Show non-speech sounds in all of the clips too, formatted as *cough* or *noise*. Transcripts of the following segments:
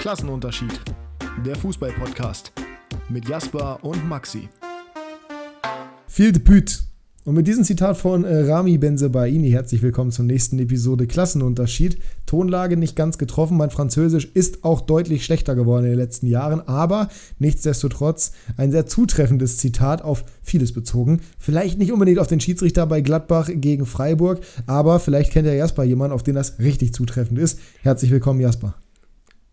Klassenunterschied. Der Fußball-Podcast mit Jasper und Maxi. Viel Debüt. Und mit diesem Zitat von äh, Rami Benzebaini herzlich willkommen zur nächsten Episode Klassenunterschied. Tonlage nicht ganz getroffen, mein Französisch ist auch deutlich schlechter geworden in den letzten Jahren, aber nichtsdestotrotz ein sehr zutreffendes Zitat auf vieles bezogen. Vielleicht nicht unbedingt auf den Schiedsrichter bei Gladbach gegen Freiburg, aber vielleicht kennt ja Jasper jemanden, auf den das richtig zutreffend ist. Herzlich willkommen, Jasper.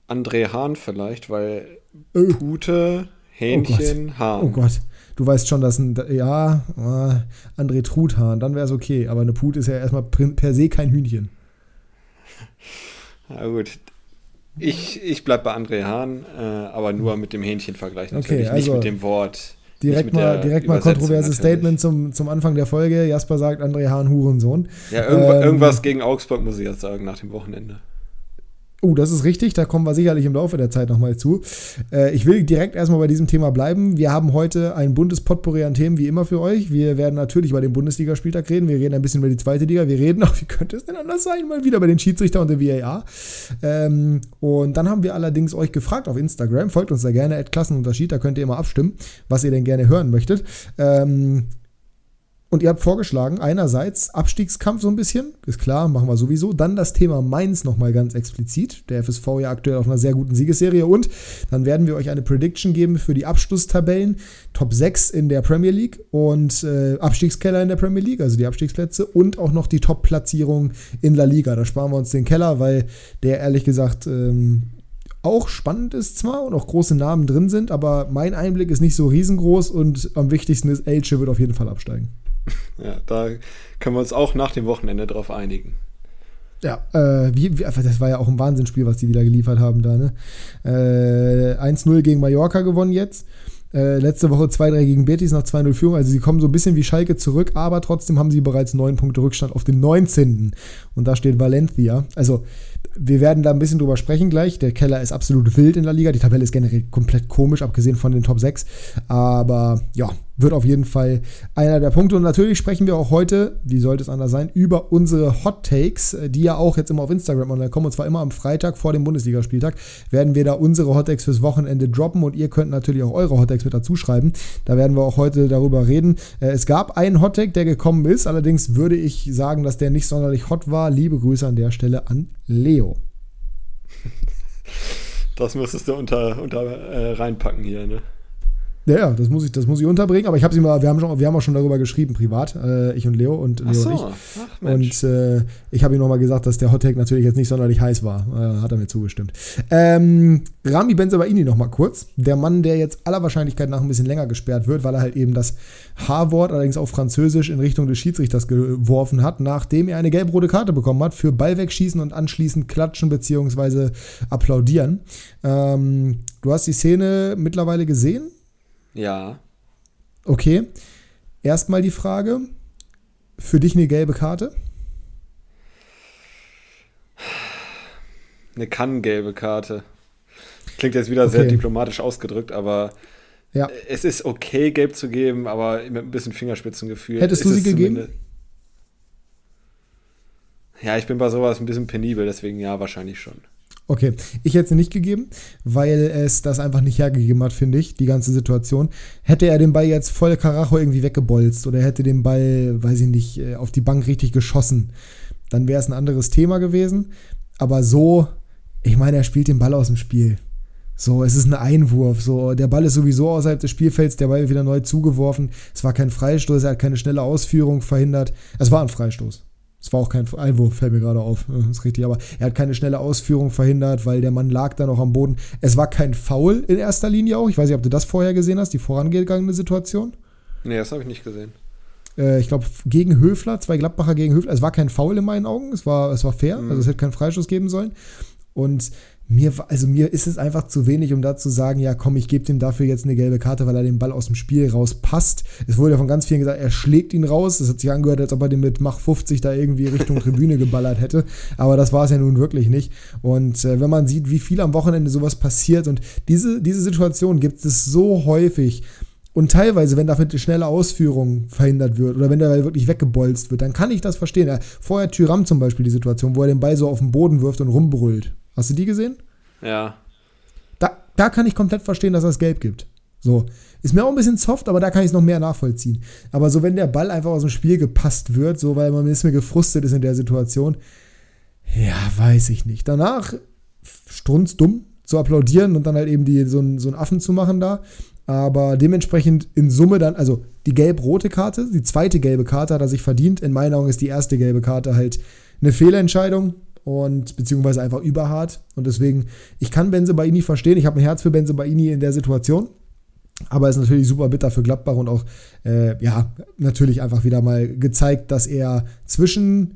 André Hahn vielleicht, weil äh. Pute, Hähnchen, oh Hahn. Oh Gott. Du weißt schon, dass ein, ja, äh, André Truthahn, dann wäre es okay. Aber eine Pute ist ja erstmal per se kein Hühnchen. Na gut. Ich, ich bleibe bei André Hahn, äh, aber nur mit dem Hähnchenvergleich natürlich, okay, also nicht mit dem Wort. Direkt mal, direkt mal kontroverses Statement zum, zum Anfang der Folge. Jasper sagt André Hahn Hurensohn. Ja, irgendwas, ähm, irgendwas gegen Augsburg muss ich jetzt sagen nach dem Wochenende. Oh, das ist richtig, da kommen wir sicherlich im Laufe der Zeit nochmal zu. Äh, ich will direkt erstmal bei diesem Thema bleiben. Wir haben heute ein buntes Potpourri an Themen, wie immer für euch. Wir werden natürlich über den Bundesligaspieltag reden. Wir reden ein bisschen über die zweite Liga. Wir reden auch, *laughs* wie könnte es denn anders sein, mal wieder über den Schiedsrichter und den VAR. Ähm, und dann haben wir allerdings euch gefragt auf Instagram. Folgt uns da gerne, Klassenunterschied. Da könnt ihr immer abstimmen, was ihr denn gerne hören möchtet. Ähm, und ihr habt vorgeschlagen, einerseits Abstiegskampf so ein bisschen, ist klar, machen wir sowieso. Dann das Thema Mainz nochmal ganz explizit. Der FSV ja aktuell auf einer sehr guten Siegesserie. Und dann werden wir euch eine Prediction geben für die Abschlusstabellen. Top 6 in der Premier League und äh, Abstiegskeller in der Premier League, also die Abstiegsplätze. Und auch noch die Top-Platzierung in La Liga. Da sparen wir uns den Keller, weil der ehrlich gesagt ähm, auch spannend ist zwar und auch große Namen drin sind, aber mein Einblick ist nicht so riesengroß und am wichtigsten ist, Elche wird auf jeden Fall absteigen. *laughs* Ja, da können wir uns auch nach dem Wochenende drauf einigen. Ja, äh, wie, wie, das war ja auch ein Wahnsinnsspiel, was die wieder geliefert haben da, ne? Äh, 1-0 gegen Mallorca gewonnen jetzt. Äh, letzte Woche 2-3 gegen Betis nach 2-0 Führung. Also sie kommen so ein bisschen wie Schalke zurück, aber trotzdem haben sie bereits 9 Punkte Rückstand auf den 19. Und da steht Valencia. Also wir werden da ein bisschen drüber sprechen gleich. Der Keller ist absolut wild in der Liga. Die Tabelle ist generell komplett komisch, abgesehen von den Top 6. Aber ja, wird auf jeden Fall einer der Punkte. Und natürlich sprechen wir auch heute, wie sollte es anders sein, über unsere Hot Takes, die ja auch jetzt immer auf Instagram online kommen. Und zwar immer am Freitag vor dem Bundesligaspieltag werden wir da unsere Hot Takes fürs Wochenende droppen. Und ihr könnt natürlich auch eure Hot Takes mit dazu schreiben. Da werden wir auch heute darüber reden. Äh, es gab einen Hot Take, der gekommen ist. Allerdings würde ich sagen, dass der nicht sonderlich hot war. Liebe Grüße an der Stelle an Leo. Das müsstest du unter, unter äh, reinpacken hier, ne? Ja, ja, das muss ich, das muss ich unterbringen. Aber ich habe sie mal, wir haben, schon, wir haben auch schon darüber geschrieben, privat, äh, ich und Leo und Leo so. und ich. Ach, und äh, ich habe ihm nochmal gesagt, dass der Hottag natürlich jetzt nicht sonderlich heiß war. Äh, hat er mir zugestimmt. Ähm, Rami Benzabaini nochmal kurz. Der Mann, der jetzt aller Wahrscheinlichkeit nach ein bisschen länger gesperrt wird, weil er halt eben das H-Wort, allerdings auf Französisch, in Richtung des Schiedsrichters geworfen hat, nachdem er eine gelb-rote Karte bekommen hat für Ball wegschießen und anschließend klatschen bzw. applaudieren. Ähm, du hast die Szene mittlerweile gesehen? Ja. Okay. Erstmal die Frage: Für dich eine gelbe Karte? Eine kann-gelbe Karte. Klingt jetzt wieder okay. sehr diplomatisch ausgedrückt, aber ja. es ist okay, gelb zu geben, aber mit ein bisschen Fingerspitzengefühl. Hättest du sie gegeben? Ja, ich bin bei sowas ein bisschen penibel, deswegen ja, wahrscheinlich schon. Okay, ich hätte sie nicht gegeben, weil es das einfach nicht hergegeben hat, finde ich, die ganze Situation. Hätte er den Ball jetzt voll Karacho irgendwie weggebolzt oder hätte den Ball, weiß ich nicht, äh, auf die Bank richtig geschossen, dann wäre es ein anderes Thema gewesen. Aber so, ich meine, er spielt den Ball aus dem Spiel. So, es ist ein Einwurf. So, der Ball ist sowieso außerhalb des Spielfelds, der Ball wird wieder neu zugeworfen. Es war kein Freistoß, er hat keine schnelle Ausführung verhindert. Es war ein Freistoß. Es war auch kein Einwurf, fällt mir gerade auf. Das ist richtig, aber er hat keine schnelle Ausführung verhindert, weil der Mann lag da noch am Boden. Es war kein Foul in erster Linie auch. Ich weiß nicht, ob du das vorher gesehen hast, die vorangegangene Situation. Nee, das habe ich nicht gesehen. Äh, ich glaube, gegen Höfler, zwei Gladbacher gegen Höfler. Es war kein Foul in meinen Augen, es war, es war fair, mhm. also es hätte keinen Freischuss geben sollen. Und mir, also mir ist es einfach zu wenig, um da zu sagen, ja komm, ich gebe dem dafür jetzt eine gelbe Karte, weil er den Ball aus dem Spiel rauspasst. Es wurde ja von ganz vielen gesagt, er schlägt ihn raus. Das hat sich angehört, als ob er den mit Mach 50 da irgendwie Richtung Tribüne geballert hätte. Aber das war es ja nun wirklich nicht. Und äh, wenn man sieht, wie viel am Wochenende sowas passiert und diese, diese Situation gibt es so häufig, und teilweise, wenn dafür eine schnelle Ausführung verhindert wird oder wenn der Ball wirklich weggebolzt wird, dann kann ich das verstehen. Ja, vorher Tyram zum Beispiel die Situation, wo er den Ball so auf den Boden wirft und rumbrüllt. Hast du die gesehen? Ja. Da kann ich komplett verstehen, dass das gelb gibt. So. Ist mir auch ein bisschen soft, aber da kann ich es noch mehr nachvollziehen. Aber so, wenn der Ball einfach aus dem Spiel gepasst wird, so weil man ein bisschen gefrustet ist in der Situation, ja, weiß ich nicht. Danach strunzdumm zu applaudieren und dann halt eben die, so, einen, so einen Affen zu machen da. Aber dementsprechend in Summe dann, also die gelb-rote Karte, die zweite gelbe Karte hat er sich verdient. In meinen Augen ist die erste gelbe Karte halt eine Fehlentscheidung und beziehungsweise einfach überhart. Und deswegen, ich kann Benze Baini verstehen. Ich habe ein Herz für Benze Baini in der Situation. Aber ist natürlich super bitter für Gladbach und auch, äh, ja, natürlich einfach wieder mal gezeigt, dass er zwischen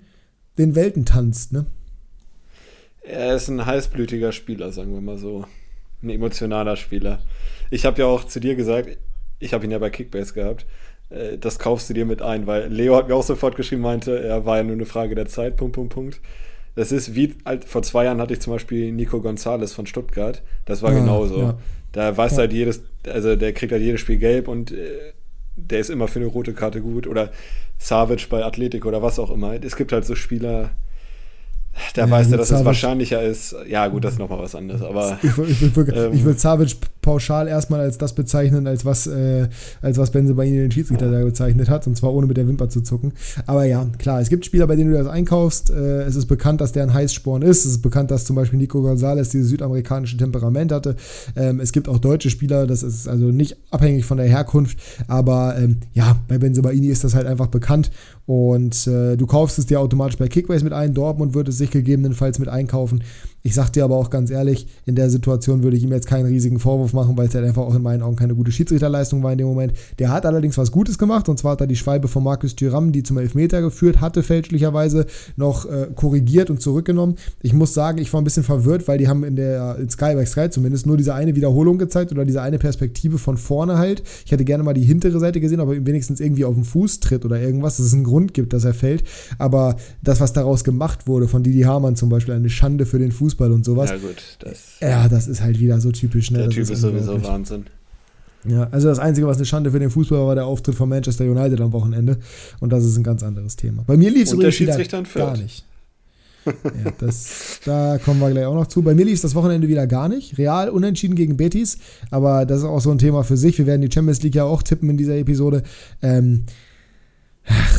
den Welten tanzt, ne? Er ist ein heißblütiger Spieler, sagen wir mal so. Ein emotionaler Spieler. Ich habe ja auch zu dir gesagt, ich habe ihn ja bei Kickbase gehabt, äh, das kaufst du dir mit ein, weil Leo hat mir auch sofort geschrieben, meinte, er war ja nur eine Frage der Zeit, Punkt, Punkt, Punkt. Das ist wie, vor zwei Jahren hatte ich zum Beispiel Nico Gonzalez von Stuttgart, das war ja, genauso. Ja. Da weiß ja. halt jedes, also der kriegt halt jedes Spiel gelb und äh, der ist immer für eine rote Karte gut. Oder Savage bei Athletik oder was auch immer. Es gibt halt so Spieler, da ja, weiß er, dass Zavic, es wahrscheinlicher ist. Ja, gut, das ist nochmal was anderes. Aber, ich, ich, ich, ähm, ich will Zavic pauschal erstmal als das bezeichnen, als was, äh, als was Benze bei Ihnen den Schiedsrichter da bezeichnet hat, und zwar ohne mit der Wimper zu zucken. Aber ja, klar, es gibt Spieler, bei denen du das einkaufst. Äh, es ist bekannt, dass der ein Heißsporn ist. Es ist bekannt, dass zum Beispiel Nico Gonzalez dieses südamerikanische Temperament hatte. Ähm, es gibt auch deutsche Spieler, das ist also nicht abhängig von der Herkunft, aber ähm, ja, bei Benzebaini ist das halt einfach bekannt und äh, du kaufst es dir automatisch bei Kickbase mit ein. Dortmund wird es sich gegebenenfalls mit einkaufen. Ich sag dir aber auch ganz ehrlich, in der Situation würde ich ihm jetzt keinen riesigen Vorwurf machen, weil es halt einfach auch in meinen Augen keine gute Schiedsrichterleistung war in dem Moment. Der hat allerdings was Gutes gemacht und zwar hat er die Schwalbe von Markus Thuram, die zum Elfmeter geführt hatte, fälschlicherweise noch äh, korrigiert und zurückgenommen. Ich muss sagen, ich war ein bisschen verwirrt, weil die haben in der in Sky by Sky zumindest nur diese eine Wiederholung gezeigt oder diese eine Perspektive von vorne halt. Ich hätte gerne mal die hintere Seite gesehen, aber wenigstens irgendwie auf den Fuß tritt oder irgendwas, dass es einen Grund gibt, dass er fällt. Aber das, was daraus gemacht wurde, von Didi Hamann zum Beispiel, eine Schande für den Fuß Fußball und sowas. Ja, gut. Das, ja, das ist halt wieder so typisch. Ne? Der das Typ ist, ist sowieso Wahnsinn. Ja, also das Einzige, was eine Schande für den Fußball war, war der Auftritt von Manchester United am Wochenende. Und das ist ein ganz anderes Thema. Bei mir lief es übrigens wieder gar nicht. ja, das, da kommen wir gleich auch noch zu. Bei mir lief es das Wochenende wieder gar nicht. Real unentschieden gegen Betis, aber das ist auch so ein Thema für sich. Wir werden die Champions League ja auch tippen in dieser Episode. Ähm,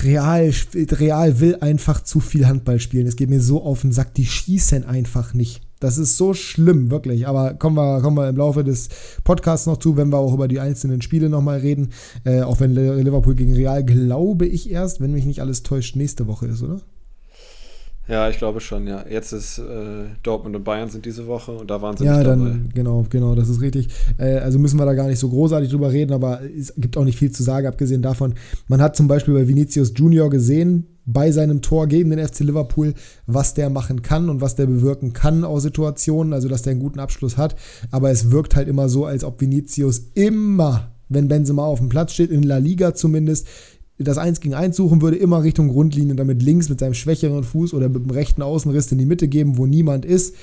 Real, Real will einfach zu viel Handball spielen. Es geht mir so auf den Sack, die schießen einfach nicht. Das ist so schlimm, wirklich. Aber kommen wir, kommen wir im Laufe des Podcasts noch zu, wenn wir auch über die einzelnen Spiele nochmal reden. Äh, auch wenn Liverpool gegen Real, glaube ich erst, wenn mich nicht alles täuscht, nächste Woche ist, oder? Ja, ich glaube schon, ja. Jetzt ist äh, Dortmund und Bayern sind diese Woche und da waren sie ja, nicht dabei. Dann, genau, genau, das ist richtig. Äh, also müssen wir da gar nicht so großartig drüber reden, aber es gibt auch nicht viel zu sagen, abgesehen davon. Man hat zum Beispiel bei Vinicius Junior gesehen, bei seinem Tor gegen den FC Liverpool, was der machen kann und was der bewirken kann aus Situationen, also dass der einen guten Abschluss hat. Aber es wirkt halt immer so, als ob Vinicius immer, wenn Benzema auf dem Platz steht, in La Liga zumindest, das 1 gegen 1 suchen würde, immer Richtung Grundlinie, damit links mit seinem schwächeren Fuß oder mit dem rechten Außenriss in die Mitte geben, wo niemand ist.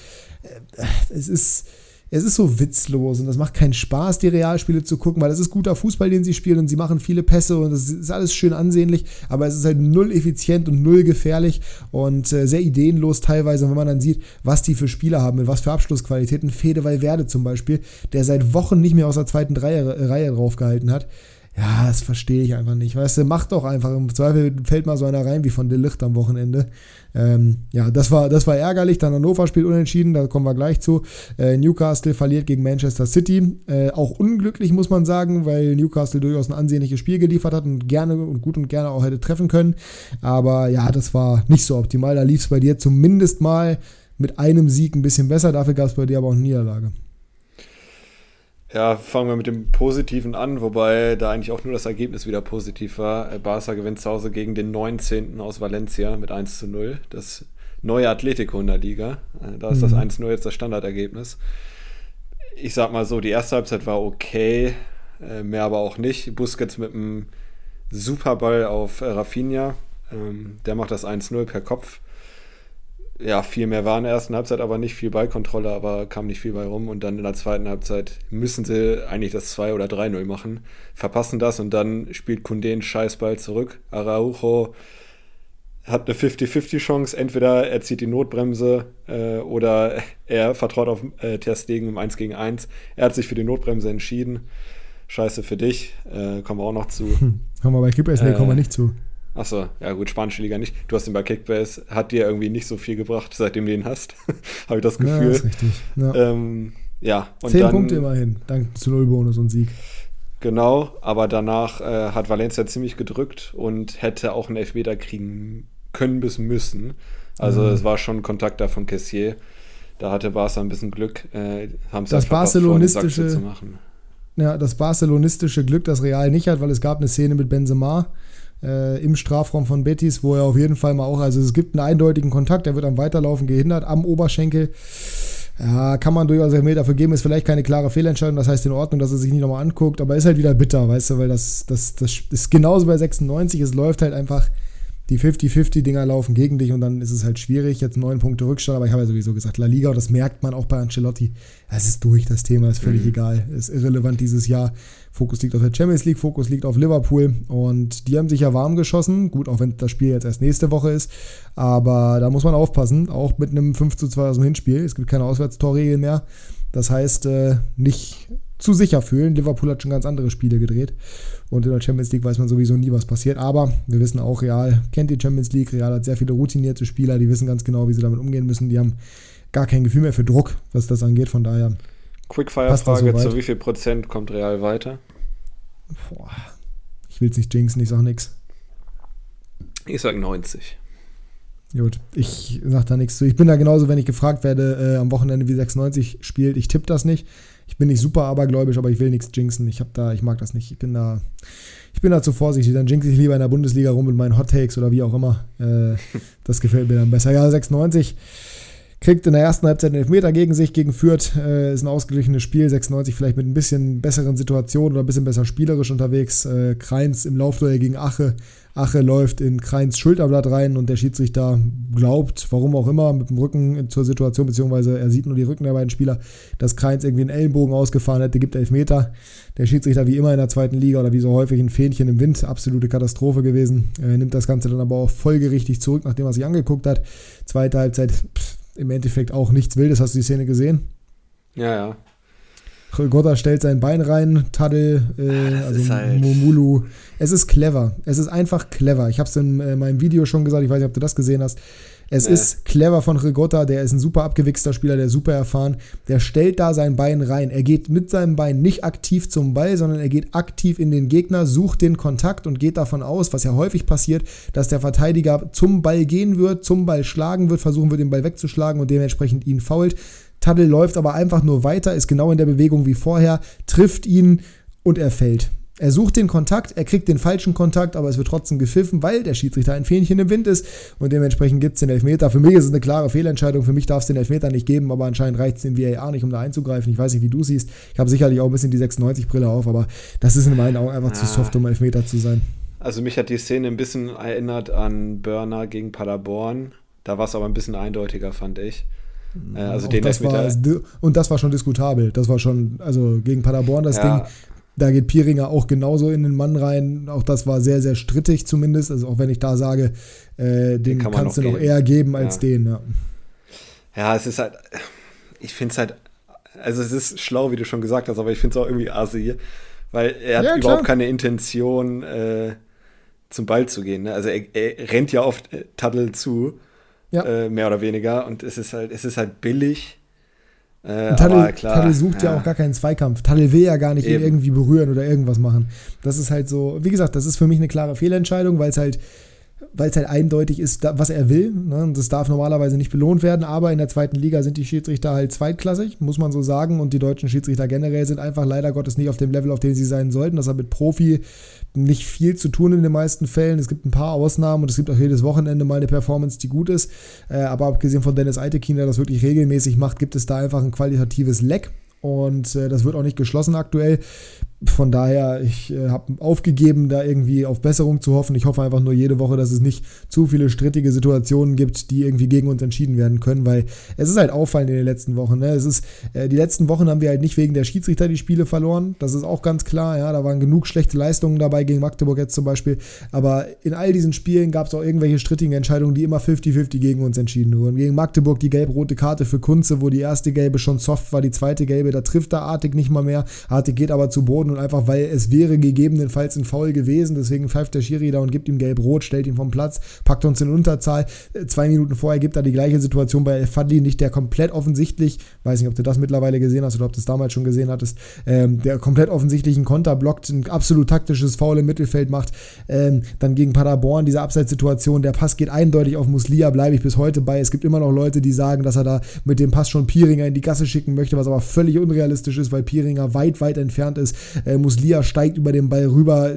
Äh, es ist, es ist so witzlos und das macht keinen Spaß, die Realspiele zu gucken, weil das ist guter Fußball, den sie spielen und sie machen viele Pässe und das ist alles schön ansehnlich, aber es ist halt null effizient und null gefährlich und äh, sehr ideenlos teilweise, wenn man dann sieht, was die für Spieler haben, mit was für Abschlussqualitäten. Fede Valverde zum Beispiel, der seit Wochen nicht mehr aus der zweiten Reihe, Reihe draufgehalten hat. Ja, das verstehe ich einfach nicht. Weißt du, mach doch einfach. Im Zweifel fällt mal so einer rein wie von De Licht am Wochenende. Ähm, ja, das war, das war ärgerlich. Dann Hannover spielt unentschieden, da kommen wir gleich zu. Äh, Newcastle verliert gegen Manchester City. Äh, auch unglücklich, muss man sagen, weil Newcastle durchaus ein ansehnliches Spiel geliefert hat und gerne und gut und gerne auch hätte treffen können. Aber ja, das war nicht so optimal. Da lief es bei dir zumindest mal mit einem Sieg ein bisschen besser. Dafür gab es bei dir aber auch eine Niederlage. Ja, fangen wir mit dem Positiven an, wobei da eigentlich auch nur das Ergebnis wieder positiv war. Äh, Barca gewinnt zu Hause gegen den 19. aus Valencia mit 1 zu 0. Das neue Atletico in der Liga. Äh, da ist mhm. das 1-0 jetzt das Standardergebnis. Ich sag mal so, die erste Halbzeit war okay, äh, mehr aber auch nicht. Busquets mit einem Superball auf Rafinha. Ähm, der macht das 1-0 per Kopf ja, viel mehr war in der ersten Halbzeit, aber nicht viel Ballkontrolle, aber kam nicht viel bei rum. Und dann in der zweiten Halbzeit müssen sie eigentlich das 2 oder 3-0 machen, verpassen das und dann spielt Kunde einen Scheißball zurück. Araujo hat eine 50-50-Chance. Entweder er zieht die Notbremse äh, oder *laughs* er vertraut auf äh, Ter Stegen im 1 gegen 1. Er hat sich für die Notbremse entschieden. Scheiße für dich. Äh, kommen wir auch noch zu. Hm. Haben wir bei Kickbase? Nee, kommen wir nicht zu. Achso, ja gut, spanische Liga nicht. Du hast ihn bei Kickbase. Hat dir irgendwie nicht so viel gebracht, seitdem du ihn hast. *laughs* Habe ich das Gefühl. Ja, ist richtig. Ja. Ähm, ja. Zehn dann, Punkte immerhin, dank zu Null-Bonus und Sieg. Genau, aber danach äh, hat Valencia ziemlich gedrückt und hätte auch einen Elfmeter kriegen können bis müssen. Also mhm. es war schon Kontakt da von Kessier. Da hatte Barca ein bisschen Glück, äh, haben es das barcelonistische zu machen. Ja, das barcelonistische Glück, das Real nicht hat, weil es gab eine Szene mit Benzema äh, im Strafraum von Betis, wo er auf jeden Fall mal auch, also es gibt einen eindeutigen Kontakt, er wird am Weiterlaufen gehindert am Oberschenkel. Ja, kann man durchaus Elfmeter dafür geben, ist vielleicht keine klare Fehlentscheidung, das heißt in Ordnung, dass er sich nicht nochmal anguckt, aber ist halt wieder bitter, weißt du, weil das, das, das ist genauso bei 96, es läuft halt einfach die 50-50-Dinger laufen gegen dich und dann ist es halt schwierig. Jetzt neun Punkte Rückstand, aber ich habe ja sowieso gesagt, La Liga, und das merkt man auch bei Ancelotti. Es ist durch, das Thema ist völlig mhm. egal. Ist irrelevant dieses Jahr. Fokus liegt auf der Champions League, Fokus liegt auf Liverpool und die haben sich ja warm geschossen. Gut, auch wenn das Spiel jetzt erst nächste Woche ist, aber da muss man aufpassen, auch mit einem 5 zu 2 aus dem Hinspiel. Es gibt keine Auswärtstorregel mehr. Das heißt, äh, nicht zu sicher fühlen. Liverpool hat schon ganz andere Spiele gedreht. Und in der Champions League weiß man sowieso nie, was passiert. Aber wir wissen auch, Real kennt die Champions League. Real hat sehr viele routinierte Spieler, die wissen ganz genau, wie sie damit umgehen müssen. Die haben gar kein Gefühl mehr für Druck, was das angeht. Von daher. Quickfire-Frage: Zu wie viel Prozent kommt Real weiter? Boah, ich will es nicht jinxen, ich sag nichts. Ich sag 90. Gut, ich sag da nichts zu. Ich bin da genauso, wenn ich gefragt werde, äh, am Wochenende wie 96 spielt, ich tippe das nicht ich bin nicht super abergläubisch, aber ich will nichts jinxen. Ich habe da, ich mag das nicht. Ich bin da, ich bin da zu vorsichtig. Dann jinx ich lieber in der Bundesliga rum mit meinen Hot Takes oder wie auch immer. Äh, das gefällt mir dann besser. Ja, 96 kriegt in der ersten Halbzeit einen Elfmeter gegen sich, gegen Fürth. Äh, ist ein ausgeglichenes Spiel. 96 vielleicht mit ein bisschen besseren Situationen oder ein bisschen besser spielerisch unterwegs. Äh, Kreins im Laufduell gegen Ache Ache läuft in Kreins Schulterblatt rein und der Schiedsrichter glaubt, warum auch immer, mit dem Rücken zur Situation, beziehungsweise er sieht nur die Rücken der beiden Spieler, dass Kreins irgendwie einen Ellenbogen ausgefahren hätte, gibt Elfmeter. Der Schiedsrichter wie immer in der zweiten Liga oder wie so häufig ein Fähnchen im Wind, absolute Katastrophe gewesen. Er nimmt das Ganze dann aber auch folgerichtig zurück, nachdem er sich angeguckt hat. Zweite Halbzeit pff, im Endeffekt auch nichts Wildes. Hast du die Szene gesehen? Ja, ja. Gotta stellt sein Bein rein, Taddel, äh, also halt Momulu. Es ist clever. Es ist einfach clever. Ich habe es in äh, meinem Video schon gesagt, ich weiß nicht, ob du das gesehen hast. Es nee. ist clever von Rigotta, der ist ein super abgewichster Spieler, der ist super erfahren. Der stellt da sein Bein rein. Er geht mit seinem Bein nicht aktiv zum Ball, sondern er geht aktiv in den Gegner, sucht den Kontakt und geht davon aus, was ja häufig passiert, dass der Verteidiger zum Ball gehen wird, zum Ball schlagen wird, versuchen wird, den Ball wegzuschlagen und dementsprechend ihn fault. Taddle läuft aber einfach nur weiter, ist genau in der Bewegung wie vorher, trifft ihn und er fällt. Er sucht den Kontakt, er kriegt den falschen Kontakt, aber es wird trotzdem gepfiffen, weil der Schiedsrichter ein Fähnchen im Wind ist und dementsprechend gibt es den Elfmeter. Für mich ist es eine klare Fehlentscheidung, für mich darf es den Elfmeter nicht geben, aber anscheinend reicht es dem VAR nicht, um da einzugreifen. Ich weiß nicht, wie du siehst. Ich habe sicherlich auch ein bisschen die 96-Brille auf, aber das ist in meinen Augen einfach zu soft, um Elfmeter zu sein. Also mich hat die Szene ein bisschen erinnert an Burner gegen Paderborn. Da war es aber ein bisschen eindeutiger, fand ich. Äh, also den das war, und das war schon diskutabel. Das war schon, also gegen Paderborn das ja. Ding. Da geht Pieringer auch genauso in den Mann rein. Auch das war sehr, sehr strittig zumindest. Also auch wenn ich da sage, äh, den, den kann kannst du noch geben. eher geben als ja. den. Ja. ja, es ist halt, ich finde es halt, also es ist schlau, wie du schon gesagt hast, aber ich finde es auch irgendwie assi, weil er hat ja, überhaupt keine Intention, äh, zum Ball zu gehen. Ne? Also er, er rennt ja oft äh, Taddel zu ja. Äh, mehr oder weniger. Und es ist halt, es ist halt billig. Äh, Tadel, Tadel sucht ja. ja. auch gar keinen Zweikampf. Tadel will ja gar nicht ihn irgendwie berühren oder irgendwas machen. Das ist halt so, wie gesagt, das ist für mich eine klare Fehlentscheidung, weil es halt weil es halt eindeutig ist, was er will. Ne? Das darf normalerweise nicht belohnt werden, aber in der zweiten Liga sind die Schiedsrichter halt zweitklassig, muss man so sagen. Und die deutschen Schiedsrichter generell sind einfach leider Gottes nicht auf dem Level, auf dem sie sein sollten. Das hat mit Profi nicht viel zu tun in den meisten Fällen. Es gibt ein paar Ausnahmen und es gibt auch jedes Wochenende mal eine Performance, die gut ist. Äh, aber abgesehen von Dennis Eitekin, der das wirklich regelmäßig macht, gibt es da einfach ein qualitatives Leck. Und äh, das wird auch nicht geschlossen aktuell von daher, ich äh, habe aufgegeben, da irgendwie auf Besserung zu hoffen. Ich hoffe einfach nur jede Woche, dass es nicht zu viele strittige Situationen gibt, die irgendwie gegen uns entschieden werden können, weil es ist halt auffallend in den letzten Wochen. Ne? Es ist, äh, die letzten Wochen haben wir halt nicht wegen der Schiedsrichter die Spiele verloren. Das ist auch ganz klar. Ja, da waren genug schlechte Leistungen dabei gegen Magdeburg jetzt zum Beispiel. Aber in all diesen Spielen gab es auch irgendwelche strittigen Entscheidungen, die immer 50-50 gegen uns entschieden wurden. Gegen Magdeburg die gelb-rote Karte für Kunze, wo die erste gelbe schon soft war, die zweite gelbe, da trifft er Artig nicht mal mehr. Artig geht aber zu Boden und einfach, weil es wäre gegebenenfalls ein Foul gewesen, deswegen pfeift der Schiri da und gibt ihm gelb-rot, stellt ihn vom Platz, packt uns in Unterzahl. Äh, zwei Minuten vorher gibt er die gleiche Situation bei Fadli, nicht der komplett offensichtlich, weiß nicht, ob du das mittlerweile gesehen hast oder ob du es damals schon gesehen hattest, ähm, der komplett offensichtlichen Konter blockt, ein absolut taktisches Foul im Mittelfeld macht. Ähm, dann gegen Paderborn, diese Abseitssituation, der Pass geht eindeutig auf Muslia, bleibe ich bis heute bei. Es gibt immer noch Leute, die sagen, dass er da mit dem Pass schon Pieringer in die Gasse schicken möchte, was aber völlig unrealistisch ist, weil Pieringer weit, weit entfernt ist. Äh, Muslia steigt über den Ball rüber,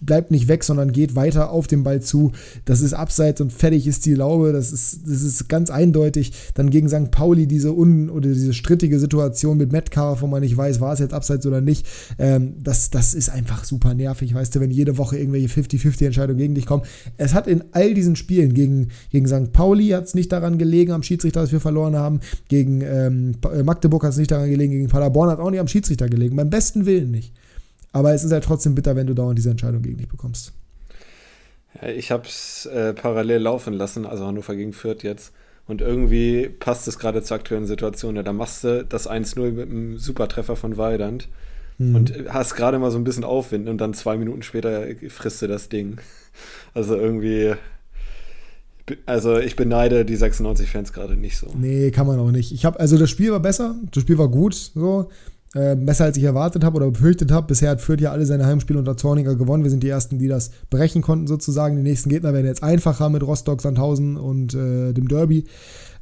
bleibt nicht weg, sondern geht weiter auf den Ball zu. Das ist abseits und fertig ist die Laube. Das ist, das ist ganz eindeutig. Dann gegen St. Pauli diese un oder diese strittige Situation mit Metcalf, wo man nicht weiß, war es jetzt abseits oder nicht. Ähm, das, das ist einfach super nervig, weißt du, wenn jede Woche irgendwelche 50-50 Entscheidungen gegen dich kommen. Es hat in all diesen Spielen gegen, gegen St. Pauli hat es nicht daran gelegen, am Schiedsrichter, dass wir verloren haben. Gegen ähm, Magdeburg hat es nicht daran gelegen, gegen Paderborn hat es auch nicht am Schiedsrichter gelegen. Beim besten Willen nicht. Aber es ist halt trotzdem bitter, wenn du dauernd diese Entscheidung gegen dich bekommst. Ja, ich habe es äh, parallel laufen lassen, also Hannover gegen Fürth jetzt. Und irgendwie passt es gerade zur aktuellen Situation. Ja, da machst du das 1-0 mit einem Supertreffer von Weidand mhm. und hast gerade mal so ein bisschen Aufwind und dann zwei Minuten später frisst du das Ding. *laughs* Also irgendwie. Also ich beneide die 96 Fans gerade nicht so. Nee, kann man auch nicht. Ich habe also das Spiel war besser, das Spiel war gut, so äh, besser als ich erwartet habe oder befürchtet habe. Bisher hat Fürth ja alle seine Heimspiele unter Zorniger gewonnen. Wir sind die ersten, die das brechen konnten sozusagen. Die nächsten Gegner werden jetzt einfacher mit Rostock, Sandhausen und äh, dem Derby.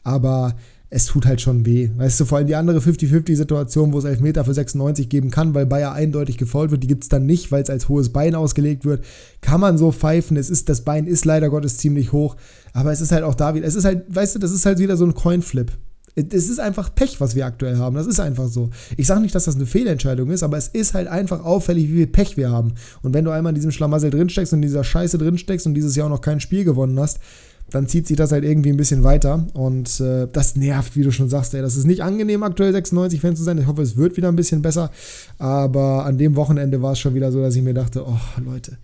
Aber es tut halt schon weh. Weißt du, vor allem die andere 50-50-Situation, wo es Elfmeter für 96 geben kann, weil Bayer eindeutig gefault wird, die gibt es dann nicht, weil es als hohes Bein ausgelegt wird. Kann man so pfeifen. Es ist, das Bein ist leider Gottes ziemlich hoch. Aber es ist halt auch da wieder, es ist halt, weißt du, das ist halt wieder so ein Coinflip. Es ist einfach Pech, was wir aktuell haben. Das ist einfach so. Ich sage nicht, dass das eine Fehlentscheidung ist, aber es ist halt einfach auffällig, wie viel Pech wir haben. Und wenn du einmal in diesem Schlamassel drinsteckst und in dieser Scheiße drinsteckst und dieses Jahr auch noch kein Spiel gewonnen hast, dann zieht sich das halt irgendwie ein bisschen weiter. Und äh, das nervt, wie du schon sagst, ey. Das ist nicht angenehm, aktuell 96-Fan zu sein. Ich hoffe, es wird wieder ein bisschen besser. Aber an dem Wochenende war es schon wieder so, dass ich mir dachte, oh, Leute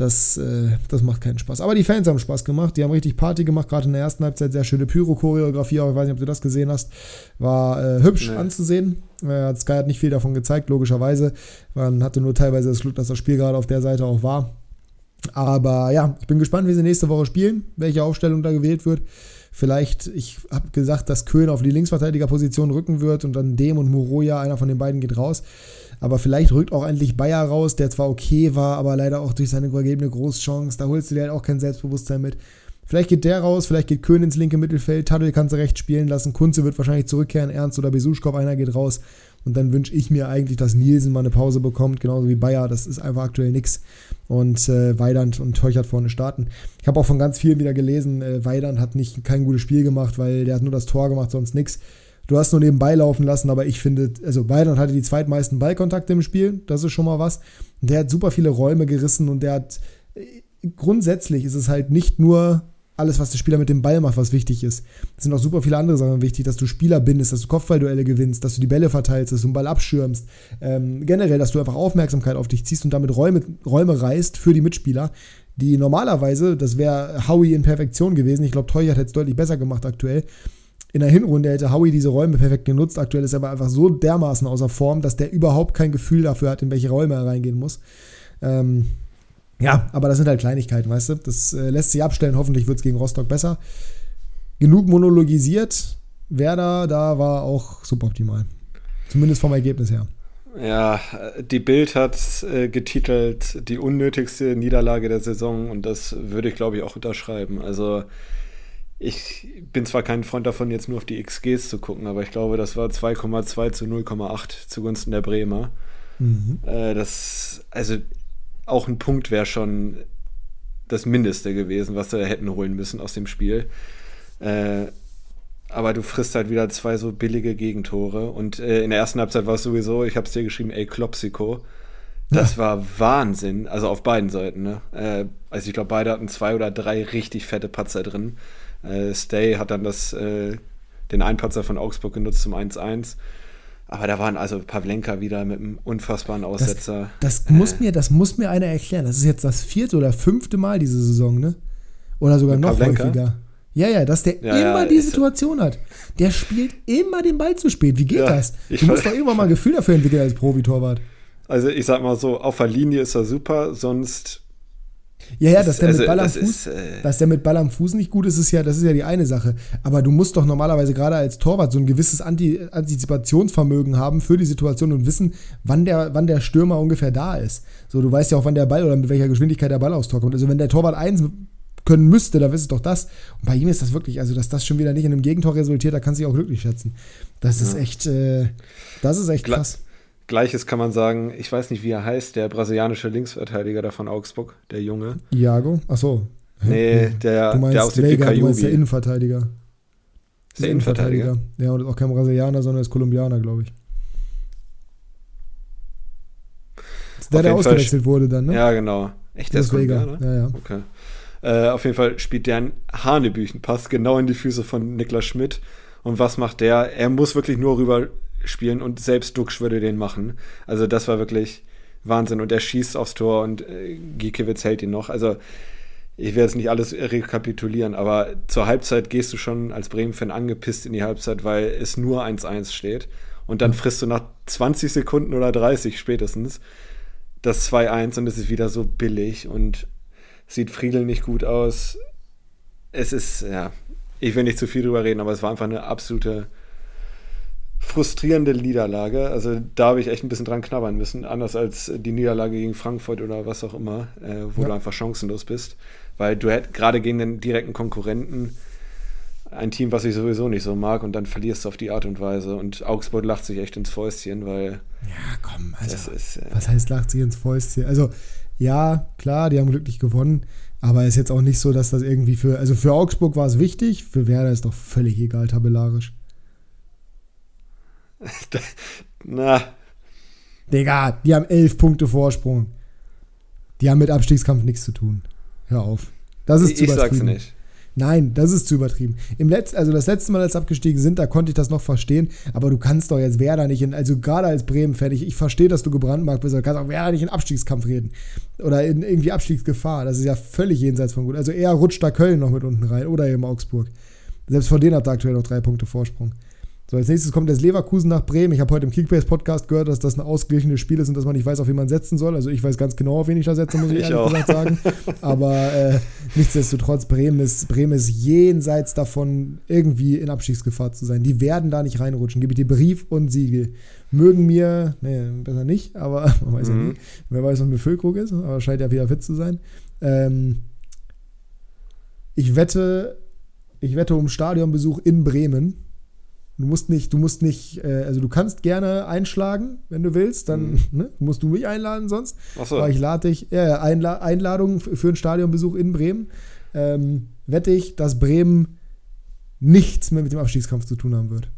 das, äh, das macht keinen Spaß. Aber die Fans haben Spaß gemacht. Die haben richtig Party gemacht. Gerade in der ersten Halbzeit sehr schöne Pyro-Choreografie. Ich weiß nicht, ob du das gesehen hast. War äh, hübsch nee. anzusehen. Äh, Sky hat nicht viel davon gezeigt, logischerweise. Man hatte nur teilweise das Glück, dass das Spiel gerade auf der Seite auch war. Aber ja, ich bin gespannt, wie sie nächste Woche spielen, welche Aufstellung da gewählt wird. Vielleicht, ich habe gesagt, dass Köhn auf die Linksverteidigerposition rücken wird und dann Dem und Muroya, einer von den beiden geht raus. Aber vielleicht rückt auch endlich Bayer raus, der zwar okay war, aber leider auch durch seine übergebene Großchance. Da holst du dir halt auch kein Selbstbewusstsein mit. Vielleicht geht der raus, vielleicht geht Köhn ins linke Mittelfeld, Tadel kannst du rechts spielen lassen, Kunze wird wahrscheinlich zurückkehren, Ernst oder Besuschkow, einer geht raus. Und dann wünsche ich mir eigentlich, dass Nielsen mal eine Pause bekommt, genauso wie Bayer. Das ist einfach aktuell nichts. Und äh, Weidand und Teuchert vorne starten. Ich habe auch von ganz vielen wieder gelesen, äh, Weidand hat nicht kein gutes Spiel gemacht, weil der hat nur das Tor gemacht, sonst nichts. Du hast nur nebenbei laufen lassen, aber ich finde, also Weidand hatte die zweitmeisten Ballkontakte im Spiel, das ist schon mal was. Und der hat super viele Räume gerissen und der hat, grundsätzlich ist es halt nicht nur alles, was der Spieler mit dem Ball macht, was wichtig ist. Es sind auch super viele andere Sachen wichtig, dass du Spieler bindest, dass du Kopfballduelle gewinnst, dass du die Bälle verteilst, dass du den Ball abschirmst. Ähm, generell, dass du einfach Aufmerksamkeit auf dich ziehst und damit Räume, Räume reißt für die Mitspieler, die normalerweise, das wäre Howie in Perfektion gewesen. Ich glaube, Toy hat es deutlich besser gemacht aktuell in der Hinrunde hätte Howie diese Räume perfekt genutzt. Aktuell ist er aber einfach so dermaßen außer Form, dass der überhaupt kein Gefühl dafür hat, in welche Räume er reingehen muss. Ähm, ja, aber das sind halt Kleinigkeiten, weißt du? Das äh, lässt sich abstellen. Hoffentlich wird es gegen Rostock besser. Genug monologisiert. Werder, da war auch suboptimal. Zumindest vom Ergebnis her. Ja, die Bild hat äh, getitelt die unnötigste Niederlage der Saison und das würde ich, glaube ich, auch unterschreiben. Also ich bin zwar kein Freund davon, jetzt nur auf die XGs zu gucken, aber ich glaube, das war 2,2 zu 0,8 zugunsten der Bremer. Mhm. Äh, das, also auch ein Punkt wäre schon das Mindeste gewesen, was sie hätten holen müssen aus dem Spiel. Äh, aber du frisst halt wieder zwei so billige Gegentore. Und äh, in der ersten Halbzeit war es sowieso, ich habe es dir geschrieben, ey, Klopsiko. Das ja. war Wahnsinn. Also auf beiden Seiten. Ne? Äh, also ich glaube, beide hatten zwei oder drei richtig fette Patzer drin. Äh, Stay hat dann das, äh, den Einpatzer von Augsburg genutzt zum 1-1. Aber da waren also Pavlenka wieder mit einem unfassbaren Aussetzer. Das, das muss, mir, das muss mir einer erklären. Das ist jetzt das vierte oder fünfte Mal diese Saison, ne? Oder sogar noch Pavlenka? häufiger. Ja, ja, dass der ja, immer ja, die Situation hat. Der spielt immer den Ball zu spät. Wie geht ja, das? Du musst doch irgendwann mal ein Gefühl dafür entwickeln als Profitorwart. Also ich sag mal so, auf der Linie ist er super, sonst. Ja, ja, dass der, also, mit Ball am Fuß, ist, äh, dass der mit Ball am Fuß nicht gut ist, ist ja, das ist ja die eine Sache. Aber du musst doch normalerweise gerade als Torwart so ein gewisses Anti Antizipationsvermögen haben für die Situation und wissen, wann der, wann der Stürmer ungefähr da ist. So, du weißt ja auch, wann der Ball oder mit welcher Geschwindigkeit der Ball aufs Tor kommt. Also wenn der Torwart eins können müsste, da ist es doch das. Und bei ihm ist das wirklich, also dass das schon wieder nicht in einem Gegentor resultiert, da kannst du dich auch glücklich schätzen. Das ja. ist echt, äh, das ist echt krass. Gleiches kann man sagen, ich weiß nicht, wie er heißt, der brasilianische Linksverteidiger da von Augsburg, der Junge. Iago? Achso. Nee, der, du meinst der aus dem Vega, du meinst der Innenverteidiger. Ist der Innenverteidiger? Innenverteidiger? Ja, und auch kein Brasilianer, sondern ist Kolumbianer, glaube ich. Ist der, der ausgewechselt wurde dann, ne? Ja, genau. Echt, der ist Kolumbianer? Ja, ja. Okay. Äh, auf jeden Fall spielt der einen Hanebüchenpass genau in die Füße von Niklas Schmidt. Und was macht der? Er muss wirklich nur rüber spielen und selbst Duxch würde den machen. Also das war wirklich Wahnsinn. Und er schießt aufs Tor und äh, Giekewitz hält ihn noch. Also ich werde jetzt nicht alles rekapitulieren, aber zur Halbzeit gehst du schon als Bremen-Fan angepisst in die Halbzeit, weil es nur 1-1 steht. Und dann frisst du nach 20 Sekunden oder 30 spätestens das 2-1 und es ist wieder so billig und sieht Friedel nicht gut aus. Es ist, ja, ich will nicht zu viel drüber reden, aber es war einfach eine absolute frustrierende Niederlage. Also da habe ich echt ein bisschen dran knabbern müssen, anders als die Niederlage gegen Frankfurt oder was auch immer, äh, wo ja. du einfach chancenlos bist. Weil du hättest gerade gegen den direkten Konkurrenten ein Team, was ich sowieso nicht so mag, und dann verlierst du auf die Art und Weise. Und Augsburg lacht sich echt ins Fäustchen, weil. Ja, komm, also. Ist, äh, was heißt lacht sich ins Fäustchen? Also, ja, klar, die haben glücklich gewonnen, aber ist jetzt auch nicht so, dass das irgendwie für, also für Augsburg war es wichtig, für Werder ist doch völlig egal tabellarisch. *laughs* Na. Digga, die haben elf Punkte Vorsprung. Die haben mit Abstiegskampf nichts zu tun. Hör auf. Das ist ich, zu übertrieben. Ich sag's nicht. Nein, das ist zu übertrieben. Im Letz-, also das letzte Mal, als abgestiegen sind, da konnte ich das noch verstehen, aber du kannst doch jetzt Werder nicht in, also gerade als Bremen-Fan, ich, ich verstehe, dass du gebrandmarkt bist, aber du kannst auch Werder nicht in Abstiegskampf reden. Oder in irgendwie Abstiegsgefahr. Das ist ja völlig jenseits von gut. Also eher rutscht da Köln noch mit unten rein oder eben Augsburg. Selbst von denen habt ihr aktuell noch drei Punkte Vorsprung. So, als nächstes kommt jetzt Leverkusen nach Bremen. Ich habe heute im Kickbase-Podcast gehört, dass das ein ausgeglichenes Spiel ist und dass man nicht weiß, auf wen man setzen soll. Also ich weiß ganz genau, auf wen ich da setze, muss ich, *laughs* ich ehrlich gesagt sagen. Aber äh, nichtsdestotrotz, Bremen ist, Bremen ist jenseits davon, irgendwie in Abstiegsgefahr zu sein. Die werden da nicht reinrutschen. Gebe ich dir Brief und Siegel. Mögen mir, nee, besser nicht, aber *laughs* man weiß mhm. ja nie. Wer weiß, was mit Füllkrug ist, aber scheint ja wieder fit zu sein. Ähm, ich wette, ich wette um Stadionbesuch in Bremen Du musst nicht, du musst nicht, äh, also du kannst gerne einschlagen, wenn du willst, dann mhm. ne, musst du mich einladen sonst. Ach so. Aber ich lade dich, ja, Einla Einladung für einen Stadionbesuch in Bremen. Ähm, wette ich, dass Bremen nichts mehr mit dem Abstiegskampf zu tun haben wird.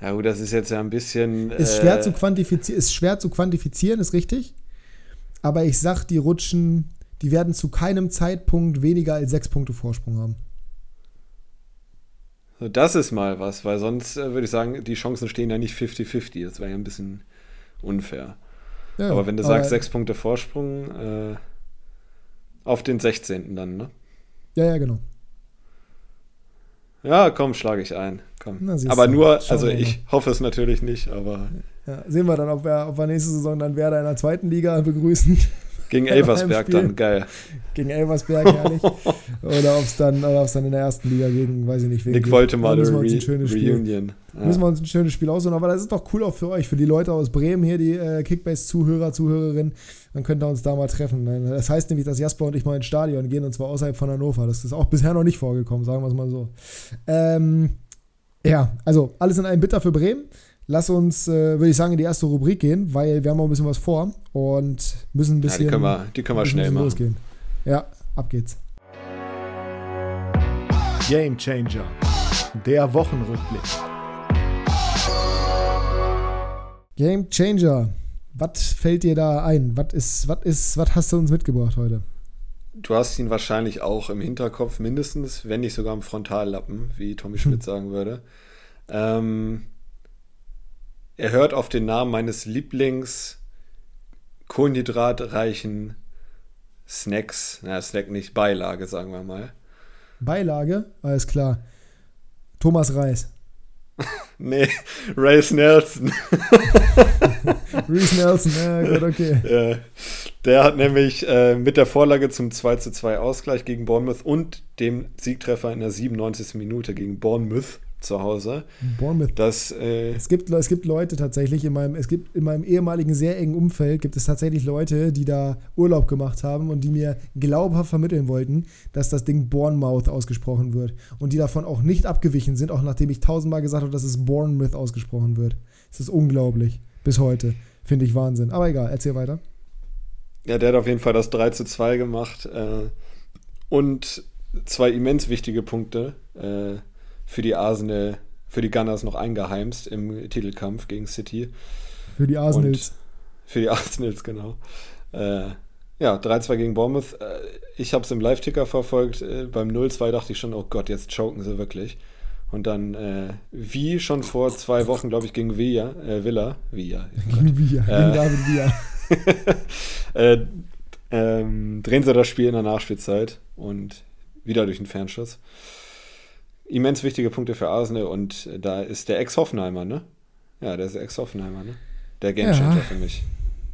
Ja gut, das ist jetzt ja ein bisschen. Ist schwer, äh, zu, quantifizieren, ist schwer zu quantifizieren, ist richtig. Aber ich sag, die rutschen, die werden zu keinem Zeitpunkt weniger als sechs Punkte Vorsprung haben. Das ist mal was, weil sonst äh, würde ich sagen, die Chancen stehen ja nicht 50-50. Das wäre ja ein bisschen unfair. Ja, aber wenn du sagst, sechs Punkte Vorsprung äh, auf den 16. dann, ne? Ja, ja, genau. Ja, komm, schlage ich ein. Komm. Na, aber du, nur, also ich hoffe es natürlich nicht, aber. Ja, sehen wir dann, ob wir, ob wir nächste Saison dann Werder in der zweiten Liga begrüßen. Gegen *laughs* Elversberg dann, geil. Gegen Elversberg, herrlich. oder ob es dann, dann in der ersten Liga gegen, weiß ich nicht, wen. Nick wollte mal eine Re Reunion. Ja. Müssen wir uns ein schönes Spiel aussuchen, aber das ist doch cool auch für euch, für die Leute aus Bremen hier, die äh, Kickbase-Zuhörer, Zuhörerinnen. Dann könnt ihr uns da mal treffen. Das heißt nämlich, dass Jasper und ich mal ins Stadion gehen und zwar außerhalb von Hannover. Das ist auch bisher noch nicht vorgekommen, sagen wir es mal so. Ähm, ja, also alles in einem Bitter für Bremen. Lass uns, äh, würde ich sagen, in die erste Rubrik gehen, weil wir haben auch ein bisschen was vor und müssen ein bisschen. Ja, die können wir, die können wir schnell machen. Losgehen. Ja, ab geht's. Game Changer, der Wochenrückblick. Game Changer, Was fällt dir da ein? Was ist, was ist, was hast du uns mitgebracht heute? Du hast ihn wahrscheinlich auch im Hinterkopf mindestens, wenn nicht sogar im Frontallappen, wie Tommy Schmidt hm. sagen würde. Ähm, er hört auf den Namen meines Lieblings kohlenhydratreichen Snacks, na Snack nicht, Beilage, sagen wir mal. Beilage? Alles klar. Thomas Reis. *laughs* nee, Race Nelson. *laughs* Reese Nelson, ja gut, okay. *laughs* Ja, der hat nämlich äh, mit der Vorlage zum 2 zu 2 Ausgleich gegen Bournemouth und dem Siegtreffer in der 97. Minute gegen Bournemouth zu Hause. Bournemouth. Das, äh es, gibt, es gibt Leute tatsächlich in meinem, es gibt in meinem ehemaligen sehr engen Umfeld gibt es tatsächlich Leute, die da Urlaub gemacht haben und die mir glaubhaft vermitteln wollten, dass das Ding Bournemouth ausgesprochen wird. Und die davon auch nicht abgewichen sind, auch nachdem ich tausendmal gesagt habe, dass es Bournemouth ausgesprochen wird. Es ist unglaublich. Bis heute. Finde ich Wahnsinn. Aber egal, erzähl weiter. Ja, der hat auf jeden Fall das 3 zu 2 gemacht. Äh, und zwei immens wichtige Punkte. Äh, für die Arsenal, für die Gunners noch eingeheimst im Titelkampf gegen City. Für die Arsenals. Und für die *laughs* Arsenals, genau. Äh, ja, 3-2 gegen Bournemouth. Äh, ich habe es im Live-Ticker verfolgt. Äh, beim 0-2 dachte ich schon, oh Gott, jetzt choken sie wirklich. Und dann, äh, wie schon vor zwei Wochen, glaube ich, gegen Villa, äh, Villa, Villa. Gegen Villa, gegen David Villa. *laughs* *laughs* äh, ähm, drehen sie das Spiel in der Nachspielzeit und wieder durch den Fernschuss immens wichtige Punkte für Arsenal und da ist der Ex-Hoffenheimer, ne? Ja, der ist Ex-Hoffenheimer, ne? Der Gamechanger ja. für mich.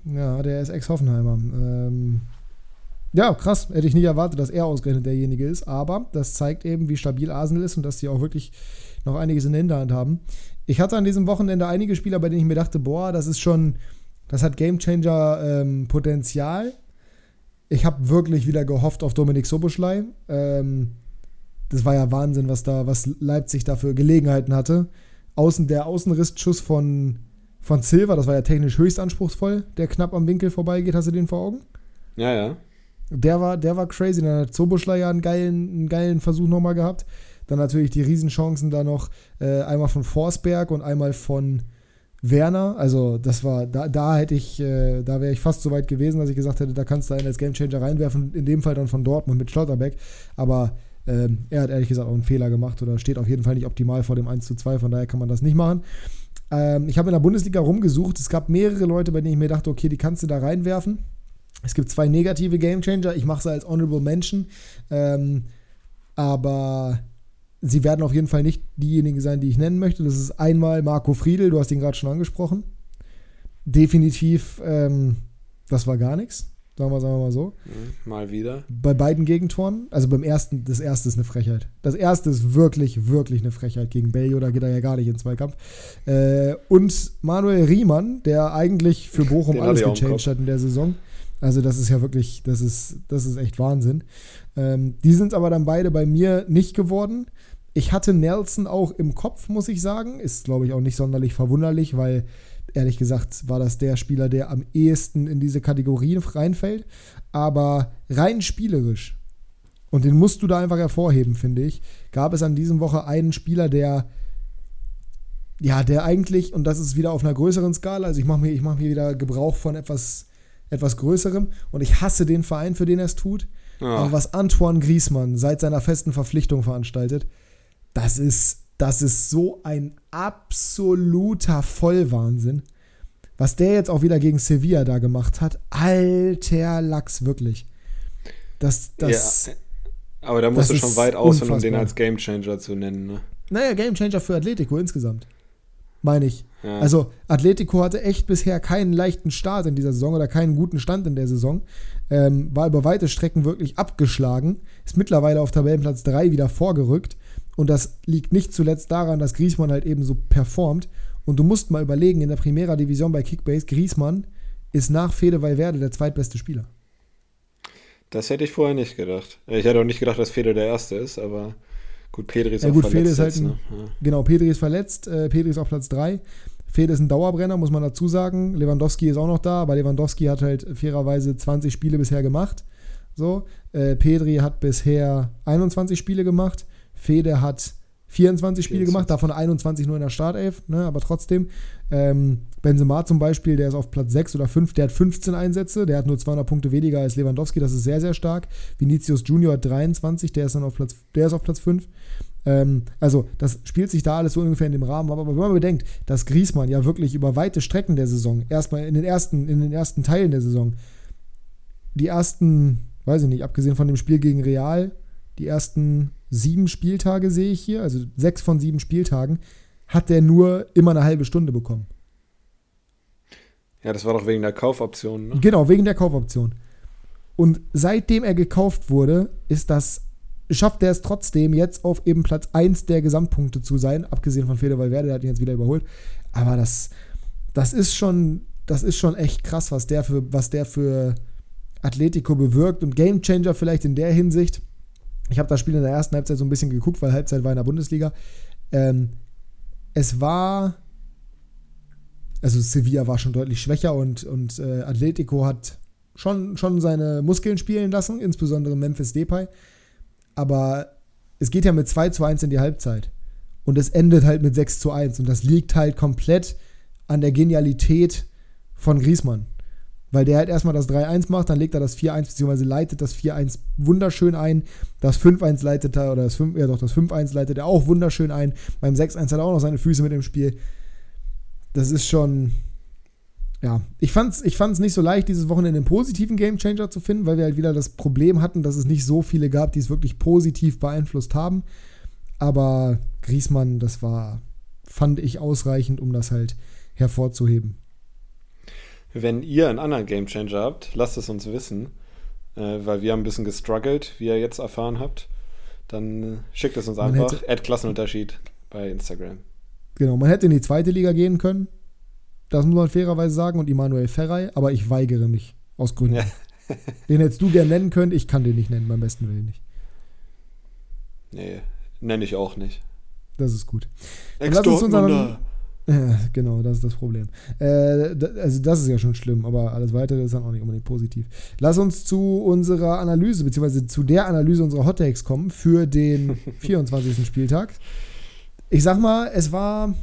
Ja, der ist Ex-Hoffenheimer. Ähm, ja, krass. Hätte ich nicht erwartet, dass er ausgerechnet derjenige ist. Aber das zeigt eben, wie stabil Arsenal ist und dass sie auch wirklich noch einiges in der Hinterhand haben. Ich hatte an diesem Wochenende einige Spieler, bei denen ich mir dachte, boah, das ist schon, das hat Gamechanger-Potenzial. Ähm, ich habe wirklich wieder gehofft auf Dominik Soboschlei. Ähm, das war ja Wahnsinn, was da, was Leipzig da für Gelegenheiten hatte. Außen, der Außenrissschuss von, von Silva, das war ja technisch höchst anspruchsvoll, der knapp am Winkel vorbeigeht. Hast du den vor Augen? Ja, ja. Der war, der war crazy. Dann hat Zoboschler ja einen geilen, einen geilen Versuch nochmal gehabt. Dann natürlich die Riesenchancen da noch äh, einmal von Forsberg und einmal von Werner. Also das war, da, da hätte ich, äh, da wäre ich fast so weit gewesen, dass ich gesagt hätte, da kannst du einen als Gamechanger reinwerfen. In dem Fall dann von Dortmund mit Schlotterbeck. Aber ähm, er hat ehrlich gesagt auch einen Fehler gemacht oder steht auf jeden Fall nicht optimal vor dem 1 zu 2, von daher kann man das nicht machen. Ähm, ich habe in der Bundesliga rumgesucht. Es gab mehrere Leute, bei denen ich mir dachte, okay, die kannst du da reinwerfen. Es gibt zwei negative Gamechanger. Ich mache sie als Honorable Mention. Ähm, aber sie werden auf jeden Fall nicht diejenigen sein, die ich nennen möchte. Das ist einmal Marco Friedel, du hast ihn gerade schon angesprochen. Definitiv, ähm, das war gar nichts. Sagen wir, sagen wir mal so. Mhm, mal wieder. Bei beiden Gegentoren, also beim ersten, das erste ist eine Frechheit. Das erste ist wirklich, wirklich eine Frechheit gegen Bello, da geht er ja gar nicht in Zweikampf. Äh, und Manuel Riemann, der eigentlich für *laughs* Bochum alles gechanged hat in der Saison. Also das ist ja wirklich, das ist, das ist echt Wahnsinn. Ähm, die sind aber dann beide bei mir nicht geworden. Ich hatte Nelson auch im Kopf, muss ich sagen. Ist, glaube ich, auch nicht sonderlich verwunderlich, weil ehrlich gesagt war das der Spieler, der am ehesten in diese Kategorie reinfällt. Aber rein spielerisch, und den musst du da einfach hervorheben, finde ich, gab es an diesem Woche einen Spieler, der ja, der eigentlich, und das ist wieder auf einer größeren Skala, also ich mache mir, mach mir wieder Gebrauch von etwas, etwas Größerem und ich hasse den Verein, für den er es tut. Ja. Aber was Antoine Griezmann seit seiner festen Verpflichtung veranstaltet, das ist das ist so ein absoluter Vollwahnsinn. Was der jetzt auch wieder gegen Sevilla da gemacht hat, alter Lachs, wirklich. Das, das, ja, aber da musst du schon weit ausholen, um den als Gamechanger zu nennen. Ne? Naja, Gamechanger für Atletico insgesamt. Meine ich. Ja. Also, Atletico hatte echt bisher keinen leichten Start in dieser Saison oder keinen guten Stand in der Saison. Ähm, war über weite Strecken wirklich abgeschlagen. Ist mittlerweile auf Tabellenplatz 3 wieder vorgerückt. Und das liegt nicht zuletzt daran, dass Griesmann halt eben so performt. Und du musst mal überlegen, in der Primera Division bei Kickbase, Griesmann ist nach Fede Valverde der zweitbeste Spieler. Das hätte ich vorher nicht gedacht. Ich hätte auch nicht gedacht, dass Fede der Erste ist, aber gut, Pedri ist ja, auch gut, verletzt. Fede ist halt ein, ne? ja. Genau, Pedri ist verletzt, äh, Pedri ist auf Platz 3. Fede ist ein Dauerbrenner, muss man dazu sagen. Lewandowski ist auch noch da, aber Lewandowski hat halt fairerweise 20 Spiele bisher gemacht. So, äh, Pedri hat bisher 21 Spiele gemacht. Fede hat 24 Spiele 24. gemacht, davon 21 nur in der Startelf, ne, aber trotzdem. Ähm, Benzema zum Beispiel, der ist auf Platz 6 oder 5, der hat 15 Einsätze, der hat nur 200 Punkte weniger als Lewandowski, das ist sehr, sehr stark. Vinicius Junior hat 23, der ist dann auf Platz, der ist auf Platz 5. Ähm, also, das spielt sich da alles so ungefähr in dem Rahmen. Aber wenn man bedenkt, dass Griesmann ja wirklich über weite Strecken der Saison, erstmal in den ersten, in den ersten Teilen der Saison, die ersten, weiß ich nicht, abgesehen von dem Spiel gegen Real, die ersten sieben Spieltage sehe ich hier, also sechs von sieben Spieltagen, hat der nur immer eine halbe Stunde bekommen. Ja, das war doch wegen der Kaufoption. Ne? Genau, wegen der Kaufoption. Und seitdem er gekauft wurde, ist das schafft er es trotzdem, jetzt auf eben Platz 1 der Gesamtpunkte zu sein, abgesehen von Fede Valverde, der hat ihn jetzt wieder überholt. Aber das, das ist schon, das ist schon echt krass, was der für, was der für Atletico bewirkt und Gamechanger vielleicht in der Hinsicht. Ich habe das Spiel in der ersten Halbzeit so ein bisschen geguckt, weil Halbzeit war in der Bundesliga. Ähm, es war, also Sevilla war schon deutlich schwächer und, und äh, Atletico hat schon, schon seine Muskeln spielen lassen, insbesondere Memphis Depay aber es geht ja mit 2 zu 1 in die Halbzeit. Und es endet halt mit 6 zu 1. Und das liegt halt komplett an der Genialität von Griesmann. Weil der halt erstmal das 3-1 macht, dann legt er das 4-1, beziehungsweise leitet das 4-1 wunderschön ein. Das 5-1 leitet er, oder das 5, ja doch, das 5-1 leitet er auch wunderschön ein. Beim 6-1 hat er auch noch seine Füße mit im Spiel. Das ist schon, ja, ich fand's, ich fand's nicht so leicht, dieses Wochenende einen positiven Gamechanger zu finden, weil wir halt wieder das Problem hatten, dass es nicht so viele gab, die es wirklich positiv beeinflusst haben. Aber Griesmann, das war, fand ich ausreichend, um das halt hervorzuheben. Wenn ihr einen anderen Gamechanger habt, lasst es uns wissen, äh, weil wir haben ein bisschen gestruggelt, wie ihr jetzt erfahren habt. Dann äh, schickt es uns einfach. Add Klassenunterschied bei Instagram. Genau, man hätte in die zweite Liga gehen können das muss man fairerweise sagen, und Immanuel Ferrei, aber ich weigere mich. Aus Gründen. Ja. *laughs* den hättest du gern nennen können, ich kann den nicht nennen, beim besten Willen nicht. Nee, nenne ich auch nicht. Das ist gut. Lass uns unseren, genau, das ist das Problem. Äh, also das ist ja schon schlimm, aber alles weitere ist dann auch nicht unbedingt positiv. Lass uns zu unserer Analyse, beziehungsweise zu der Analyse unserer Hot Takes kommen für den *laughs* 24. Spieltag. Ich sag mal, es war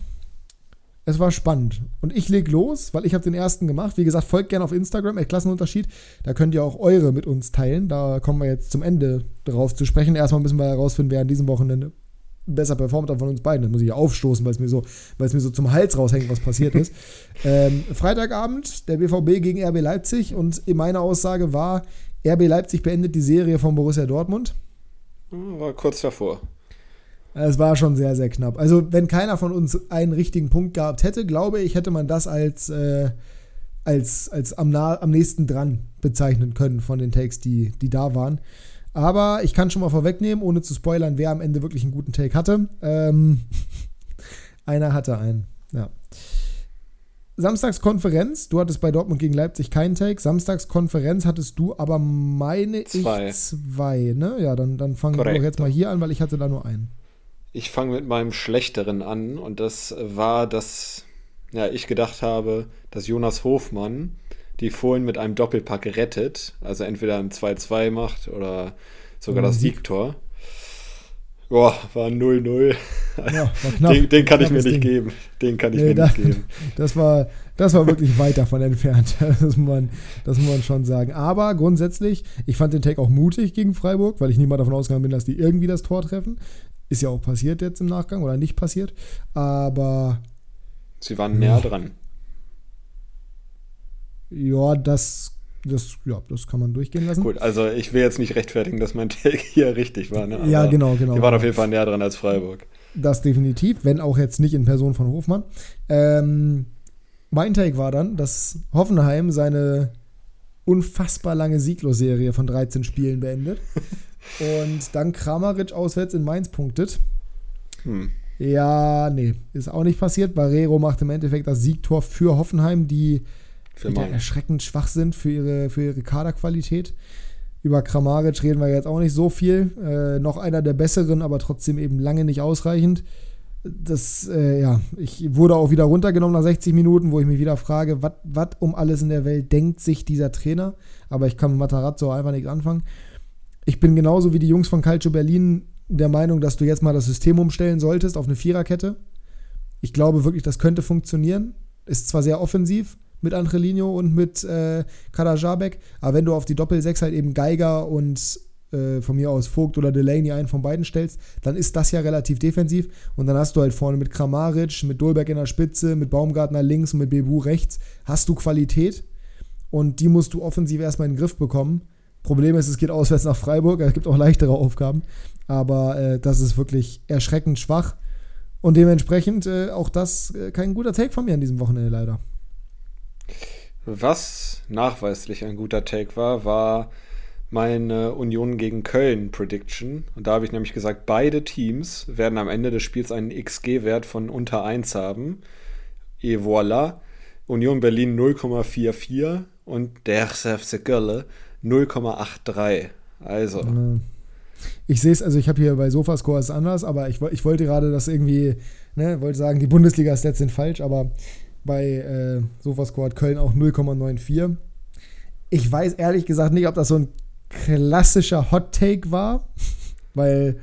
es war spannend. Und ich leg los, weil ich habe den ersten gemacht. Wie gesagt, folgt gerne auf Instagram, Klassenunterschied. Da könnt ihr auch eure mit uns teilen. Da kommen wir jetzt zum Ende drauf zu sprechen. Erstmal müssen wir herausfinden, wer an diesem Wochenende besser performt hat von uns beiden. Das muss ich ja aufstoßen, weil es mir so, weil es mir so zum Hals raushängt, was passiert ist. *laughs* ähm, Freitagabend, der BVB gegen RB Leipzig und in meiner Aussage war, RB Leipzig beendet die Serie von Borussia Dortmund. War kurz davor. Es war schon sehr, sehr knapp. Also, wenn keiner von uns einen richtigen Punkt gehabt hätte, glaube ich, hätte man das als, äh, als, als am, nah, am nächsten dran bezeichnen können von den Takes, die, die da waren. Aber ich kann schon mal vorwegnehmen, ohne zu spoilern, wer am Ende wirklich einen guten Take hatte. Ähm, *laughs* einer hatte einen, ja. Samstagskonferenz, du hattest bei Dortmund gegen Leipzig keinen Take. Samstagskonferenz hattest du aber, meine zwei. ich, zwei. Ne? Ja, dann, dann fangen wir doch jetzt mal hier an, weil ich hatte da nur einen. Ich fange mit meinem Schlechteren an und das war, dass ja, ich gedacht habe, dass Jonas Hofmann die Fohlen mit einem Doppelpack rettet, also entweder ein 2-2 macht oder sogar mhm. das Siegtor. Boah, war 0-0. Ja, *laughs* den, den, kann ich mir nicht Ding. geben. Den kann ich nee, mir da, nicht geben. *laughs* Das war, das war wirklich weit davon entfernt. *laughs* Das muss, man, das muss man schon sagen. Aber grundsätzlich, ich fand den Take auch mutig gegen Freiburg, weil ich niemals davon ausgegangen bin, dass die irgendwie das Tor treffen. Ist ja auch passiert jetzt im Nachgang oder nicht passiert. Aber. Sie waren näher ja. dran. Ja, das, das, ja, das kann man durchgehen lassen. Gut, also ich will jetzt nicht rechtfertigen, dass mein *laughs* Take hier richtig war. Ne? ja, genau, genau. Wir waren auf jeden Fall näher dran als Freiburg. Das definitiv, wenn auch jetzt nicht in Person von Hofmann. Ähm, mein Take war dann, dass Hoffenheim seine unfassbar lange Sieglos-Serie von 13 Spielen beendet. *laughs* Und dann Kramaric auswärts in Mainz punktet. Hm. Ja, nee, ist auch nicht passiert. Barrero macht im Endeffekt das Siegtor für Hoffenheim, die wieder erschreckend schwach sind für ihre, für ihre Kaderqualität. Über Kramaric reden wir jetzt auch nicht so viel. Äh, noch einer der besseren, aber trotzdem eben lange nicht ausreichend. Das, äh, ja, ich wurde auch wieder runtergenommen nach 60 Minuten, wo ich mich wieder frage, was um alles in der Welt denkt sich dieser Trainer? Aber ich kann mit Matarazzo einfach nichts anfangen ich bin genauso wie die Jungs von Calcio Berlin der Meinung, dass du jetzt mal das System umstellen solltest auf eine Viererkette. Ich glaube wirklich, das könnte funktionieren. Ist zwar sehr offensiv mit Angelino und mit äh, Kadajabek, aber wenn du auf die Doppel-6 halt eben Geiger und äh, von mir aus Vogt oder Delaney einen von beiden stellst, dann ist das ja relativ defensiv. Und dann hast du halt vorne mit Kramaric, mit Dolberg in der Spitze, mit Baumgartner links und mit Bebu rechts, hast du Qualität. Und die musst du offensiv erstmal in den Griff bekommen. Problem ist, es geht auswärts nach Freiburg, es gibt auch leichtere Aufgaben. Aber äh, das ist wirklich erschreckend schwach. Und dementsprechend äh, auch das äh, kein guter Take von mir an diesem Wochenende leider. Was nachweislich ein guter Take war, war meine Union gegen Köln Prediction. Und da habe ich nämlich gesagt, beide Teams werden am Ende des Spiels einen XG-Wert von unter 1 haben. Et voilà. Union Berlin 0,44 und der FC Köln 0,83. Also. Ich sehe es, also ich habe hier bei Sofascore es anders, aber ich, ich wollte gerade das irgendwie, ne, wollte sagen, die Bundesliga-Stats sind falsch, aber bei äh, Sofascore hat Köln auch 0,94. Ich weiß ehrlich gesagt nicht, ob das so ein klassischer Hot Take war, *laughs* weil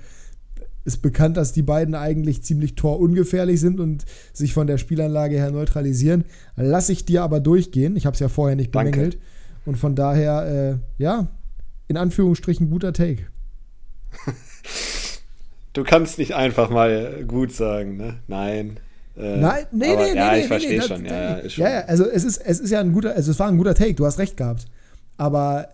es bekannt, dass die beiden eigentlich ziemlich torungefährlich sind und sich von der Spielanlage her neutralisieren. Lass ich dir aber durchgehen. Ich habe es ja vorher nicht bemängelt. Danke. Und von daher, äh, ja, in Anführungsstrichen guter Take. *laughs* Du kannst nicht einfach mal gut sagen, ne? Nein. Äh, Nein, nee, aber, nee, ja, nee, ich verstehe nee, schon. Ja, ja, schon. ja, also es ist, es ist ja ein guter, also es war ein guter Take, du hast recht gehabt. Aber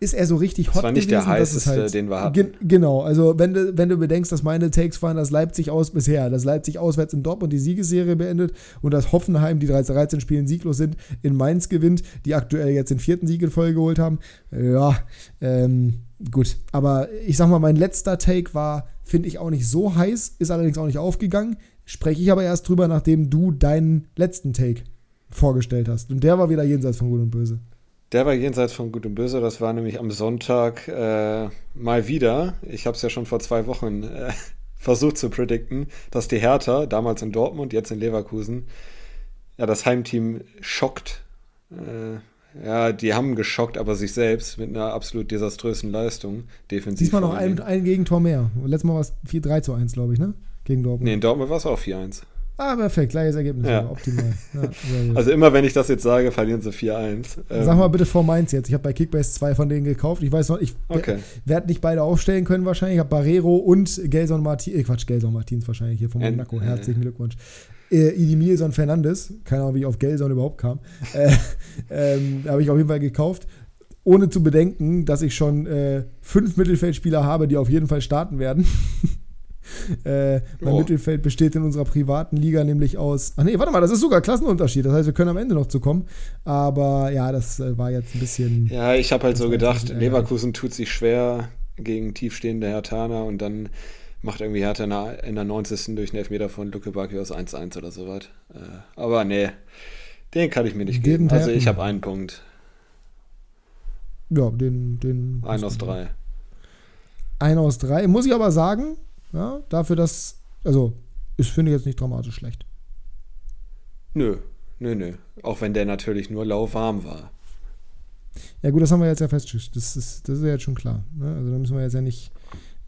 ist er so richtig hot Das war nicht gewesen, der heißeste, halt, den wir hatten. Ge genau, also wenn du, wenn du bedenkst, dass meine Takes waren, dass Leipzig aus bisher, dass Leipzig auswärts in Dortmund die Siegesserie beendet und dass Hoffenheim, die 13 Spielen sieglos sind, in Mainz gewinnt, die aktuell jetzt den vierten Sieg in Folge geholt haben. Ja, ähm, gut. Aber ich sag mal, mein letzter Take war, finde ich auch nicht so heiß, ist allerdings auch nicht aufgegangen. Spreche ich aber erst drüber, nachdem du deinen letzten Take vorgestellt hast. Und der war wieder jenseits von Gut und Böse. Der war jenseits von Gut und Böse. Das war nämlich am Sonntag äh, mal wieder. Ich habe es ja schon vor zwei Wochen äh, *laughs* versucht zu predikten, dass die Hertha, damals in Dortmund, jetzt in Leverkusen, ja, das Heimteam schockt. Äh, ja, die haben geschockt, aber sich selbst mit einer absolut desaströsen Leistung. Defensiv. Diesmal noch ein, ein Gegentor mehr. Letztes Mal war es 4-3 zu 1, glaube ich, ne? Gegen Dortmund. Nee, in Dortmund war es auch 4-1. Ah, perfekt, gleiches Ergebnis, ja. optimal. Ja, also immer, wenn ich das jetzt sage, verlieren sie 4-1. Ähm Sag mal bitte vor Mainz jetzt. Ich habe bei Kickbase zwei von denen gekauft. Ich weiß noch, ich okay. werde nicht beide aufstellen können wahrscheinlich. Ich habe Barrero und Gelson Martins, äh, Quatsch, Gelson Martins wahrscheinlich hier von Monaco. Äh, Herzlichen Glückwunsch. Äh, Idimilson Fernandes, keine Ahnung, wie ich auf Gelson überhaupt kam, äh, *laughs* ähm, habe ich auf jeden Fall gekauft ohne zu bedenken, dass ich schon äh, fünf Mittelfeldspieler habe, die auf jeden Fall starten werden. *laughs* Äh, mein oh. Mittelfeld besteht in unserer privaten Liga nämlich aus. Ach nee, warte mal, das ist sogar Klassenunterschied. Das heißt, wir können am Ende noch zu kommen. Aber ja, das äh, war jetzt ein bisschen. Ja, ich habe halt so gedacht, Leverkusen tut sich schwer gegen tiefstehende Hertaner und dann macht irgendwie Hertha in der 90. durch einen Elfmeter von Luke Bakios 1-1 oder so was. Äh, aber nee, den kann ich mir nicht geben. Also ich habe einen Punkt. Ja, den. den ein aus drei. Ein aus drei. Muss ich aber sagen, ja, dafür, dass, also, ich finde jetzt nicht dramatisch schlecht. Nö, nö, nö. Auch wenn der natürlich nur lauwarm war. Ja, gut, das haben wir jetzt ja festgestellt. Das ist, das ist ja jetzt schon klar. Ne? Also, da müssen wir jetzt ja nicht,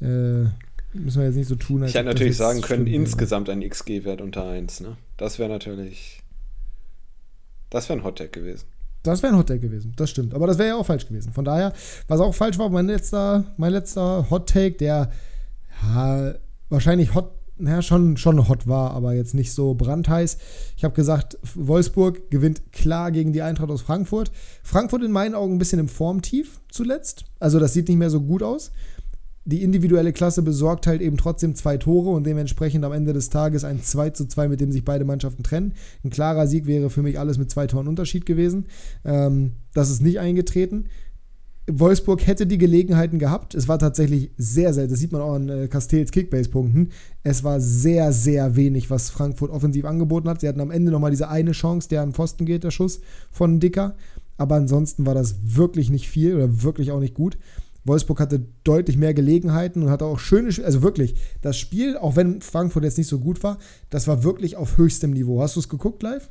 äh, müssen wir jetzt nicht so tun, als Ich hätte natürlich sagen können, insgesamt wäre. ein XG-Wert unter 1. Ne? Das wäre natürlich, das wäre ein Hottag gewesen. Das wäre ein Hot gewesen, das stimmt. Aber das wäre ja auch falsch gewesen. Von daher, was auch falsch war, mein letzter, mein letzter Hot Take, der ja, wahrscheinlich hot, naja, schon, schon hot war, aber jetzt nicht so brandheiß. Ich habe gesagt, Wolfsburg gewinnt klar gegen die Eintracht aus Frankfurt. Frankfurt in meinen Augen ein bisschen im Formtief zuletzt. Also das sieht nicht mehr so gut aus. Die individuelle Klasse besorgt halt eben trotzdem zwei Tore und dementsprechend am Ende des Tages ein 2 zu 2, mit dem sich beide Mannschaften trennen. Ein klarer Sieg wäre für mich alles mit zwei Toren Unterschied gewesen. Ähm, das ist nicht eingetreten. Wolfsburg hätte die Gelegenheiten gehabt. Es war tatsächlich sehr, sehr, das sieht man auch an äh, Castells Kickbase-Punkten. Es war sehr, sehr wenig, was Frankfurt offensiv angeboten hat. Sie hatten am Ende nochmal diese eine Chance, der an Pfosten geht, der Schuss von Dicker. Aber ansonsten war das wirklich nicht viel oder wirklich auch nicht gut. Wolfsburg hatte deutlich mehr Gelegenheiten und hatte auch schöne, also wirklich, das Spiel, auch wenn Frankfurt jetzt nicht so gut war, das war wirklich auf höchstem Niveau. Hast du es geguckt live?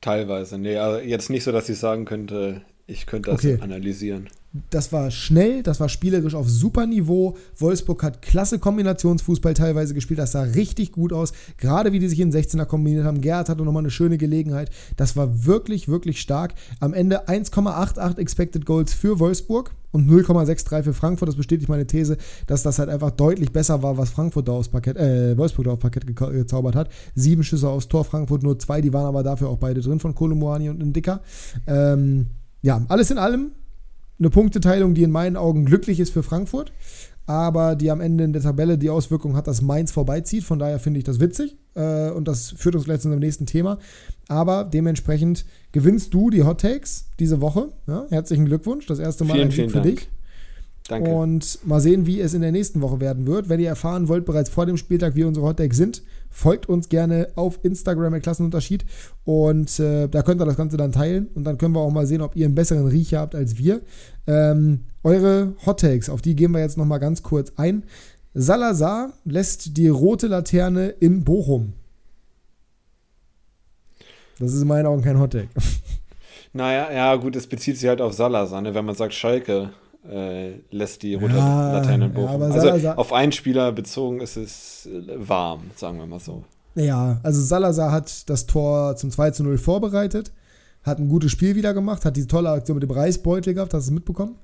Teilweise, nee, also jetzt nicht so, dass ich sagen könnte, Ich könnte das Okay. analysieren. Das war schnell, das war spielerisch auf super Niveau. Wolfsburg hat klasse Kombinationsfußball teilweise gespielt. Das sah richtig gut aus. Gerade wie die sich in den 16er kombiniert haben. Gerhard hatte nochmal eine schöne Gelegenheit. Das war wirklich, wirklich stark. Am Ende 1,88 Expected Goals für Wolfsburg und 0,63 für Frankfurt. Das bestätigt meine These, dass das halt einfach deutlich besser war, was Frankfurt da aufs Parkett, äh, Wolfsburg da aufs Parkett gezaubert hat. Sieben Schüsse aufs Tor, Frankfurt nur zwei, die waren aber dafür auch beide drin von Kolomoani und Ndika. Ähm, ja, alles in allem eine Punkteteilung, die in meinen Augen glücklich ist für Frankfurt, aber die am Ende in der Tabelle die Auswirkung hat, dass Mainz vorbeizieht. Von daher finde ich das witzig äh, und das führt uns gleich zu unserem nächsten Thema. Aber dementsprechend gewinnst du die Hot Takes diese Woche. Ja, herzlichen Glückwunsch, das erste Mal Vielen, ein Sieg für Dank. dich. Danke. Und mal sehen, wie es in der nächsten Woche werden wird. Wenn ihr erfahren wollt, bereits vor dem Spieltag, wie unsere Hottakes sind, folgt uns gerne auf Instagram Klassenunterschied. Und äh, da könnt ihr das Ganze dann teilen. Und dann können wir auch mal sehen, ob ihr einen besseren Riecher habt als wir. Ähm, eure Hottakes, auf die gehen wir jetzt nochmal ganz kurz ein. Salazar lässt die rote Laterne in Bochum. Das ist in meinen Augen kein Hottake. Naja, ja, gut, es bezieht sich halt auf Salazar, ne? wenn man sagt, Schalke äh, lässt die rote Ja, Laterne in Bochum. also Salazar- auf einen Spieler bezogen ist es äh, warm, sagen wir mal so. Ja, also Salazar hat das Tor zum 2 zu 0 vorbereitet, hat ein gutes Spiel wieder gemacht, hat diese tolle Aktion mit dem Reisbeutel gehabt, hast du es mitbekommen?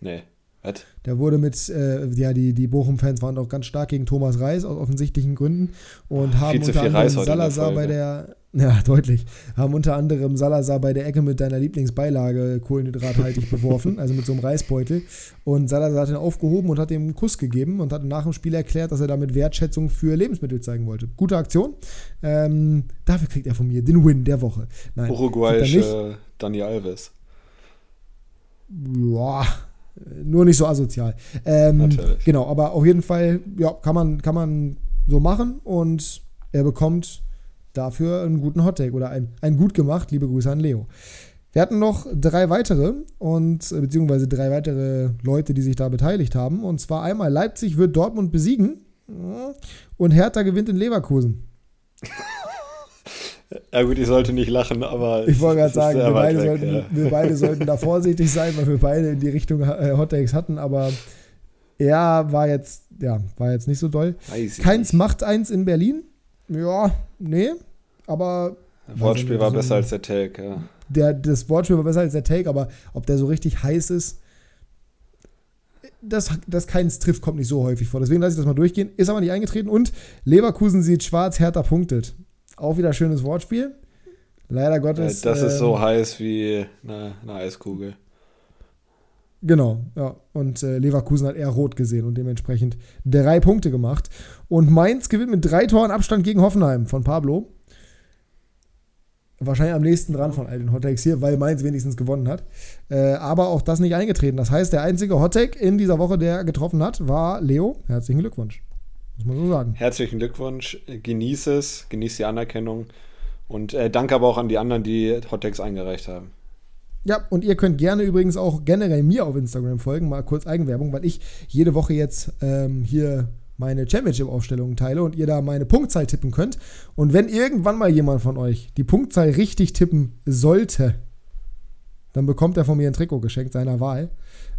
Nee. Was? Der wurde mit, äh, ja, die, die Bochum-Fans waren auch ganz stark gegen Thomas Reis aus offensichtlichen Gründen und Viel haben unter anderem Salazar bei der, *laughs* ja, deutlich, haben unter anderem Salazar bei der Ecke mit deiner Lieblingsbeilage kohlenhydrathaltig beworfen, also mit so einem Reisbeutel. Und Salazar hat ihn aufgehoben und hat ihm einen Kuss gegeben und hat nach dem Spiel erklärt, dass er damit Wertschätzung für Lebensmittel zeigen wollte. Gute Aktion. Ähm, dafür kriegt er von mir den Win der Woche. Nein. Uruguayische Dani Alves. Ja, nur nicht so asozial. Ähm, Natürlich. Genau, aber auf jeden Fall, ja, kann man, kann man so machen und er bekommt dafür einen guten Hottake oder ein, ein gut gemacht. Liebe Grüße an Leo. Wir hatten noch drei weitere und äh, beziehungsweise drei weitere Leute, die sich da beteiligt haben. Und zwar einmal Leipzig wird Dortmund besiegen und Hertha gewinnt in Leverkusen. *laughs* Ja gut, ich sollte nicht lachen, aber Ich wollte gerade sagen, wir beide, weg, sollten, ja. wir beide sollten da *laughs* vorsichtig sein, weil wir beide in die Richtung äh, Hottakes hatten, aber ja, war jetzt, ja, war jetzt nicht so doll. Keins nicht. macht eins in Berlin. Ja, nee, aber Wortspiel Also, war so- besser als der Take, ja. der, das Wortspiel war besser als der Take, aber ob der so richtig heiß ist, das, das keins trifft, kommt nicht so häufig vor. Deswegen lasse ich das mal durchgehen. Ist aber nicht eingetreten. Und Leverkusen sieht schwarz, Hertha punktet. Auch wieder schönes Wortspiel. Leider Äh, Gottes. Das ist ähm, so heiß wie eine, eine Eiskugel. Genau, ja. Und äh, Leverkusen hat eher rot gesehen und dementsprechend drei Punkte gemacht. Und Mainz gewinnt mit drei Toren Abstand gegen Hoffenheim von Pablo. Wahrscheinlich am nächsten dran von all den Hottakes hier, weil Mainz wenigstens gewonnen hat. Äh, aber auch das nicht eingetreten. Das heißt, der einzige Hottake in dieser Woche, der getroffen hat, war Leo. Herzlichen Glückwunsch. Muss man so sagen. Herzlichen Glückwunsch, genieß es, genieß die Anerkennung und äh, danke aber auch an die anderen, die Hottex eingereicht haben. Ja, und ihr könnt gerne übrigens auch generell mir auf Instagram folgen, mal kurz Eigenwerbung, weil ich jede Woche jetzt ähm, hier meine Championship-Aufstellungen teile und ihr da meine Punktzahl tippen könnt. Und wenn irgendwann mal jemand von euch die Punktzahl richtig tippen sollte, dann bekommt er von mir ein Trikot geschenkt seiner Wahl.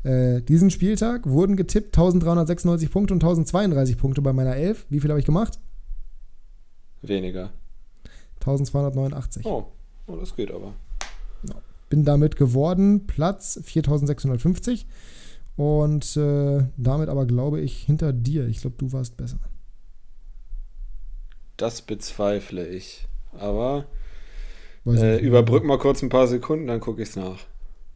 Äh, diesen Spieltag wurden getippt 1396 Punkte und 1032 Punkte bei meiner 11. Wie viel habe ich gemacht? Weniger. 1289. Oh, oh das geht aber. Bin damit geworden Platz 4650 und äh, damit aber glaube ich hinter dir. Ich glaube, du warst besser. Das bezweifle ich. Aber äh, überbrück mal kurz ein paar Sekunden, dann gucke ich es nach.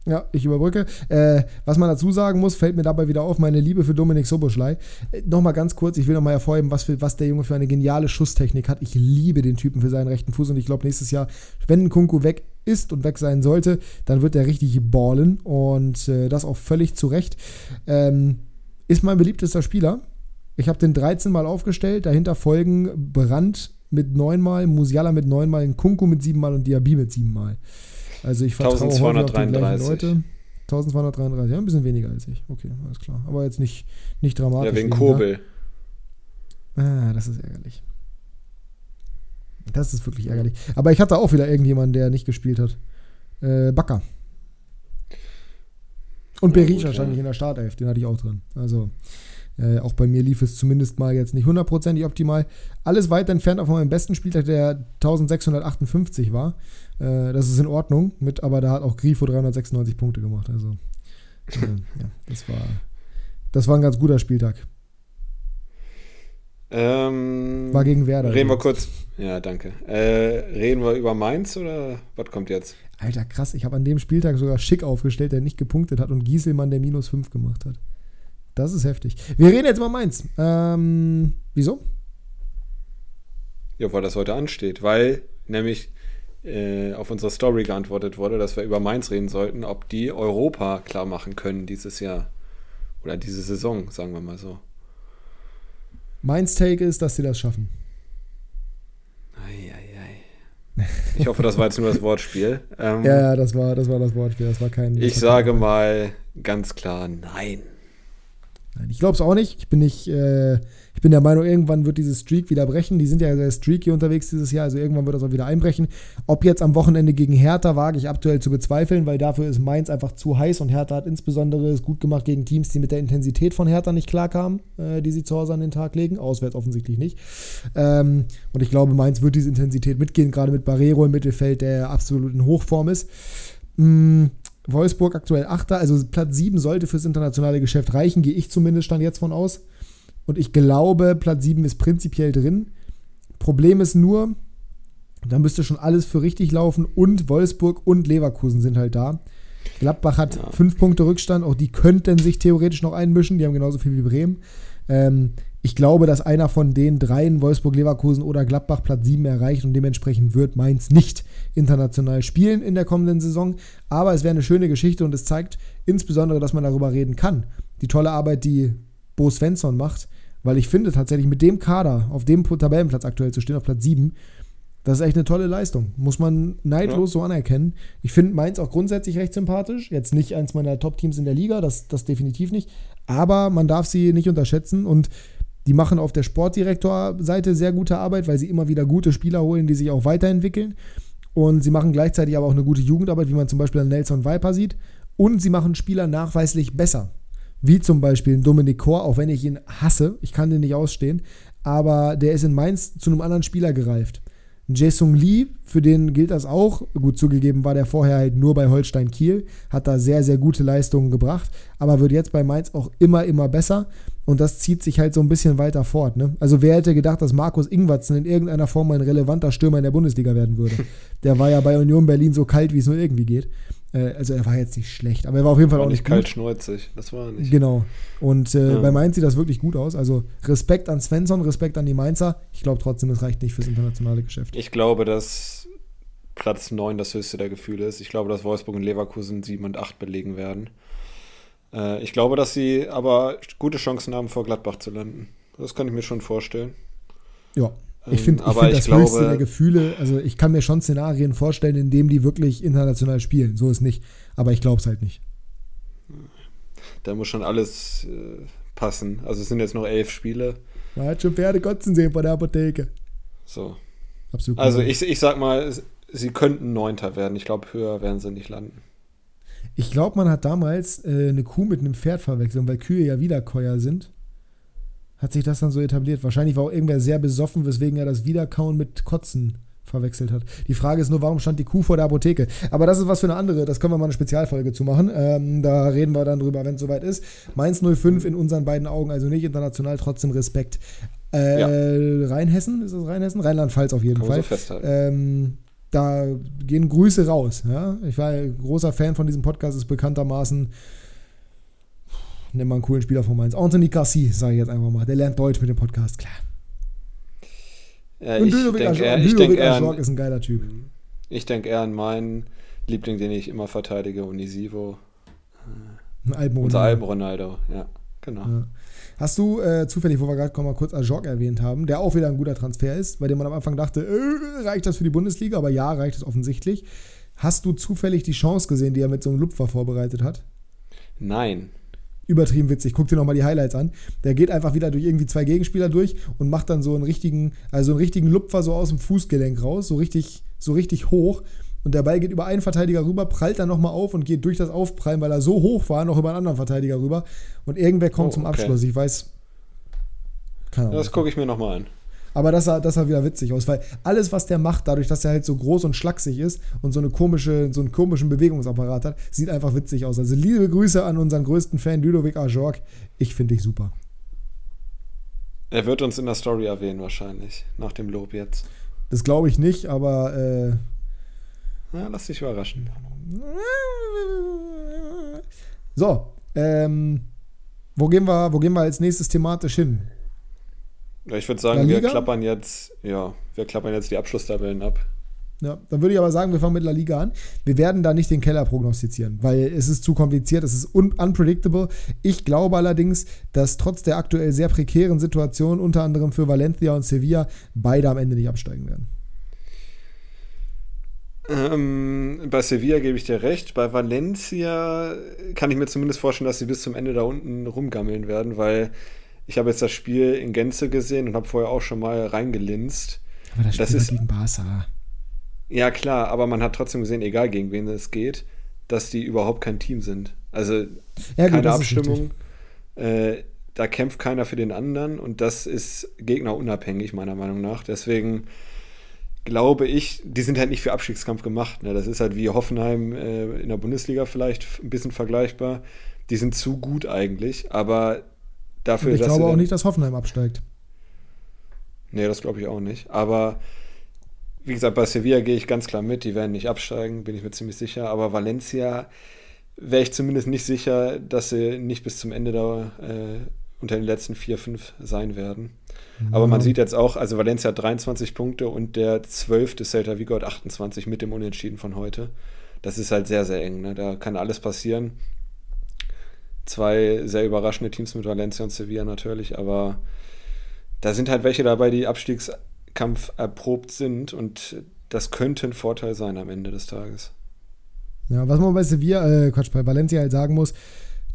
Ja, ich überbrücke. Äh, was man dazu sagen muss, fällt mir dabei wieder auf, meine Liebe für Dominik Soboschlei. Äh, Nochmal ganz kurz, ich will nochmal hervorheben, was, für, was der Junge für eine geniale Schusstechnik hat. Ich liebe den Typen für seinen rechten Fuß und ich glaube, nächstes Jahr, wenn Kunku weg ist und weg sein sollte, dann wird er richtig ballen und äh, das auch völlig zu Recht. Ähm, ist mein beliebtester Spieler. Ich habe den 13 Mal aufgestellt, dahinter folgen Brandt mit 9 Mal, Musiala mit 9 Mal, Kunku mit 7 Mal und Diaby mit 7 Mal. Also ich vertraue häufig auf die 1233. Leute. 1233, ja, ein bisschen weniger als ich. Okay, alles klar. Aber jetzt nicht, nicht dramatisch. Ja, wegen. Kobel. Ah, das ist ärgerlich. Das ist wirklich ärgerlich. Aber ich hatte auch wieder irgendjemanden, der nicht gespielt hat. Äh, Bakker. Und Berisha stand nicht in der Startelf, den hatte ich auch drin. Also äh, auch bei mir lief es zumindest mal jetzt nicht hundertprozentig optimal. Alles weit entfernt von meinem besten Spieltag, der 1658 war. Äh, das ist in Ordnung, mit, aber da hat auch Grifo 396 Punkte gemacht. Also äh, ja, das war, das war ein ganz guter Spieltag. Ähm, war gegen Werder. Reden wir kurz. Ja, danke. Äh, reden wir über Mainz oder was kommt jetzt? Alter, krass. Ich habe an dem Spieltag sogar Schick aufgestellt, der nicht gepunktet hat und Gieselmann, der minus 5 gemacht hat. Das ist heftig. Wir reden jetzt mal Mainz. Ähm, wieso? Ja, weil das heute ansteht. Weil nämlich äh, auf unsere Story geantwortet wurde, dass wir über Mainz reden sollten, ob die Europa klar machen können dieses Jahr. Oder diese Saison, sagen wir mal so. Mainz Take ist, dass sie das schaffen. Eieiei. Ich hoffe, das war jetzt nur das Wortspiel. Ähm, ja, das war, das war das Wortspiel. Das war kein. Ich sage kein mal ganz klar nein. Nein, ich glaube es auch nicht. Ich bin nicht, äh, ich bin der Meinung, irgendwann wird dieses Streak wieder brechen. Die sind ja sehr streaky unterwegs dieses Jahr, also irgendwann wird das auch wieder einbrechen. Ob jetzt am Wochenende gegen Hertha, wage ich aktuell zu bezweifeln, weil dafür ist Mainz einfach zu heiß und Hertha hat insbesondere es gut gemacht gegen Teams, die mit der Intensität von Hertha nicht klarkamen, äh, die sie zu Hause an den Tag legen. Auswärts offensichtlich nicht. Ähm, und ich glaube, Mainz wird diese Intensität mitgehen, gerade mit Barrero im Mittelfeld, der absolut in Hochform ist. Mm, Wolfsburg aktuell Achter, also Platz 7 sollte fürs internationale Geschäft reichen, gehe ich zumindest stand jetzt von aus. Und ich glaube, Platz 7 ist prinzipiell drin. Problem ist nur, da müsste schon alles für richtig laufen und Wolfsburg und Leverkusen sind halt da. Gladbach hat ja. fünf Punkte Rückstand, auch die könnten sich theoretisch noch einmischen, die haben genauso viel wie Bremen. Ähm, ich glaube, dass einer von den dreien, Wolfsburg, Leverkusen oder Gladbach, Platz 7 erreicht und dementsprechend wird Mainz nicht international spielen in der kommenden Saison. Aber es wäre eine schöne Geschichte und es zeigt insbesondere, dass man darüber reden kann. Die tolle Arbeit, die Bo Svensson macht, weil ich finde tatsächlich mit dem Kader auf dem Tabellenplatz aktuell zu stehen, auf Platz 7, das ist echt eine tolle Leistung. Muss man neidlos ja. so anerkennen. Ich finde Mainz auch grundsätzlich recht sympathisch. Jetzt nicht eins meiner Top-Teams in der Liga, das, das definitiv nicht. Aber man darf sie nicht unterschätzen und die machen auf der Sportdirektorseite sehr gute Arbeit, weil sie immer wieder gute Spieler holen, die sich auch weiterentwickeln. Und sie machen gleichzeitig aber auch eine gute Jugendarbeit, wie man zum Beispiel an Nelson Viper sieht. Und sie machen Spieler nachweislich besser. Wie zum Beispiel Dominik Kor, auch wenn ich ihn hasse, ich kann den nicht ausstehen, aber der ist in Mainz zu einem anderen Spieler gereift. Jason Lee, für den gilt das auch. Gut zugegeben war der vorher halt nur bei Holstein Kiel, hat da sehr, sehr gute Leistungen gebracht, aber wird jetzt bei Mainz auch immer, immer besser. Und das zieht sich halt so ein bisschen weiter fort. Ne? Also wer hätte gedacht, dass Markus Ingwatzen in irgendeiner Form ein relevanter Stürmer in der Bundesliga werden würde? Der war ja bei Union Berlin so kalt, wie es nur irgendwie geht. Äh, also er war jetzt nicht schlecht, aber er war auf jeden Fall war auch nicht, nicht kalt schneuzig. Das war nicht. Genau. Und äh, ja. bei Mainz sieht das wirklich gut aus. Also Respekt an Svensson, Respekt an die Mainzer. Ich glaube trotzdem, es reicht nicht fürs internationale Geschäft. Ich glaube, dass Platz 9 das höchste der Gefühle ist. Ich glaube, dass Wolfsburg und Leverkusen 7 und 8 belegen werden. Äh, ich glaube, dass sie aber gute Chancen haben, vor Gladbach zu landen. Das kann ich mir schon vorstellen. Ja, ich finde ähm, find das glaube, höchste der Gefühle, also ich kann mir schon Szenarien vorstellen, in denen die wirklich international spielen. So ist nicht. Aber ich glaube es halt nicht. Da muss schon alles äh, passen. Also es sind jetzt noch elf Spiele. Man hat schon Pferde kotzen sehen von der Apotheke. So. Absolut. Also ich, ich sag mal, sie könnten Neunter werden. Ich glaube, höher werden sie nicht landen. Ich glaube, man hat damals äh, eine Kuh mit einem Pferd verwechselt, weil Kühe ja Wiederkäuer sind. Hat sich das dann so etabliert. Wahrscheinlich war auch irgendwer sehr besoffen, weswegen er das Wiederkauen mit Kotzen verwechselt hat. Die Frage ist nur, warum stand die Kuh vor der Apotheke? Aber das ist was für eine andere, das können wir mal eine Spezialfolge zu machen. Ähm, da reden wir dann drüber, wenn es soweit ist. Mainz 05 in unseren beiden Augen, also nicht international, trotzdem Respekt. Äh, ja. Rheinhessen, ist das Rheinhessen? Rheinland-Pfalz auf jeden Fall. So ähm, da gehen Grüße raus. Ja? Ich war großer Fan von diesem Podcast, ist bekanntermaßen, nimm mal einen coolen Spieler von Mainz, Anthony Cassi, sage ich jetzt einfach mal. Der lernt Deutsch mit dem Podcast, klar. Ja, Und Ludovic Ajorg ist ein geiler Typ. Ich denke eher an meinen Liebling, den ich immer verteidige, Unisivo. Alben Unser Alben Ronaldo, ja, genau. Ja. Hast du äh, zufällig, wo wir gerade mal kurz Ajorg erwähnt haben, der auch wieder ein guter Transfer ist, bei dem man am Anfang dachte, äh, reicht das für die Bundesliga? Aber ja, reicht es offensichtlich. Hast du zufällig die Chance gesehen, die er mit so einem Lupfer vorbereitet hat? Nein. Übertrieben witzig. Guck dir nochmal die Highlights an. Der geht einfach wieder durch irgendwie zwei Gegenspieler durch und macht dann so einen richtigen, also einen richtigen Lupfer so aus dem Fußgelenk raus, so richtig, so richtig hoch und der Ball geht über einen Verteidiger rüber, prallt dann nochmal auf und geht durch das Aufprallen, weil er so hoch war, noch über einen anderen Verteidiger rüber. Und irgendwer kommt Oh, zum okay. Abschluss. Ich weiß. Keine Ahnung. Das gucke ich mir nochmal an. Aber das sah, das sah wieder witzig aus, weil alles, was der macht, dadurch, dass er halt so groß und schlaksig ist und so, eine komische, so einen komischen Bewegungsapparat hat, sieht einfach witzig aus. Also liebe Grüße an unseren größten Fan, Ludovic Ajorg. Ich finde dich super. Er wird uns in der Story erwähnen, wahrscheinlich. Nach dem Lob jetzt. Das glaube ich nicht, aber äh, Na, lass dich überraschen. so, ähm, wo gehen wir, wo gehen wir als nächstes thematisch hin? Ja, Ich würde sagen, wir klappern jetzt, ja, wir klappern jetzt die Abschlusstabellen ab. Ja, dann würde ich aber sagen, wir fangen mit La Liga an. Wir werden da nicht den Keller prognostizieren, weil es ist zu kompliziert, es ist un unpredictable. Ich glaube allerdings, dass trotz der aktuell sehr prekären Situation, unter anderem für Valencia und Sevilla, beide am Ende nicht absteigen werden. Ähm, bei Sevilla gebe ich dir recht. Bei Valencia kann ich mir zumindest vorstellen, dass sie bis zum Ende da unten rumgammeln werden, weil ich habe jetzt das Spiel in Gänze gesehen und habe vorher auch schon mal reingelinst. Aber das, Das Spiel ist- gegen Barca. Ja, klar, aber man hat trotzdem gesehen, egal gegen wen es geht, dass die überhaupt kein Team sind. Also Ja, gut, keine ist Abstimmung. Äh, da kämpft keiner für den anderen und das ist gegnerunabhängig, meiner Meinung nach. Deswegen glaube ich, die sind halt nicht für Abstiegskampf gemacht. Ne? Das ist halt wie Hoffenheim äh, in der Bundesliga vielleicht ein bisschen vergleichbar. Die sind zu gut eigentlich, aber dafür, Und ich glaube auch nicht, dass Hoffenheim absteigt. Nee, das glaube ich auch nicht. Aber wie gesagt, bei Sevilla gehe ich ganz klar mit. Die werden nicht absteigen, bin ich mir ziemlich sicher. Aber Valencia wäre ich zumindest nicht sicher, dass sie nicht bis zum Ende da äh, unter den letzten vier, fünf sein werden. Aber man sieht jetzt auch, also Valencia hat 23 Punkte und der 12. Celta Vigo hat 28 mit dem Unentschieden von heute. Das ist halt sehr, sehr eng. Ne? Da kann alles passieren. Zwei sehr überraschende Teams mit Valencia und Sevilla natürlich, aber da sind halt welche dabei, die Abstiegskampf erprobt sind und das könnte ein Vorteil sein am Ende des Tages. Ja, was man bei Sevilla, äh, Quatsch, bei Valencia halt sagen muss,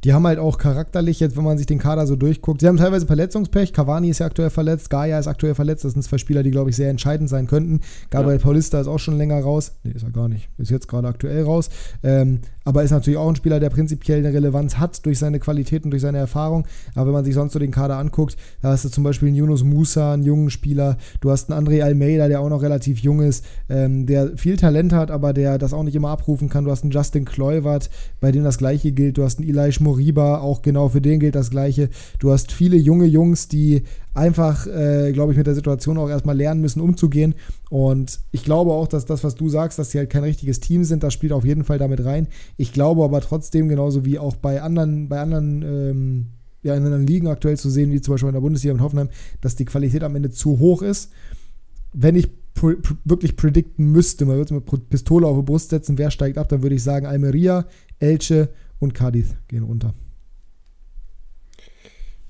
die haben halt auch charakterlich, jetzt wenn man sich den Kader so durchguckt, sie haben teilweise Verletzungspech, Cavani ist ja aktuell verletzt, Gaia ist aktuell verletzt, das sind zwei Spieler, die, glaube ich, sehr entscheidend sein könnten. Gabriel Ja. Paulista ist auch schon länger raus, nee, ist er gar nicht, ist jetzt gerade aktuell raus, ähm, aber ist natürlich auch ein Spieler, der prinzipiell eine Relevanz hat durch seine Qualitäten, durch seine Erfahrung, aber wenn man sich sonst so den Kader anguckt, da hast du zum Beispiel einen Yunus Musa, einen jungen Spieler, du hast einen André Almeida, der auch noch relativ jung ist, ähm, der viel Talent hat, aber der das auch nicht immer abrufen kann. Du hast einen Justin Kluivert, bei dem das Gleiche gilt. Du hast einen Elias Moriba, auch genau für den gilt das Gleiche. Du hast viele junge Jungs, die einfach, äh, glaube ich, mit der Situation auch erstmal lernen müssen, umzugehen. Und ich glaube auch, dass das, was du sagst, dass sie halt kein richtiges Team sind, das spielt auf jeden Fall damit rein. Ich glaube aber trotzdem, genauso wie auch bei anderen, bei anderen ähm, ja, in anderen Ligen aktuell zu sehen, wie zum Beispiel in der Bundesliga in Hoffenheim, dass die Qualität am Ende zu hoch ist. Wenn ich wirklich predikten müsste, man würde mit Pro- Pistole auf die Brust setzen, wer steigt ab, dann würde ich sagen, Almeria, Elche und Cadiz gehen runter.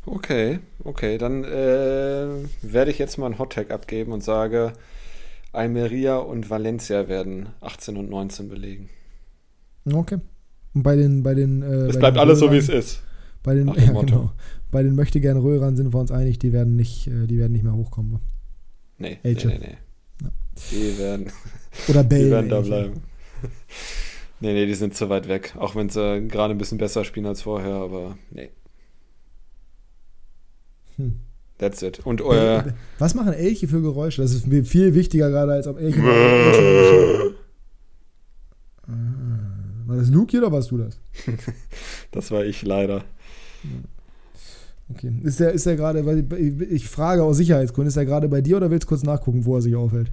Okay, okay, dann äh, werde ich jetzt mal einen Hottag abgeben und sage, Almeria und Valencia werden 18 und 19 belegen. Okay. Und bei den, bei den, äh, Es bei bleibt den alles so, wie es Röhrern- ist. Bei den, *laughs* dem ja, Motto. genau. Bei den möchte gern Röhrern sind wir uns einig, die werden nicht, äh, die werden nicht mehr hochkommen. Nee, nee, nee, nee. Die werden, Oder die Bale. werden da bleiben. Nee, nee, die sind zu weit weg. Auch wenn sie gerade ein bisschen besser spielen als vorher, aber nee. Hm. That's it. Und äh, Was machen Elche für Geräusche? Das ist mir viel wichtiger gerade, als ob Elche. Ah, War das Luke hier oder warst du das? *laughs* das war ich leider. Okay. Ist der, ist der gerade, ich frage aus Sicherheitsgründen, ist er gerade bei dir oder willst du kurz nachgucken, wo er sich aufhält?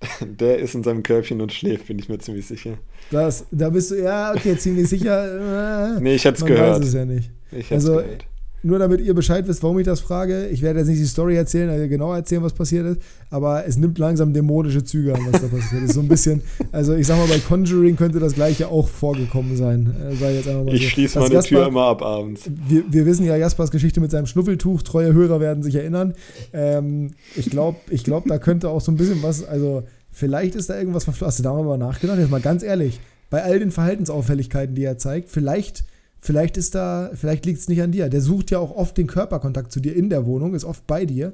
*laughs* Der ist in seinem Körbchen und schläft, bin ich mir ziemlich sicher. Das, da bist du, ja, okay, ziemlich sicher. *laughs* Äh, Nee, ich hätte es man gehört. weiß es ja nicht. Ich hätte Also, gehört. Nur damit ihr Bescheid wisst, warum ich das frage. Ich werde jetzt nicht die Story erzählen, also genau erzählen, was passiert ist, aber es nimmt langsam dämonische Züge an, was da passiert ist. So ein bisschen, also ich sag mal, bei Conjuring könnte das gleiche auch vorgekommen sein. Äh, ich Ich so. schließe meine Tür Jasper- immer ab abends. wir, wir wissen ja Jaspers Geschichte mit seinem Schnuffeltuch. Treue Hörer werden sich erinnern. Ähm, ich glaube, ich glaub, da könnte auch so ein bisschen was, also vielleicht ist da irgendwas verflossen. Hast du da mal nachgedacht? Jetzt mal ganz ehrlich, bei all den Verhaltensauffälligkeiten, die er zeigt, vielleicht, vielleicht ist da, vielleicht liegt es nicht an dir. Der sucht ja auch oft den Körperkontakt zu dir in der Wohnung, ist oft bei dir.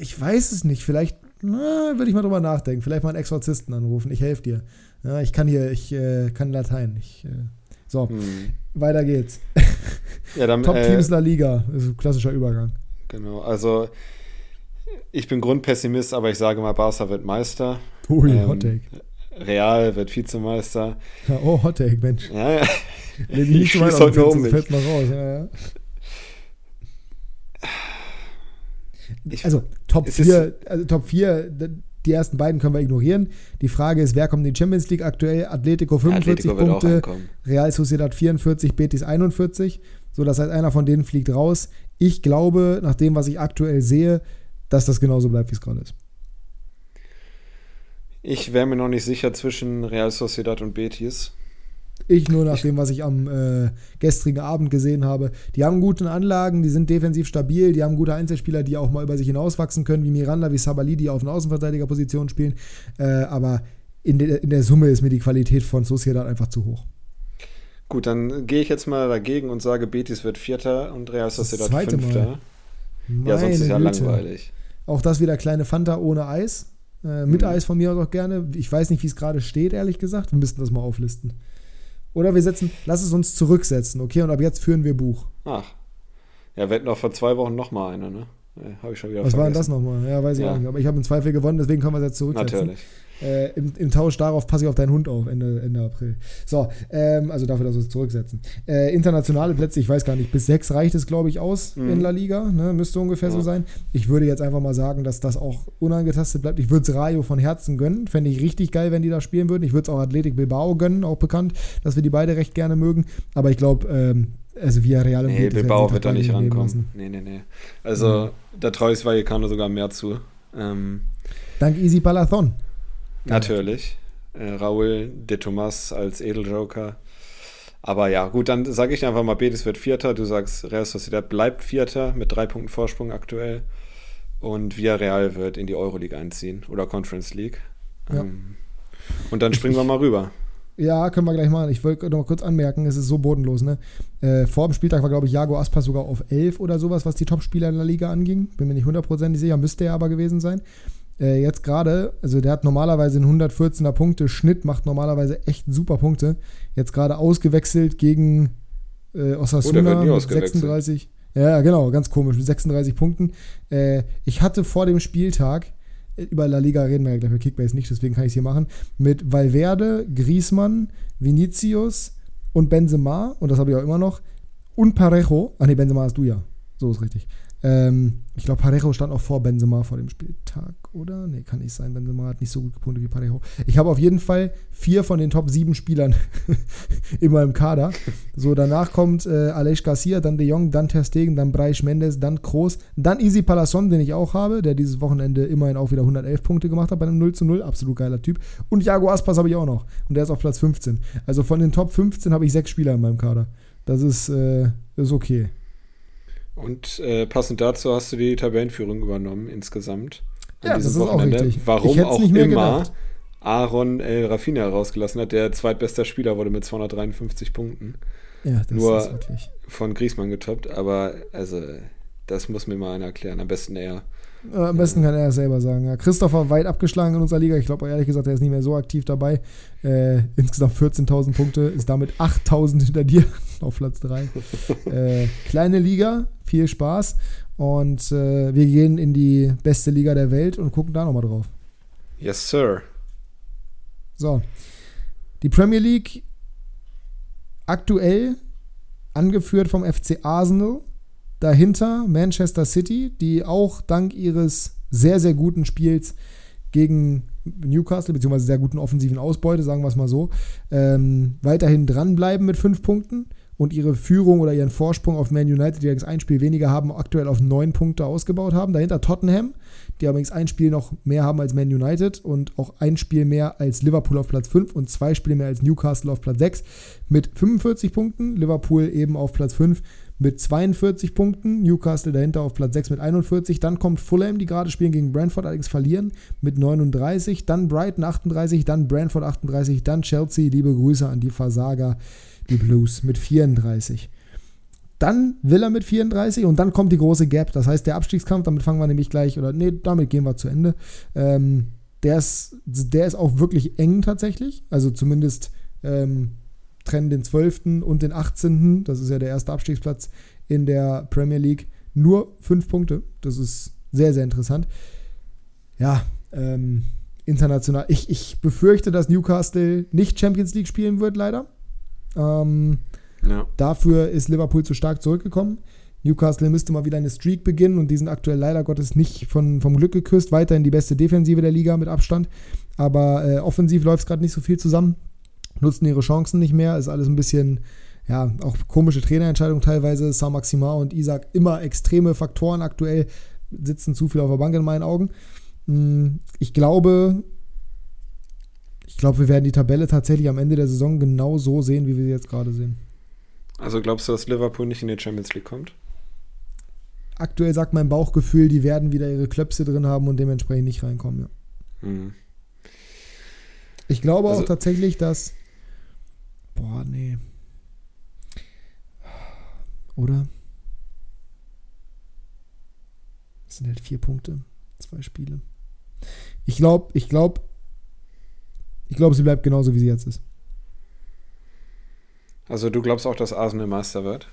Ich weiß es nicht. Vielleicht, Na, würde ich mal drüber nachdenken. Vielleicht mal einen Exorzisten anrufen. Ich helfe dir. Ja, ich kann hier, ich äh, kann Latein. Ich, äh, so, hm. weiter geht's. Ja, *laughs* Top-Teams äh, La Liga. Ist ein klassischer Übergang. Genau, also ich bin Grundpessimist, aber ich sage mal, Barca wird Meister. Ui, ähm, Hot Take. Real wird Vizemeister. Ja, oh, Hot Take, Mensch. Ja, ja. Nee, ich nicht schließe heute nur um mich. Fällt mal raus. Ja, ja. also Top 4, also Top 4, die ersten beiden können wir ignorieren. Die Frage ist, wer kommt in die Champions League aktuell? Atletico 45 Atletico Punkte, Real Sociedad 44, Betis 41. So, das heißt, einer von denen fliegt raus. Ich glaube, nach dem, was ich aktuell sehe, dass das genauso bleibt, wie es gerade ist. Ich wäre mir noch nicht sicher zwischen Real Sociedad und Betis. Ich nur nach dem, was ich am äh, gestrigen Abend gesehen habe. Die haben gute Anlagen, die sind defensiv stabil, die haben gute Einzelspieler, die auch mal über sich hinauswachsen können, wie Miranda, wie Sabali, die auf einer Außenverteidigerposition spielen. Äh, aber in, de, in der Summe ist mir die Qualität von Sociedad einfach zu hoch. Gut, dann gehe ich jetzt mal dagegen und sage, Betis wird Vierter und Real Sociedad Fünfter. Ja, sonst ist ja Güte. langweilig. Auch das wieder kleine Fanta ohne Eis. Äh, mit mhm. Eis von mir aus auch gerne. Ich weiß nicht, wie es gerade steht, ehrlich gesagt. Wir müssten das mal auflisten. Oder wir setzen, lass es uns zurücksetzen, okay? Und ab jetzt führen wir Buch. Ach. Ja, wir hatten auch vor zwei Wochen nochmal eine, ne? Habe ich schon wieder Was vergessen. war denn das nochmal? Ja, weiß ich ja. auch nicht. Aber ich habe im Zweifel gewonnen, deswegen können wir es jetzt zurücksetzen. Natürlich. Äh, im, im, Tausch darauf passe ich auf deinen Hund auf, Ende, Ende April. So, ähm, also dafür, dass wir es zurücksetzen. Äh, internationale Plätze, ich weiß gar nicht, bis sechs reicht es, glaube ich, aus mhm. in La Liga. Ne? Müsste ungefähr ja. so sein. Ich würde jetzt einfach mal sagen, dass das auch unangetastet bleibt. Ich würde es Rayo von Herzen gönnen. Fände ich richtig geil, wenn die da spielen würden. Ich würde es auch Athletic Bilbao gönnen, auch bekannt, dass wir die beide recht gerne mögen. Aber ich glaube, ähm, also Villarreal und Nee, Bilbao wird da nicht rankommen. Nee, nee, nee. Also, mhm. da traue ich Vallecano sogar mehr zu. Ähm, Dank Easy Palathon. Natürlich. Äh, Raul de Tomas als Edeljoker. Aber ja, gut, dann sage ich einfach mal, Betis wird Vierter. Du sagst, Real Sociedad bleibt Vierter mit drei Punkten Vorsprung aktuell. Und Villarreal wird in die Euroleague einziehen oder Conference League. Ja. Ähm, und dann springen wir mal rüber. Ja, können wir gleich machen. Ich wollte noch mal kurz anmerken, es ist so bodenlos. Ne? Äh, vor dem Spieltag war, glaube ich, Jago Aspas sogar auf 11 oder sowas, was die Topspieler in der Liga anging. Bin mir nicht hundertprozentig sicher, müsste er aber gewesen sein äh, jetzt gerade, also der hat normalerweise einen 114er Punkte Schnitt, macht normalerweise echt super Punkte. Jetzt gerade ausgewechselt gegen äh, Osasuna oh, mit 36. Ja, genau, ganz komisch, mit 36 Punkten. Äh, ich hatte vor dem Spieltag, äh, über La Liga reden wir ja gleich für Kickbase nicht, deswegen kann ich es hier machen, mit Valverde, Griezmann, Vinicius und Benzema, und das habe ich auch immer noch, und Parejo. Ah, nee, Benzema hast du ja. So ist richtig. Ähm, ich glaube, Parejo stand auch vor Benzema vor dem Spieltag, oder? Nee, kann nicht sein. Benzema hat nicht so gut gepunktet wie Parejo. Ich habe auf jeden Fall vier von den Top sieben Spielern *laughs* in meinem Kader. So, danach kommt äh, Aleix Garcia, dann De Jong, dann Ter Stegen, dann Breisch Mendes, dann Kroos, dann Easy Palasson, den ich auch habe, der dieses Wochenende immerhin auch wieder 111 Punkte gemacht hat bei einem 0 zu 0. Absolut geiler Typ. Und Jago Aspas habe ich auch noch. Und der ist auf Platz 15. Also von den Top 15 habe ich sechs Spieler in meinem Kader. Das ist, äh, ist okay. Und äh, passend dazu hast du die Tabellenführung übernommen insgesamt. Ja, das ist Wochenende. auch richtig. Warum auch immer gedacht. Aaron El Rafinha herausgelassen hat. Der zweitbester Spieler wurde mit 253 Punkten. Ja, das Nur ist wirklich. von Griesmann getoppt. Aber also, das muss mir mal einer erklären. Am besten er. Äh, am besten kann er es selber sagen. Ja, Christopher weit abgeschlagen in unserer Liga. Ich glaube ehrlich gesagt, er ist nicht mehr so aktiv dabei. Äh, insgesamt 14.000 Punkte, ist damit 8.000 hinter dir *laughs* auf Platz 3. äh, kleine Liga, viel Spaß. Und äh, wir gehen in die beste Liga der Welt und gucken da nochmal drauf. Yes, sir. So. Die Premier League aktuell angeführt vom FC Arsenal Dahinter Manchester City, die auch dank ihres sehr, sehr guten Spiels gegen Newcastle, beziehungsweise sehr guten offensiven Ausbeute, sagen wir es mal so, ähm, weiterhin dranbleiben mit fünf Punkten und ihre Führung oder ihren Vorsprung auf Man United, die allerdings ein Spiel weniger haben, aktuell auf neun Punkte ausgebaut haben. Dahinter Tottenham, die allerdings ein Spiel noch mehr haben als Man United und auch ein Spiel mehr als Liverpool auf Platz 5 und zwei Spiele mehr als Newcastle auf Platz 6 mit 45 Punkten. Liverpool eben auf Platz 5 mit 42 Punkten, Newcastle dahinter auf Platz 6 mit 41, dann kommt Fulham, die gerade spielen gegen Brentford, allerdings verlieren mit 39, dann Brighton 38, dann Brentford 38, dann Chelsea, liebe Grüße an die Versager, die Blues mit 34. dann Villa mit 34 und dann kommt die große Gap. Das heißt, der Abstiegskampf, damit fangen wir nämlich gleich, oder nee, damit gehen wir zu Ende. Ähm, der, ist, der ist auch wirklich eng tatsächlich. Also zumindest ähm, trennen den 12. und den 18. Das ist ja der erste Abstiegsplatz in der Premier League. Nur fünf Punkte. Das ist sehr, sehr interessant. Ja, ähm, international. Ich, ich befürchte, dass Newcastle nicht Champions League spielen wird, leider. Ähm, ja. Dafür ist Liverpool zu stark zurückgekommen. Newcastle müsste mal wieder eine Streak beginnen und die sind aktuell leider Gottes nicht von, vom Glück geküsst. Weiterhin die beste Defensive der Liga mit Abstand. Aber äh, offensiv läuft es gerade nicht so viel zusammen. Nutzen ihre Chancen nicht mehr. Ist alles ein bisschen, ja, auch komische Trainerentscheidungen teilweise. Saint-Maximin und Isaac immer extreme Faktoren aktuell. Sitzen zu viel auf der Bank in meinen Augen. Hm, ich glaube, ich glaube, wir werden die Tabelle tatsächlich am Ende der Saison genau so sehen, wie wir sie jetzt gerade sehen. Also glaubst du, dass Liverpool nicht in die Champions League kommt? Aktuell sagt mein Bauchgefühl, die werden wieder ihre Klöpse drin haben und dementsprechend nicht reinkommen, ja. Mhm. Ich glaube also, auch tatsächlich, dass. Boah, nee. Oder? Das sind halt vier Punkte. Zwei Spiele. Ich glaube, ich glaube, ich glaube, sie bleibt genauso, wie sie jetzt ist. Also du glaubst auch, dass Arsenal Meister wird?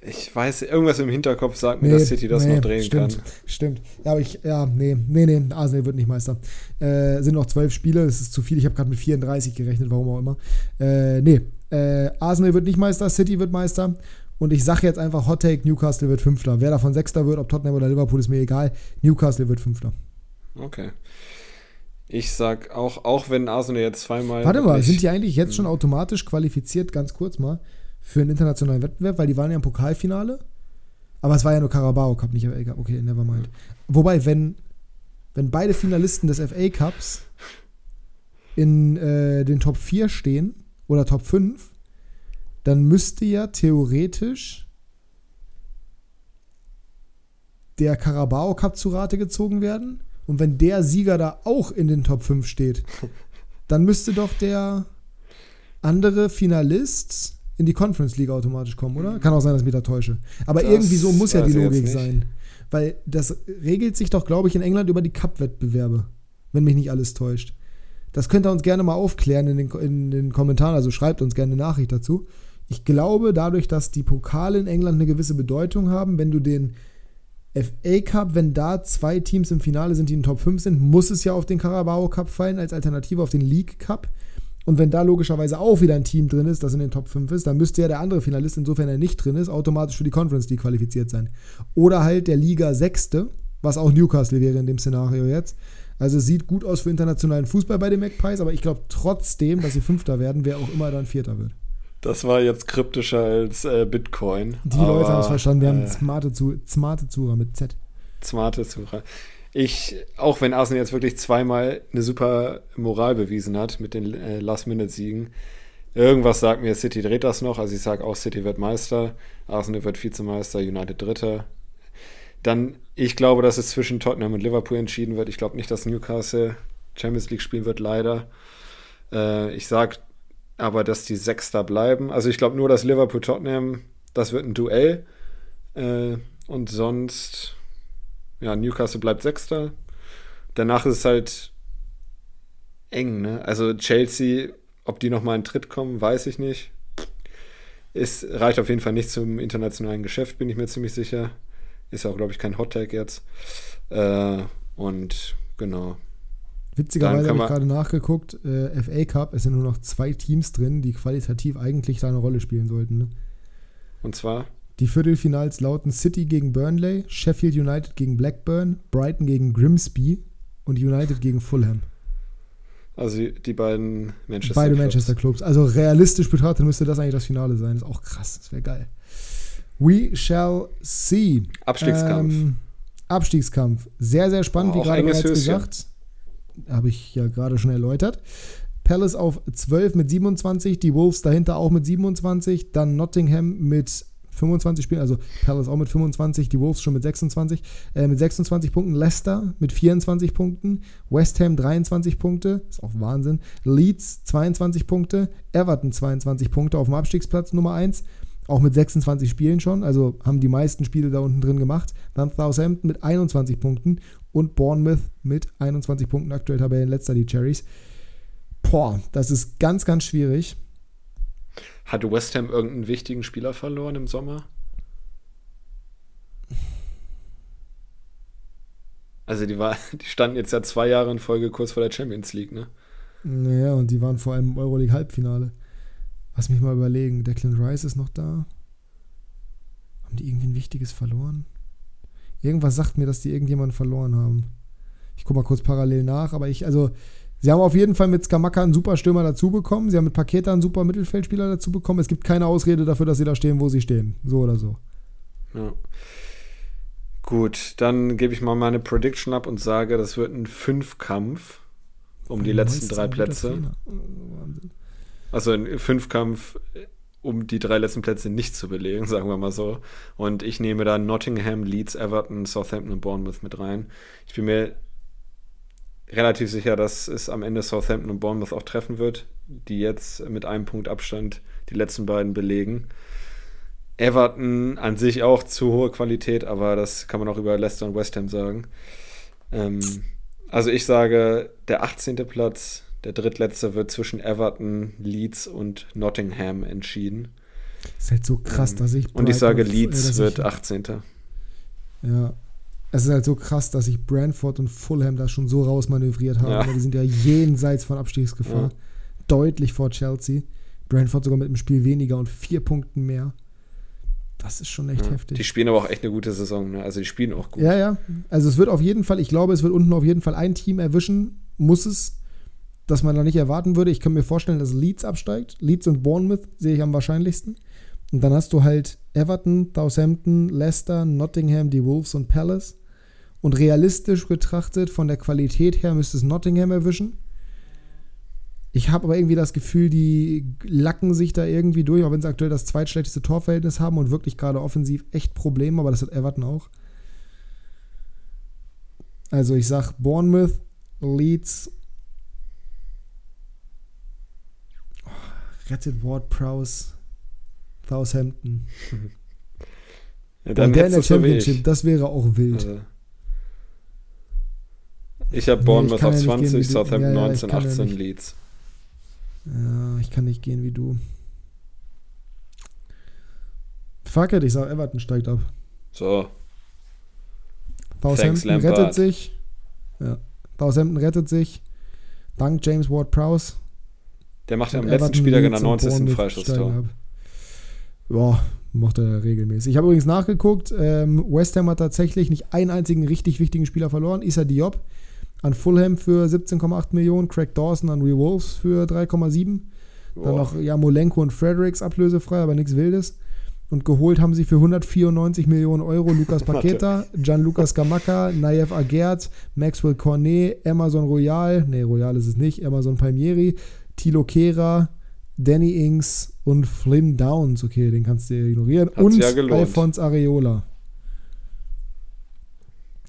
Ich weiß, irgendwas im Hinterkopf sagt mir, nee, dass City das nee, noch drehen stimmt, kann. Stimmt. Ja, aber ich, ja, nee, nee, nee, Arsenal wird nicht Meister. Äh, sind noch zwölf Spiele, das ist zu viel. Ich habe gerade mit 34 gerechnet, warum auch immer. Äh, nee, äh, Arsenal wird nicht Meister, City wird Meister. Und ich sage jetzt einfach Hot Take, Newcastle wird Fünfter. Wer davon Sechster wird, ob Tottenham oder Liverpool, ist mir egal. Newcastle wird Fünfter. Okay. Ich sag auch, auch wenn Arsenal jetzt zweimal. Warte mal, sind die eigentlich jetzt schon automatisch qualifiziert, ganz kurz mal, für einen internationalen Wettbewerb? Weil die waren ja im Pokalfinale. Aber es war ja nur Carabao Cup, nicht FA Cup. Okay, never mind. Wobei, wenn, wenn beide Finalisten des FA Cups in äh, den Top 4 stehen oder Top 5, dann müsste ja theoretisch der Carabao Cup zu Rate gezogen werden und wenn der Sieger da auch in den Top 5 steht, *laughs* dann müsste doch der andere Finalist in die Conference League automatisch kommen, oder? Kann auch sein, dass ich mich da täusche. Aber das irgendwie so muss ja die Logik sein. Weil das regelt sich doch, glaube ich, in England über die Cup-Wettbewerbe. Wenn mich nicht alles täuscht. Das könnt ihr uns gerne mal aufklären in den, in den Kommentaren, also schreibt uns gerne eine Nachricht dazu. Ich glaube, dadurch, dass die Pokale in England eine gewisse Bedeutung haben, wenn du den FA Cup, wenn da zwei Teams im Finale sind, die in den Top 5 sind, muss es ja auf den Carabao Cup fallen, als Alternative auf den League Cup. Und wenn da logischerweise auch wieder ein Team drin ist, das in den Top 5 ist, dann müsste ja der andere Finalist, insofern er nicht drin ist, automatisch für die Conference League qualifiziert sein. Oder halt der Liga Sechste, was auch Newcastle wäre in dem Szenario jetzt. Also es sieht gut aus für internationalen Fußball bei den Magpies, aber ich glaube trotzdem, dass sie Fünfter werden, wer auch immer dann Vierter wird. Das war jetzt kryptischer als äh, Bitcoin. Die aber, Leute haben es verstanden. Wir äh, haben smarte, Zu smarte Zuhörer mit Z. Smarte Zuhörer. Ich, auch wenn Arsenal jetzt wirklich zweimal eine super Moral bewiesen hat mit den äh, Last-Minute-Siegen, irgendwas sagt mir, City dreht das noch. Also ich sage auch, City wird Meister, Arsenal wird Vizemeister, United Dritter. Dann, ich glaube, dass es zwischen Tottenham und Liverpool entschieden wird. Ich glaube nicht, dass Newcastle Champions League spielen wird, leider. Äh, ich sage aber dass die Sechster bleiben. Also ich glaube nur, dass Liverpool-Tottenham, das wird ein Duell. Äh, und sonst, ja, Newcastle bleibt Sechster. Danach ist es halt eng, ne? Also Chelsea, ob die nochmal in Tritt kommen, weiß ich nicht. Es reicht auf jeden Fall nicht zum internationalen Geschäft, bin ich mir ziemlich sicher. Ist auch, glaube ich, kein Hot-Tag jetzt. Äh, und genau, Witzigerweise habe ich gerade nachgeguckt, äh, FA Cup, es sind nur noch zwei Teams drin, die qualitativ eigentlich da eine Rolle spielen sollten. Ne? Und zwar? Die Viertelfinals lauten City gegen Burnley, Sheffield United gegen Blackburn, Brighton gegen Grimsby und United gegen Fulham. Also die beiden Manchester Beide Clubs. Manchester Clubs. Also realistisch betrachtet müsste das eigentlich das Finale sein. Ist auch krass, das wäre geil. We shall see. Abstiegskampf. Ähm, Abstiegskampf. Sehr, sehr spannend, oh, wie gerade bereits gesagt habe ich ja gerade schon erläutert. Palace auf 12 mit 27, die Wolves dahinter auch mit 27, dann Nottingham mit 25 Spielen, also Palace auch mit 25, die Wolves schon mit 26, äh, mit 26 Punkten, Leicester mit 24 Punkten, West Ham 23 Punkte, ist auch Wahnsinn, Leeds 22 Punkte, Everton 22 Punkte auf dem Abstiegsplatz Nummer 1 auch mit 26 Spielen schon, also haben die meisten Spiele da unten drin gemacht. Dann Southampton mit 21 Punkten und Bournemouth mit 21 Punkten, aktuell Tabellenletzter, die Cherries. Boah, das ist ganz, ganz schwierig. Hat West Ham irgendeinen wichtigen Spieler verloren im Sommer? Also die, war, *laughs* die standen jetzt ja zwei Jahre in Folge kurz vor der Champions League, ne? Naja, und die waren vor allem im Euroleague-Halbfinale. Lass mich mal überlegen. Declan Rice ist noch da. Haben die irgendwie ein Wichtiges verloren? Irgendwas sagt mir, dass die irgendjemanden verloren haben. Ich gucke mal kurz parallel nach, aber ich, also, sie haben auf jeden Fall mit Skamaka einen super Stürmer dazu bekommen. Sie haben mit Paketa einen super Mittelfeldspieler dazu bekommen. Es gibt keine Ausrede dafür, dass sie da stehen, wo sie stehen. So oder so. Ja. Gut, dann gebe ich mal meine Prediction ab und sage, das wird ein Fünfkampf um die letzten drei Plätze. Also ein Fünfkampf um die drei letzten Plätze nicht zu belegen, *laughs* sagen wir mal so. Und ich nehme da Nottingham, Leeds, Everton, Southampton und Bournemouth mit rein. Ich bin mir relativ sicher, dass es am Ende Southampton und Bournemouth auch treffen wird, die jetzt mit einem Punkt Abstand die letzten beiden belegen. Everton an sich auch zu hohe Qualität, aber das kann man auch über Leicester und West Ham sagen. Ähm, also ich sage, der 18. Platz, der drittletzte, wird zwischen Everton, Leeds und Nottingham entschieden. Das ist halt so krass, dass ich. Und ich sage, Leeds wird 18. Ja. Es ist halt so krass, dass sich Brentford und Fulham da schon so rausmanövriert haben. Ja. Die sind ja *laughs* jenseits von Abstiegsgefahr. Ja. Deutlich vor Chelsea. Brentford sogar mit einem Spiel weniger und vier Punkten mehr. Das ist schon echt Ja. heftig. Die spielen aber auch echt eine gute Saison. Ne? Also die spielen auch gut. Ja, ja. Also es wird auf jeden Fall, ich glaube, es wird unten auf jeden Fall ein Team erwischen, muss es, das man da nicht erwarten würde. Ich kann mir vorstellen, dass Leeds absteigt. Leeds und Bournemouth sehe ich am wahrscheinlichsten. Und dann hast du halt Everton, Southampton, Leicester, Nottingham, die Wolves und Palace. Und realistisch betrachtet, von der Qualität her, müsste es Nottingham erwischen. Ich habe aber irgendwie das Gefühl, die lacken sich da irgendwie durch, auch wenn sie aktuell das zweitschlechteste Torverhältnis haben und wirklich gerade offensiv echt Probleme, aber das hat Everton auch. Also ich sag Bournemouth, Leeds, rettet Ward Prowse, Southampton. *laughs* Ja, Und der in der. Championship, das wäre auch wild. Also, ich habe Nee, Bournemouth kann auf ja nicht gehen 20, wie du. Southampton Ja, ja, ich 19, kann ja 18 nicht. Leeds. Ja, ich kann nicht gehen wie du. Fuck it, ich sag Everton steigt ab. So, Southampton rettet sich. Ja. Southampton rettet sich. Dank James Ward-Prowse. Der macht ja am letzten Spieltag in Leeds der und 90. Bournemouth Freistoßtor. Ja, macht er ja regelmäßig. Ich habe übrigens nachgeguckt, ähm, West Ham hat tatsächlich nicht einen einzigen richtig wichtigen Spieler verloren. Issa Diop an Fulham für 17,8 Millionen, Craig Dawson an Wolves für 3,7. Dann noch Jamolenko und Fredericks ablösefrei, aber nichts Wildes. Und geholt haben sie für 194 Millionen Euro Lukas *laughs* Paqueta, Gianluca Scamacca, Nayev Agert, Maxwell Cornet, Amazon Royal, nee, Royal ist es nicht, Amazon Palmieri, Tilo Kehra, Danny Ings und Flynn Downs. Okay, den kannst du ignorieren. Hat und ja. Alphonse Areola.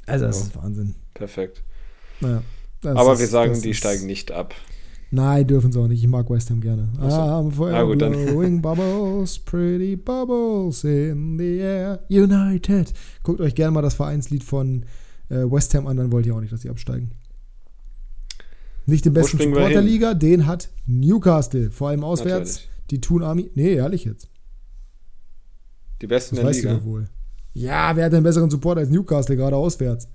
Also, das Ja. ist Wahnsinn. Perfekt. Naja, Aber ist- wir sagen, die ist- steigen nicht ab. Nein, dürfen sie auch nicht. Ich mag West Ham gerne. So. I'm forever Na gut, dann. blowing *laughs* bubbles, pretty bubbles in the air. United. Guckt euch gerne mal das Vereinslied von äh, West Ham an, dann wollt ihr auch nicht, dass sie absteigen. Nicht den besten Support der? Liga, den hat Newcastle. Vor allem auswärts. Natürlich. Die tun Army. Nee, ehrlich jetzt. Die besten Das der weißt du Liga. doch wohl. Ja, wer hat denn besseren Support als Newcastle, gerade auswärts?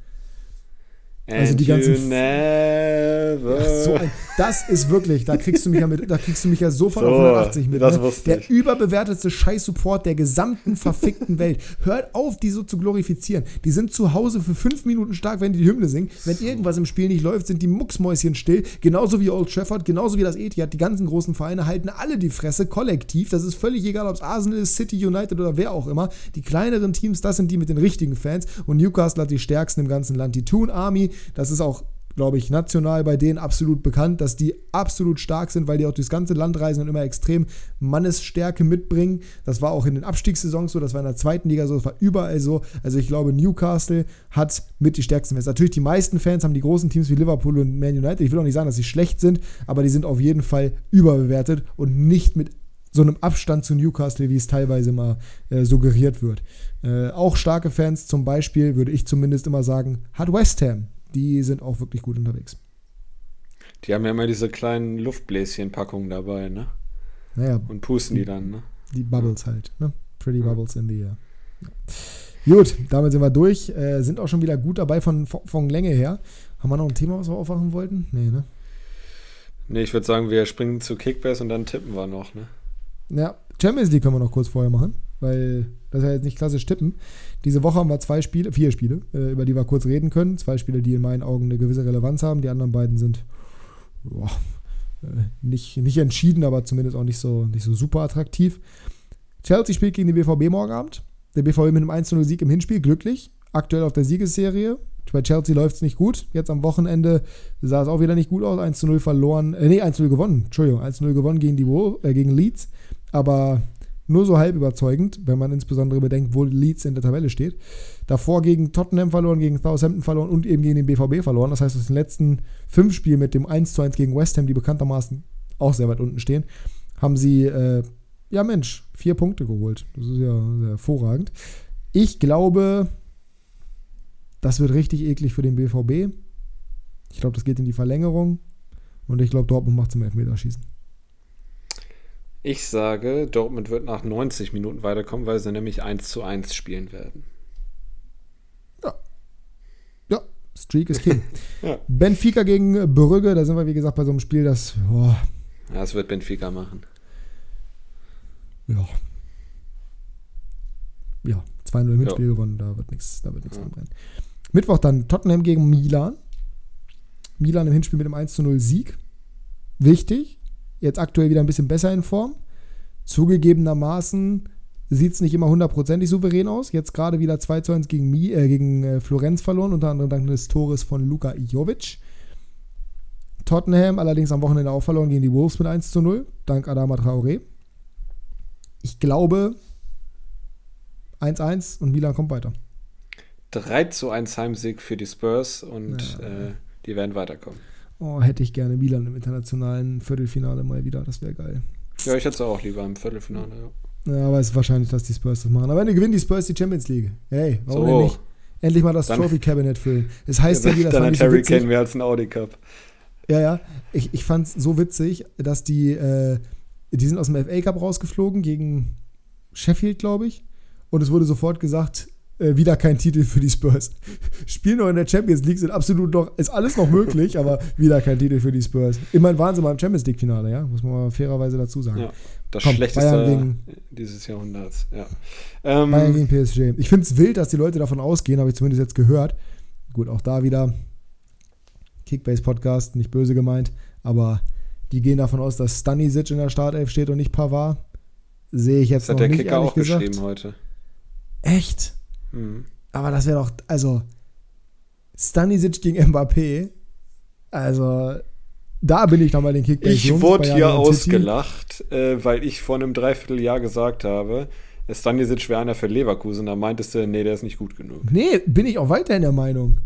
Also die ganzen- never. Ach, so ein, das ist wirklich, da kriegst du mich ja mit, da kriegst du mich ja sofort So, auf 180 mit. das ne? Der ich. überbewertetste Scheiß-Support der gesamten verfickten Welt. Hört auf, die so zu glorifizieren. Die sind zu Hause für fünf Minuten stark, wenn die die Hymne singen. Wenn irgendwas im Spiel nicht läuft, sind die Mucksmäuschen still. Genauso wie Old Trafford, genauso wie das Etihad. Die ganzen großen Vereine halten alle die Fresse, kollektiv. Das ist völlig egal, ob es Arsenal ist, City United oder wer auch immer. Die kleineren Teams, das sind die mit den richtigen Fans. Und Newcastle hat die stärksten im ganzen Land. Die Toon Army, das ist auch glaube ich, national bei denen absolut bekannt, dass die absolut stark sind, weil die auch durchs ganze Land reisen und immer extrem Mannesstärke mitbringen. Das war auch in den Abstiegssaisons so, das war in der zweiten Liga so, das war überall so. Also ich glaube, Newcastle hat mit die stärksten Fans. Natürlich, die meisten Fans haben die großen Teams wie Liverpool und Man United. Ich will auch nicht sagen, dass sie schlecht sind, aber die sind auf jeden Fall überbewertet und nicht mit so einem Abstand zu Newcastle, wie es teilweise mal äh, suggeriert wird. Äh, auch starke Fans, zum Beispiel, würde ich zumindest immer sagen, hat West Ham. Die sind auch wirklich gut unterwegs. Die haben ja immer diese kleinen Luftbläschen-Packungen dabei, ne? Naja. Und pusten die dann, ne? Die Bubbles halt, ne? Pretty Bubbles in the air. Ja. Gut, damit sind wir durch. Äh, sind auch schon wieder gut dabei von, von, Länge her. Haben wir noch ein Thema, was wir aufwachen wollten? Nee, ne? Nee, ich würde sagen, wir springen zu Kickbase und dann tippen wir noch, ne? Ja, Champions League können wir noch kurz vorher machen, weil das ist ja jetzt nicht klassisch tippen. Diese Woche haben wir zwei Spiele, vier Spiele, äh, über die wir kurz reden können. Zwei Spiele, die in meinen Augen eine gewisse Relevanz haben. Die anderen beiden sind boah, äh, nicht, nicht entschieden, aber zumindest auch nicht so, nicht so super attraktiv. Chelsea spielt gegen den BVB morgen Abend. Der BVB mit einem 1-0-Sieg im Hinspiel, glücklich. Aktuell auf der Siegesserie. Bei Chelsea läuft es nicht gut. Jetzt am Wochenende sah es auch wieder nicht gut aus. 1-0 verloren. Äh, nee, 1-0 gewonnen. Entschuldigung, 1-0 gewonnen gegen, die, äh, gegen Leeds. Aber nur so halb überzeugend, wenn man insbesondere bedenkt, wo Leeds in der Tabelle steht. Davor gegen Tottenham verloren, gegen Southampton verloren und eben gegen den BVB verloren. Das heißt, aus den letzten fünf Spielen mit dem 1-1 gegen West Ham, die bekanntermaßen auch sehr weit unten stehen, haben sie, äh, ja Mensch, vier Punkte geholt. Das ist ja hervorragend. Ich glaube, das wird richtig eklig für den BVB. Ich glaube, das geht in die Verlängerung. Und ich glaube, Dortmund macht zum Elfmeterschießen. Ich sage, Dortmund wird nach 90 Minuten weiterkommen, weil sie nämlich 1 zu 1 spielen werden. Ja. Ja, Streak ist King. *laughs* ja. Benfica gegen Brügge, da sind wir wie gesagt bei so einem Spiel, das. Boah. Ja, das wird Benfica machen. Ja. Ja, 2-0 im Hinspiel gewonnen, da wird nichts da wird nichts ja. anbrennen. Mittwoch dann Tottenham gegen Milan. Milan im Hinspiel mit einem 1-0 Sieg. Wichtig. Jetzt aktuell wieder ein bisschen besser in Form. Zugegebenermaßen sieht es nicht immer hundertprozentig souverän aus. Jetzt gerade wieder 2 zu 1 gegen, Mi, äh, gegen äh, Florenz verloren, unter anderem dank des Tores von Luka Jovic. Tottenham allerdings am Wochenende auch verloren gegen die Wolves mit 1 zu 0, dank Adama Traoré. Ich glaube 1-1 und Milan kommt weiter. 3 zu 1 Heimsieg für die Spurs und ja. äh, die werden weiterkommen. Oh, hätte ich gerne Milan im internationalen Viertelfinale mal wieder. Das wäre geil. Ja, ich hätte es auch lieber im Viertelfinale, ja. Ja, aber es ist wahrscheinlich, dass die Spurs das machen. Aber wenn gewinnen die Spurs die Champions League. Hey, warum so. denn nicht? Endlich mal das Trophy-Cabinet füllen. Es heißt ja, ja wieder, Dann hat Harry Kane mehr als ein Audi Cup. Ja, ja. Ich, ich fand es so witzig, dass die, äh, die sind aus dem FA Cup rausgeflogen gegen Sheffield, glaube ich. Und es wurde sofort gesagt, äh, wieder kein Titel für die Spurs. Spielen noch in der Champions League, sind absolut noch, ist alles noch möglich, aber wieder kein Titel für die Spurs. Immerhin waren sie mal im Champions League-Finale, ja, muss man mal fairerweise dazu sagen. Ja, das Komm, schlechteste gegen, dieses Jahrhunderts, ja. Ähm, Bayern gegen PSG. Ich finde es wild, dass die Leute davon ausgehen, habe ich zumindest jetzt gehört. Gut, auch da wieder Kickbase-Podcast, nicht böse gemeint, aber die gehen davon aus, dass Stanisic in der Startelf steht und nicht Pavard. Sehe ich jetzt das noch nicht, hat der Kicker auch gesagt. geschrieben heute. Echt? Mhm. Aber das wäre doch, also Stanisic gegen Mbappé, also da bin ich nochmal den Kick. Ich wurde hier ausgelacht, äh, weil ich vor einem Dreivierteljahr gesagt habe, Stanisic wäre einer für Leverkusen. Da meintest du, nee, der ist nicht gut genug. Nee, bin ich auch weiterhin der Meinung.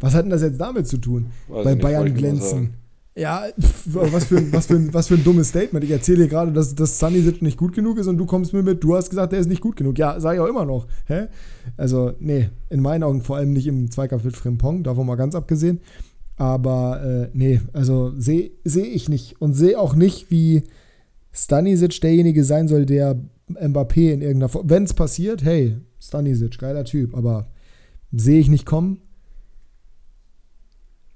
Was hat denn das jetzt damit zu tun? Weiß Bei Bayern glänzen. Ja, was für, was, für, was für ein dummes Statement. Ich erzähle dir gerade, dass, dass Sunny nicht gut genug ist und du kommst mir mit, du hast gesagt, der ist nicht gut genug. Ja, sage ich auch immer noch. Hä? Also, nee, in meinen Augen vor allem nicht im Zweikampf mit Frimpong, davon mal ganz abgesehen. Aber äh, nee, also sehe seh ich nicht. Und sehe auch nicht, wie Stanisic derjenige sein soll, der Mbappé in irgendeiner Form. Wenn es passiert, hey, Stanisic, geiler Typ, aber sehe ich nicht kommen.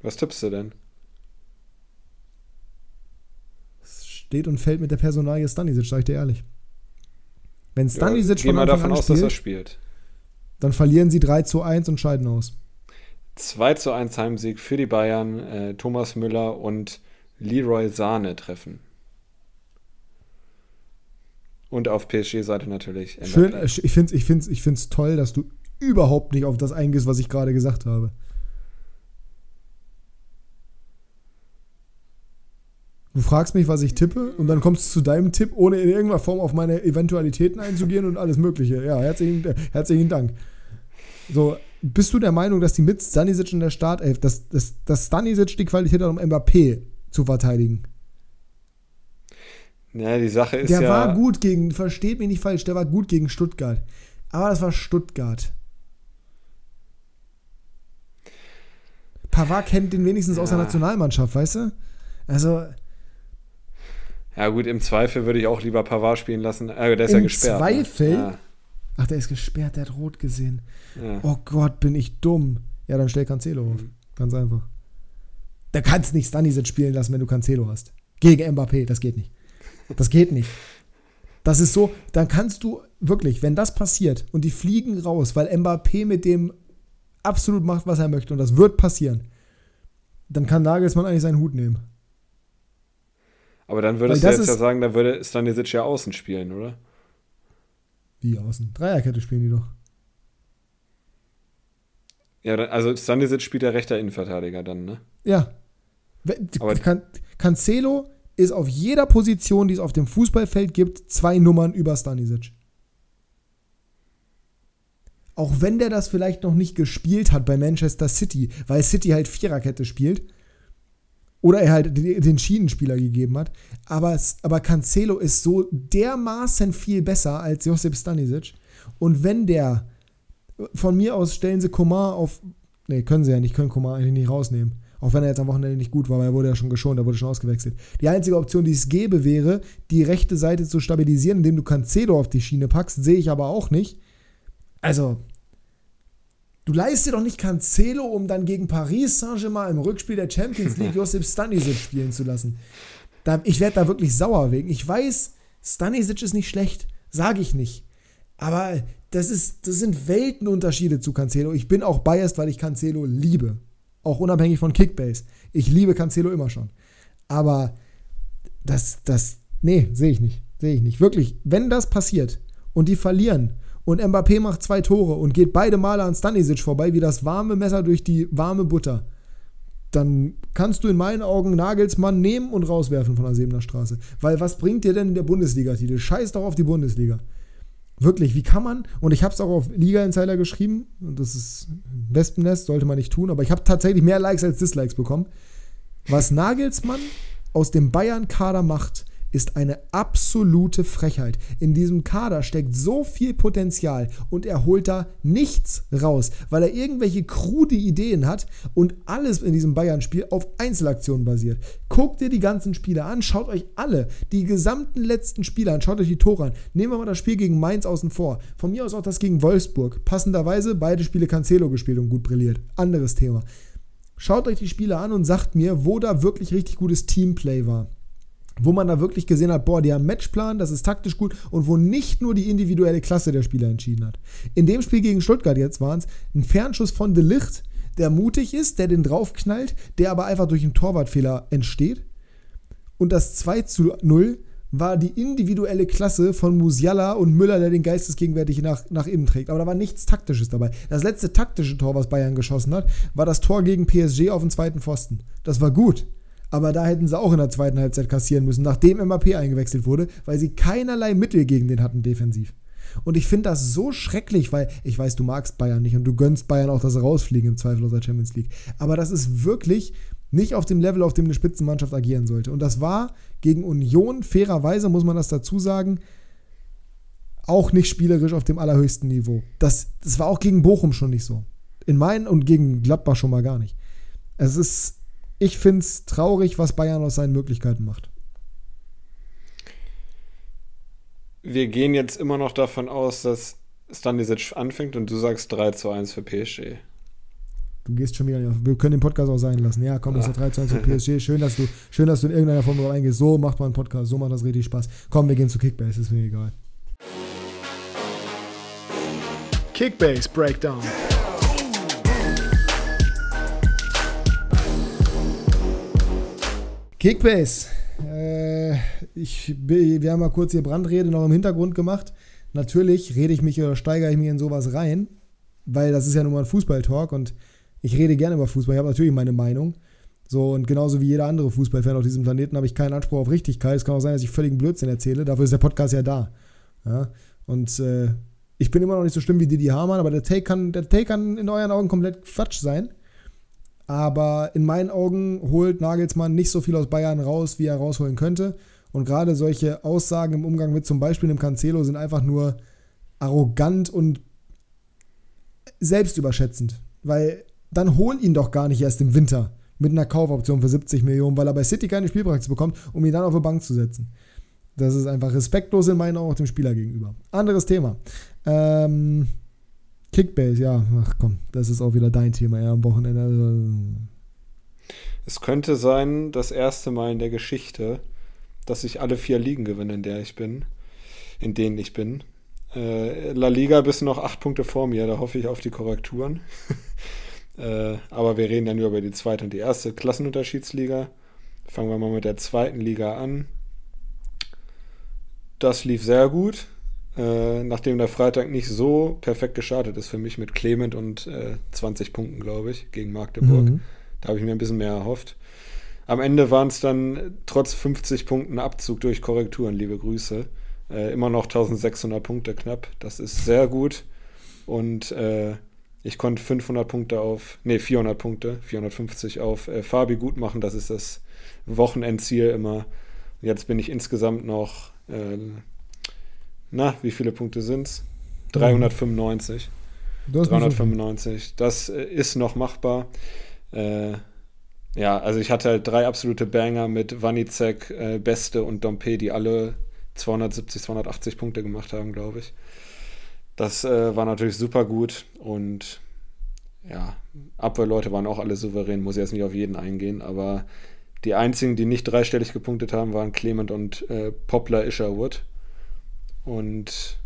Was tippst du denn? Steht und fällt mit der Personalie Stanisic, sag ich dir ehrlich. Wenn Stanisic ja, von Anfang davon an aus, spielt, dass er spielt, dann verlieren sie 3 zu 1 und scheiden aus. 2 zu 1 Heimsieg für die Bayern, äh, Thomas Müller und Leroy Sahne treffen. Und auf PSG-Seite natürlich. Schön, ich finde es ich find's, ich find's toll, dass du überhaupt nicht auf das eingehst, was ich gerade gesagt habe. Du fragst mich, was ich tippe, und dann kommst du zu deinem Tipp, ohne in irgendeiner Form auf meine Eventualitäten einzugehen und alles Mögliche. Ja, herzlichen, herzlichen Dank. So, bist du der Meinung, dass die mit Stanisic in der Startelf, dass, dass, dass Stanisic die Qualität hat, um Mbappé zu verteidigen? Ja, die Sache ist der ja. war gut gegen, versteht mich nicht falsch, der war gut gegen Stuttgart. Aber das war Stuttgart. Pavard kennt den wenigstens aus der Ja. Nationalmannschaft, weißt du? Also, Ja, gut, im Zweifel würde ich auch lieber Pavard spielen lassen. Äh, der ist Im ja gesperrt. Zweifel? Ne? ach, der ist gesperrt, der hat rot gesehen. Ja, ja. Oh Gott, bin ich dumm. Ja, dann stell Cancelo auf. Ganz einfach. Da kannst nicht Stanisic spielen lassen, wenn du Cancelo hast. Gegen Mbappé, das geht nicht. Das geht nicht. Das ist so, dann kannst du wirklich, wenn das passiert und die fliegen raus, weil Mbappé mit dem absolut macht, was er möchte und das wird passieren, dann kann Nagelsmann eigentlich seinen Hut nehmen. Aber dann würdest du jetzt ja sagen, da würde Stanisic ja außen spielen, oder? Wie außen? Dreierkette spielen die doch. Ja, also Stanisic spielt der rechter Innenverteidiger dann, ne? Ja. Aber- Can Cancelo ist auf jeder Position, die es auf dem Fußballfeld gibt, zwei Nummern über Stanisic. Auch wenn der das vielleicht noch nicht gespielt hat bei Manchester City, weil City halt Viererkette spielt. Oder er halt den Schienenspieler gegeben hat. Aber, aber Cancelo ist so dermaßen viel besser als Josip Stanisic. Und wenn der, von mir aus stellen sie Coman auf, nee, können sie ja nicht, können Coman eigentlich nicht rausnehmen. Auch wenn er jetzt am Wochenende nicht gut war, weil er wurde ja schon geschont, er wurde schon ausgewechselt. Die einzige Option, die es gäbe, wäre, die rechte Seite zu stabilisieren, indem du Cancelo auf die Schiene packst, sehe ich aber auch nicht. Also, du leistest dir doch nicht Cancelo, um dann gegen Paris Saint-Germain im Rückspiel der Champions League *laughs* Josip Stanisic spielen zu lassen. Da, ich werde da wirklich sauer wegen. Ich weiß, Stanisic ist nicht schlecht, sage ich nicht. Aber das, ist, das sind Weltenunterschiede zu Cancelo. Ich bin auch biased, weil ich Cancelo liebe. Auch unabhängig von Kickbase. Ich liebe Cancelo immer schon. Aber das, das, nee, sehe ich nicht. Sehe ich nicht. Wirklich, wenn das passiert und die verlieren und Mbappé macht zwei Tore und geht beide Male an Stanisic vorbei, wie das warme Messer durch die warme Butter, dann kannst du in meinen Augen Nagelsmann nehmen und rauswerfen von der Sebener Straße. Weil was bringt dir denn der Bundesliga-Titel? Scheiß doch auf die Bundesliga. Wirklich, wie kann man, und ich habe es auch auf Liga Insider geschrieben, und das ist Wespennest, sollte man nicht tun, aber ich habe tatsächlich mehr Likes als Dislikes bekommen. Was Nagelsmann aus dem Bayern-Kader macht, ist eine absolute Frechheit. In diesem Kader steckt so viel Potenzial und er holt da nichts raus, weil er irgendwelche krude Ideen hat und alles in diesem Bayern-Spiel auf Einzelaktionen basiert. Guckt dir die ganzen Spiele an, schaut euch alle, die gesamten letzten Spiele an, schaut euch die Tore an. Nehmen wir mal das Spiel gegen Mainz außen vor. Von mir aus auch das gegen Wolfsburg. Passenderweise beide Spiele Cancelo gespielt und gut brilliert. Anderes Thema. Schaut euch die Spiele an und sagt mir, wo da wirklich richtig gutes Teamplay war wo man da wirklich gesehen hat, boah, die haben Matchplan, das ist taktisch gut und wo nicht nur die individuelle Klasse der Spieler entschieden hat. In dem Spiel gegen Stuttgart jetzt waren es ein Fernschuss von De Licht, der mutig ist, der den draufknallt, der aber einfach durch einen Torwartfehler entsteht. Und das 2 zu 0 war die individuelle Klasse von Musiala und Müller, der den geistesgegenwärtig nach, nach innen trägt. Aber da war nichts Taktisches dabei. Das letzte taktische Tor, was Bayern geschossen hat, war das Tor gegen PSG auf dem zweiten Pfosten. Das war gut. Aber da hätten sie auch in der zweiten Halbzeit kassieren müssen, nachdem Mbappé eingewechselt wurde, weil sie keinerlei Mittel gegen den hatten defensiv. Und ich finde das so schrecklich, weil ich weiß, du magst Bayern nicht und du gönnst Bayern auch, sie rausfliegen im Zweifel aus der Champions League. Aber das ist wirklich nicht auf dem Level, auf dem eine Spitzenmannschaft agieren sollte. Und das war gegen Union, fairerweise muss man das dazu sagen, auch nicht spielerisch auf dem allerhöchsten Niveau. Das, das war auch gegen Bochum schon nicht so. In meinen und gegen Gladbach schon mal gar nicht. Es ist ich finde es traurig, was Bayern aus seinen Möglichkeiten macht. Wir gehen jetzt immer noch davon aus, dass Stanisic anfängt und du sagst 3 zu 1 für PSG. Du gehst schon wieder nicht auf. Wir können den Podcast auch sein lassen. Ja, komm, das ist 3 zu 1 für PSG. *laughs* Schön, dass du, schön, dass du in irgendeiner Form drauf eingehst. So macht man einen Podcast, so macht das richtig Spaß. Komm, wir gehen zu Kickbase, ist mir egal. Kickbase Breakdown. Kickbase. Äh, ich, wir haben mal kurz hier Brandrede noch im Hintergrund gemacht. Natürlich rede ich mich oder steigere ich mich in sowas rein, weil das ist ja nun mal ein Fußballtalk und ich rede gerne über Fußball. Ich habe natürlich meine Meinung. So, und genauso wie jeder andere Fußballfan auf diesem Planeten habe ich keinen Anspruch auf Richtigkeit. Es kann auch sein, dass ich völligen Blödsinn erzähle. Dafür ist der Podcast ja da. Ja? Und äh, ich bin immer noch nicht so schlimm wie Didi Hamann, aber der Take kann, der Take kann in euren Augen komplett Quatsch sein. Aber in meinen Augen holt Nagelsmann nicht so viel aus Bayern raus, wie er rausholen könnte. Und gerade solche Aussagen im Umgang mit zum Beispiel einem Cancelo sind einfach nur arrogant und selbstüberschätzend. Weil dann hol ihn doch gar nicht erst im Winter mit einer Kaufoption für 70 Millionen, weil er bei City keine Spielpraxis bekommt, um ihn dann auf die Bank zu setzen. Das ist einfach respektlos in meinen Augen auch dem Spieler gegenüber. Anderes Thema. Ähm, Kickbase, ja, ach komm, das ist auch wieder dein Thema, ja, am Wochenende. Also, es könnte sein, das erste Mal in der Geschichte, dass ich alle vier Ligen gewinne, in der ich bin, in denen ich bin. Äh, La Liga bist noch acht Punkte vor mir, da hoffe ich auf die Korrekturen. *laughs* äh, aber wir reden ja nur über die zweite und die erste Klassenunterschiedsliga. Fangen wir mal mit der zweiten Liga an. Das lief sehr gut. Äh, nachdem der Freitag nicht so perfekt gestartet ist für mich mit Clement und äh, 20 Punkten, glaube ich, gegen Magdeburg. Mhm. Da habe ich mir ein bisschen mehr erhofft. Am Ende waren es dann trotz 50 Punkten Abzug durch Korrekturen, liebe Grüße. Äh, immer noch 1600 Punkte knapp. Das ist sehr gut. Und äh, ich konnte 500 Punkte auf, nee, 400 Punkte, 450 auf äh, Fabi gut machen. Das ist das Wochenendziel immer. Jetzt bin ich insgesamt noch, äh, na, wie viele Punkte sind es? 395. Das 395. Das äh, ist noch machbar. Äh, ja, also ich hatte halt drei absolute Banger mit Wanizek, äh, Beste und Dompe, die alle 270, 280 Punkte gemacht haben, glaube ich. Das äh, war natürlich super gut und ja, Abwehrleute waren auch alle souverän, muss ich jetzt nicht auf jeden eingehen, aber die einzigen, die nicht dreistellig gepunktet haben, waren Clement und äh, Poplar Isherwood. Und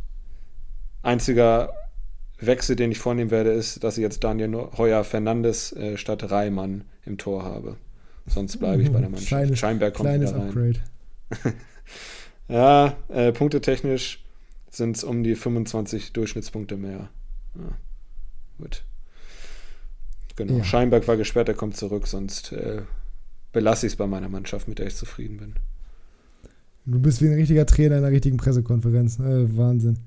einziger Wechsel, den ich vornehmen werde, ist, dass ich jetzt Daniel Heuer Fernandes äh, statt Reimann im Tor habe. Sonst bleibe ich bei der Mannschaft. Kleines, Scheinberg kommt wieder rein. Upgrade. *laughs* ja, äh, punktetechnisch sind es um die 25 Durchschnittspunkte mehr. Ja, gut. Genau. Ja. Scheinberg war gesperrt, er kommt zurück, sonst äh, belasse ich es bei meiner Mannschaft, mit der ich zufrieden bin. Du bist wie ein richtiger Trainer in einer richtigen Pressekonferenz. Äh, Wahnsinn.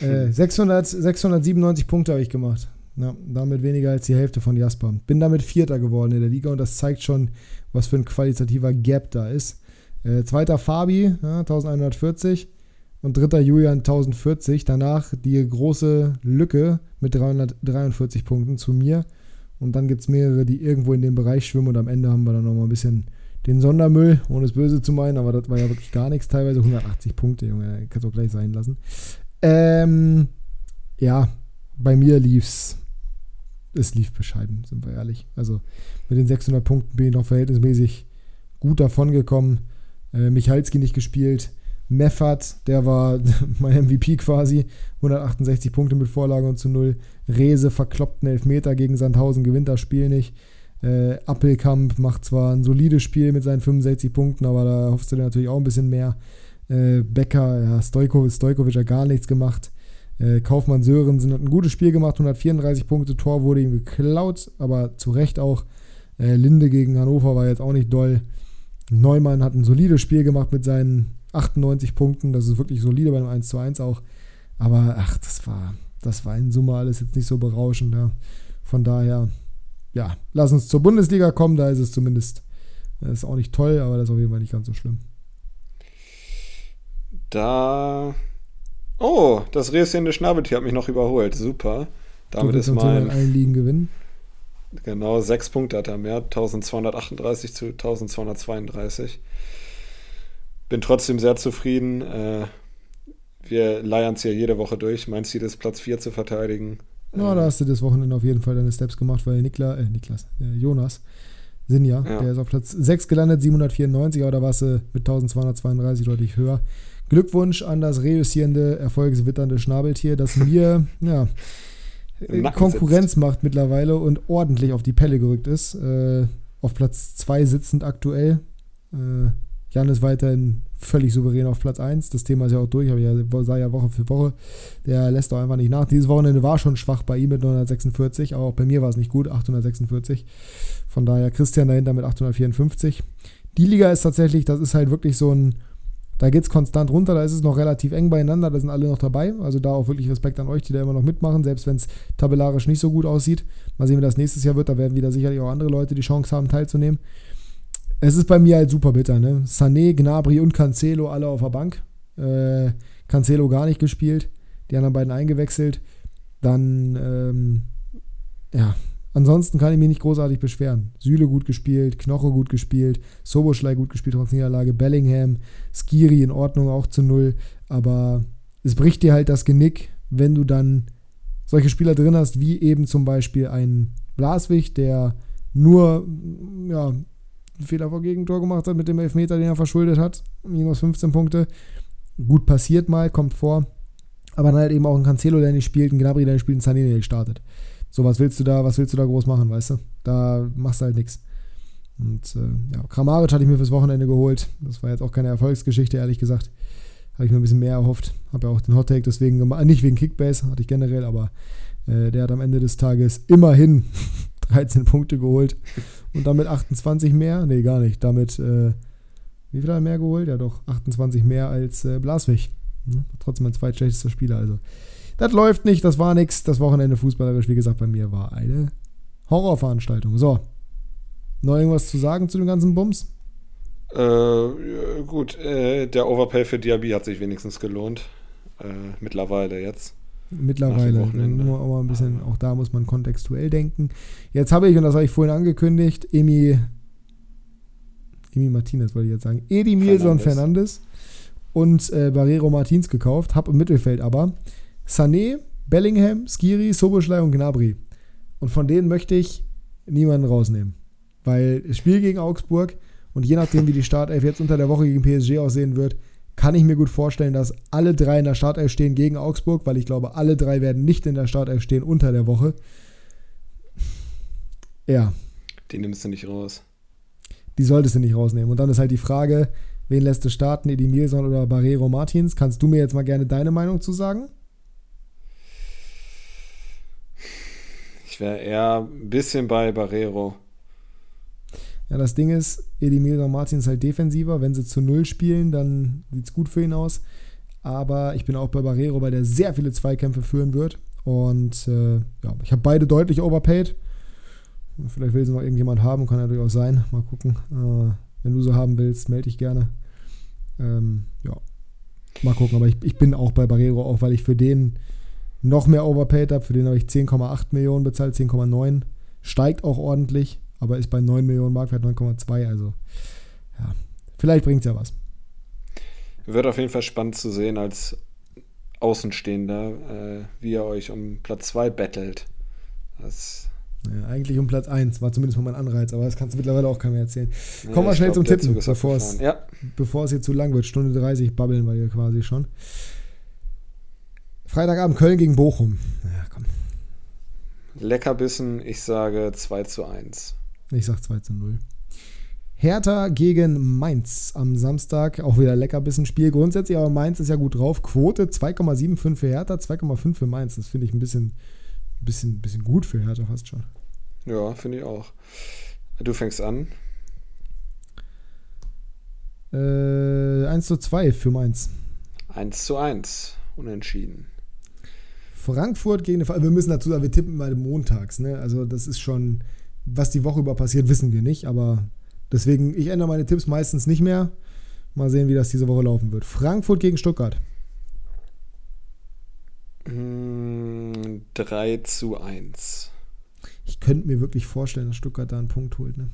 Äh, 600, 697 Punkte habe ich gemacht. Ja, damit weniger als die Hälfte von Jasper. Bin damit Vierter geworden in der Liga und das zeigt schon, was für ein qualitativer Gap da ist. Äh, zweiter Fabi, ja, 1140 und dritter Julian 1040. Danach die große Lücke mit 343 Punkten zu mir. Und dann gibt es mehrere, die irgendwo in dem Bereich schwimmen und am Ende haben wir dann nochmal ein bisschen den Sondermüll, ohne es böse zu meinen, aber das war ja wirklich gar nichts. Teilweise 180 Punkte, Junge, kannst du gleich sein lassen. Ähm, ja, bei mir lief's. Es lief bescheiden, sind wir ehrlich. Also mit den 600 Punkten bin ich noch verhältnismäßig gut davon gekommen. Äh, Michalski nicht gespielt. Meffert, der war *laughs* mein MVP quasi. 168 Punkte mit Vorlage und zu null. Rese verkloppt einen Elfmeter gegen Sandhausen, gewinnt das Spiel nicht. Äh, Appelkamp macht zwar ein solides Spiel mit seinen 65 Punkten, aber da hoffst du dir natürlich auch ein bisschen mehr. Äh, Becker, ja, Stojko, Stojkovic hat gar nichts gemacht. Äh, Kaufmann Sörensen hat ein gutes Spiel gemacht, 134 Punkte, Tor wurde ihm geklaut, aber zu Recht auch. Äh, Linde gegen Hannover war jetzt auch nicht doll. Neumann hat ein solides Spiel gemacht mit seinen 98 Punkten, das ist wirklich solide bei einem 1 zu 1 auch. Aber ach, das war, das war in Summe alles jetzt nicht so berauschend. Ja. Von daher, ja, lass uns zur Bundesliga kommen, da ist es zumindest, das ist auch nicht toll, aber das ist auf jeden Fall nicht ganz so schlimm. Da. Oh, das reüssierende Schnabeltier hat mich noch überholt. Super. Damit ist mein. allen Ligen gewinnen. Genau, sechs Punkte hat er mehr. 1238 zu 1232. Bin trotzdem sehr zufrieden. Äh, wir leiern es ja jede Woche durch. Mein Ziel ist, Platz 4 zu verteidigen. Ja, da hast du das Wochenende auf jeden Fall deine Steps gemacht, weil Nikla, äh, Niklas, äh, Jonas Sinja, ja. der ist auf Platz 6 gelandet, 794, aber da warst du mit 1232 deutlich höher. Glückwunsch an das reüssierende, erfolgswitternde Schnabeltier, das *laughs* mir ja, Konkurrenz sitzt. macht mittlerweile und ordentlich auf die Pelle gerückt ist. Äh, auf Platz 2 sitzend aktuell. Äh, Jan ist weiterhin völlig souverän auf Platz 1. Das Thema ist ja auch durch, aber ja, sah ja Woche für Woche. Der lässt auch einfach nicht nach. Dieses Wochenende war schon schwach bei ihm mit 946, aber auch bei mir war es nicht gut, 846. Von daher Christian dahinter mit 854. Die Liga ist tatsächlich, das ist halt wirklich so ein, da geht es konstant runter, da ist es noch relativ eng beieinander, da sind alle noch dabei. Also da auch wirklich Respekt an euch, die da immer noch mitmachen, selbst wenn es tabellarisch nicht so gut aussieht. Mal sehen, wie das nächstes Jahr wird, da werden wieder sicherlich auch andere Leute die Chance haben, teilzunehmen. Es ist bei mir halt super bitter, ne? Sané, Gnabry und Cancelo alle auf der Bank. Äh, Cancelo gar nicht gespielt, die anderen beiden eingewechselt. Dann, ähm, ja, ansonsten kann ich mich nicht großartig beschweren. Süle gut gespielt, Knoche gut gespielt, Soboschlei gut gespielt trotz Niederlage, Bellingham, Skiri in Ordnung auch zu null. Aber es bricht dir halt das Genick, wenn du dann solche Spieler drin hast, wie eben zum Beispiel ein Blaswig, der nur ja, einen Fehler vor Gegentor gemacht hat mit dem Elfmeter, den er verschuldet hat. Minus 15 Punkte. Gut passiert mal, kommt vor. Aber dann halt eben auch ein Cancelo, der nicht spielt, ein Gnabry, der nicht spielt, ein Sané, der nicht startet. So, was willst du da, was willst du da groß machen, weißt du? Da machst du halt nichts. Und äh, ja, Kramaric hatte ich mir fürs Wochenende geholt. Das war jetzt auch keine Erfolgsgeschichte, ehrlich gesagt. Habe ich mir ein bisschen mehr erhofft. Habe ja auch den Hottake deswegen gemacht. Nicht wegen Kickbase, hatte ich generell, aber äh, der hat am Ende des Tages immerhin 13 Punkte geholt. Und damit 28 mehr. Nee, gar nicht. Damit, äh, wie viel hat er mehr geholt? Ja, doch, 28 mehr als äh, Blaswig. Ja, trotzdem mein zweitschlechtester Spieler. Also, das läuft nicht, das war nichts. Das Wochenende fußballerisch, wie gesagt, bei mir war eine Horrorveranstaltung. So. Noch irgendwas zu sagen zu dem ganzen Bums? Äh, gut, äh, der Overpay für Diaby hat sich wenigstens gelohnt. Äh, mittlerweile jetzt. Mittlerweile. Nur aber ein bisschen, auch da muss man kontextuell denken. Jetzt habe ich, und das habe ich vorhin angekündigt, Emi, Emi Martinez wollte ich jetzt sagen, Edi Milson Fernandes und äh, Barrero Martins gekauft, habe im Mittelfeld aber Sané, Bellingham, Skiri, Soboschlei und Gnabry. Und von denen möchte ich niemanden rausnehmen. Weil das Spiel gegen Augsburg und je nachdem, wie die Startelf jetzt unter der Woche gegen PSG aussehen wird, kann ich mir gut vorstellen, dass alle drei in der Startelf stehen gegen Augsburg, weil ich glaube, alle drei werden nicht in der Startelf stehen unter der Woche. Ja. Die nimmst du nicht raus. Die solltest du nicht rausnehmen. Und dann ist halt die Frage, wen lässt du starten, Edi Milson oder Barrero Martins? Kannst du mir jetzt mal gerne deine Meinung zu sagen? Ich wäre eher ein bisschen bei Barrero. Ja, das Ding ist, Edimir Martin ist halt defensiver. Wenn sie zu Null spielen, dann sieht es gut für ihn aus. Aber ich bin auch bei Barrero, weil der sehr viele Zweikämpfe führen wird. Und äh, ja, ich habe beide deutlich overpaid. Vielleicht will sie noch irgendjemand haben, kann natürlich auch sein. Mal gucken. Äh, wenn du so haben willst, melde dich gerne. Ähm, ja, mal gucken. Aber ich, ich bin auch bei Barrero, auch weil ich für den noch mehr overpaid habe. Für den habe ich 10,8 Millionen bezahlt, 10,9. Steigt auch ordentlich aber ist bei 9 Millionen Marktwert 9,2. Also, ja, vielleicht bringt es ja was. Wird auf jeden Fall spannend zu sehen als Außenstehender, äh, wie ihr euch um Platz 2 bettelt. Das ja, eigentlich um Platz 1 war zumindest mal mein Anreiz, aber das kannst du mittlerweile auch keinem mehr erzählen. Ja, Kommen wir schnell glaub, zum Tippen, bevor es, ja. bevor es hier zu lang wird. Stunde 30 babbeln wir hier quasi schon. Freitagabend Köln gegen Bochum. Ja, komm. Leckerbissen, ich sage 2 zu 1. Ich sag 2 zu 0. Hertha gegen Mainz am Samstag. Auch wieder leckerbissen Spiel. Grundsätzlich, aber Mainz ist ja gut drauf. Quote 2,75 für Hertha, 2,5 für Mainz. Das finde ich ein bisschen, bisschen, bisschen gut für Hertha fast schon. Ja, finde ich auch. Du fängst an. Äh, 1 zu 2 für Mainz. 1 zu 1. Unentschieden. Frankfurt gegen den Wir müssen dazu sagen, wir tippen mal montags. Ne? Also, das ist schon was die Woche über passiert, wissen wir nicht, aber deswegen, ich ändere meine Tipps meistens nicht mehr. Mal sehen, wie das diese Woche laufen wird. Frankfurt gegen Stuttgart. 3 hm, zu 1. Ich könnte mir wirklich vorstellen, dass Stuttgart da einen Punkt holt. Ne?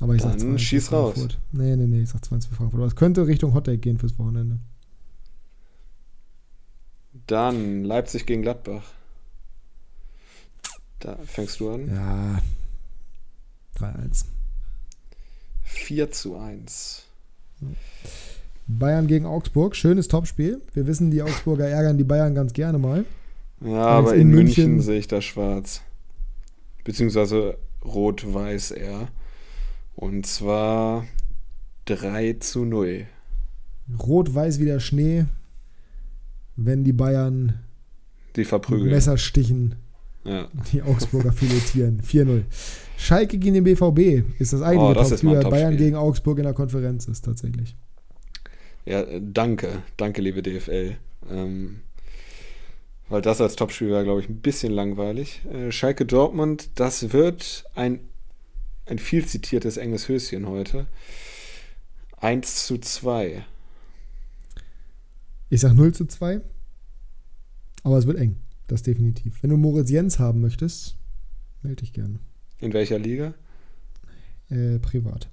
Aber ich Dann sag 2 schieß raus. Frankfurt. Nee, nee, nee, ich sag 2 für Frankfurt. Aber es könnte Richtung Hottake gehen fürs Wochenende. Dann Leipzig gegen Gladbach. Da fängst du an. Ja. 3-1. 4 zu 1. Bayern gegen Augsburg, schönes Topspiel. Wir wissen, die Augsburger ärgern die Bayern ganz gerne mal. Ja, aber in, in München, München, sehe ich da schwarz. Beziehungsweise rot-weiß eher. Und zwar 3 zu 0. Rot-weiß wie der Schnee, wenn die Bayern die verprügeln. Messer stichen ja. Die Augsburger filetieren. 4-0. Schalke gegen den BVB ist das eigentliche oh, das Topspiel. Bayern gegen Augsburg in der Konferenz ist tatsächlich. Ja, danke. Danke, liebe DFL. Ähm, weil das als Topspiel war, glaube ich, ein bisschen langweilig. Äh, Schalke Dortmund, das wird ein ein viel zitiertes enges Höschen heute. 1 zu 2. Ich sag 0 zu 2. Aber es wird eng. Das definitiv. Wenn du Moritz Jens haben möchtest, melde dich gerne. In welcher Liga? Äh, privat.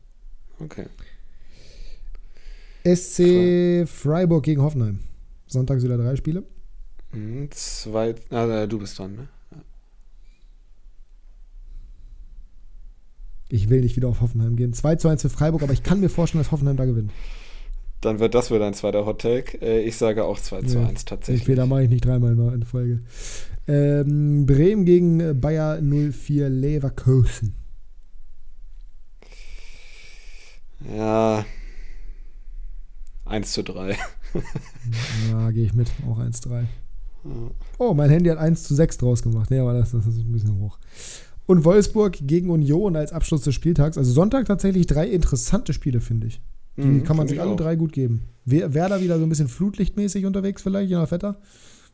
Okay. SC Freiburg gegen Hoffenheim. Sonntags wieder drei Spiele. Mhm, zwei, ah, du bist dran, ne? Ich will nicht wieder auf Hoffenheim gehen. 2 zu 1 für Freiburg, aber ich kann mir vorstellen, dass Hoffenheim da gewinnt. Dann wird das wieder ein zweiter Hot Take. Äh, ich sage auch 2 zu Ja, 1 tatsächlich. Den Fehler mache ich nicht dreimal mal in Folge. Ähm, Bremen gegen Bayer 04 Leverkusen. Ja. 1 zu 3. *laughs* Ja, gehe ich mit. Auch 1-3. Oh, mein Handy hat 1 zu 6 draus gemacht. Nee, aber das, das ist ein bisschen hoch. Und Wolfsburg gegen Union als Abschluss des Spieltags. Also Sonntag tatsächlich drei interessante Spiele, finde ich. Die Mhm, kann man sich ich alle auch. drei gut geben. Wer, Werder wieder so ein bisschen flutlichtmäßig unterwegs vielleicht, je nach Vetter.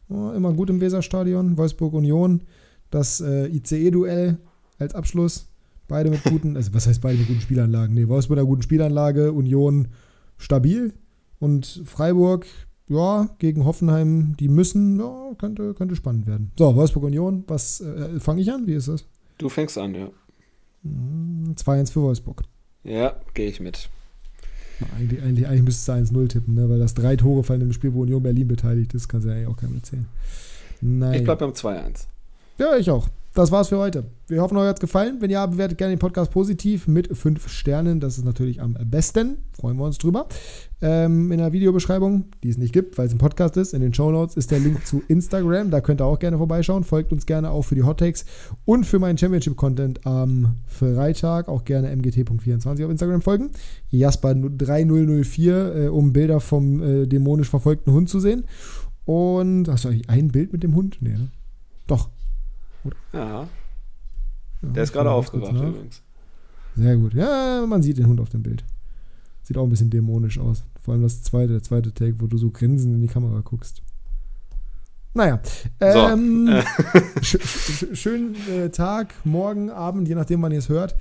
Oh, immer gut im Weserstadion. Wolfsburg Union. Das äh, ICE-Duell als Abschluss. Beide mit guten, *laughs* also was heißt beide mit guten Spielanlagen? Nee, Wolfsburg mit einer guten Spielanlage, Union stabil. Und Freiburg, ja, gegen Hoffenheim, die müssen, ja, könnte, könnte spannend werden. So, Wolfsburg Union, was äh, fange ich an? Wie ist das? Du fängst an, ja. Hm, 2-1 für Wolfsburg. Ja, gehe ich mit. Eigentlich, eigentlich, eigentlich müsstest du 1-0 tippen, ne? weil das drei Tore fallen im Spiel, wo Union Berlin beteiligt ist, kannst du ja eigentlich auch keinem erzählen. Nein. Ich bleib beim 2-1. Ja, ich auch. Das war's für heute. Wir hoffen, euch hat's gefallen. Wenn ja, bewertet gerne den Podcast positiv mit fünf Sternen. Das ist natürlich am besten. Freuen wir uns drüber. Ähm, in der Videobeschreibung, die es nicht gibt, weil es ein Podcast ist, in den Show Notes ist der Link zu Instagram. Da könnt ihr auch gerne vorbeischauen. Folgt uns gerne auch für die Hot Takes und für meinen Championship-Content am Freitag. Auch gerne mgt.24 auf Instagram folgen. Jasper 3004, äh, um Bilder vom äh, dämonisch verfolgten Hund zu sehen. Und hast du eigentlich ein Bild mit dem Hund? Nee, ne? Doch. Ja, Ja, der ist gerade aufgewacht übrigens. Sehr gut. Ja, man sieht den Hund auf dem Bild. Sieht auch ein bisschen dämonisch aus. Vor allem das zweite, der zweite Take, wo du so grinsend in die Kamera guckst. Naja. Ähm, *laughs* sch schönen äh, Tag, morgen, Abend, je nachdem, wann ihr es hört.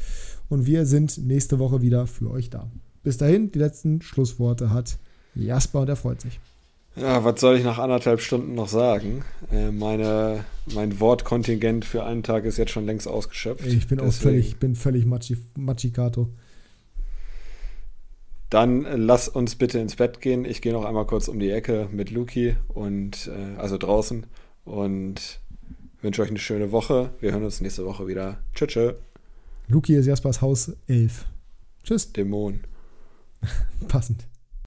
Und wir sind nächste Woche wieder für euch da. Bis dahin, die letzten Schlussworte hat Jasper und er freut sich. Ja, was soll ich nach anderthalb Stunden noch sagen? Äh, meine, mein Wortkontingent für einen Tag ist jetzt schon längst ausgeschöpft. Ich bin auch völlig, bin völlig matschi, Machikato. Dann äh, lass uns bitte ins Bett gehen. Ich gehe noch einmal kurz um die Ecke mit Luki und äh, also draußen und wünsche euch eine schöne Woche. Wir hören uns nächste Woche wieder. Tschö, tschö, Luki ist Jaspers Haus 11. Tschüss, Dämon. *laughs* passend.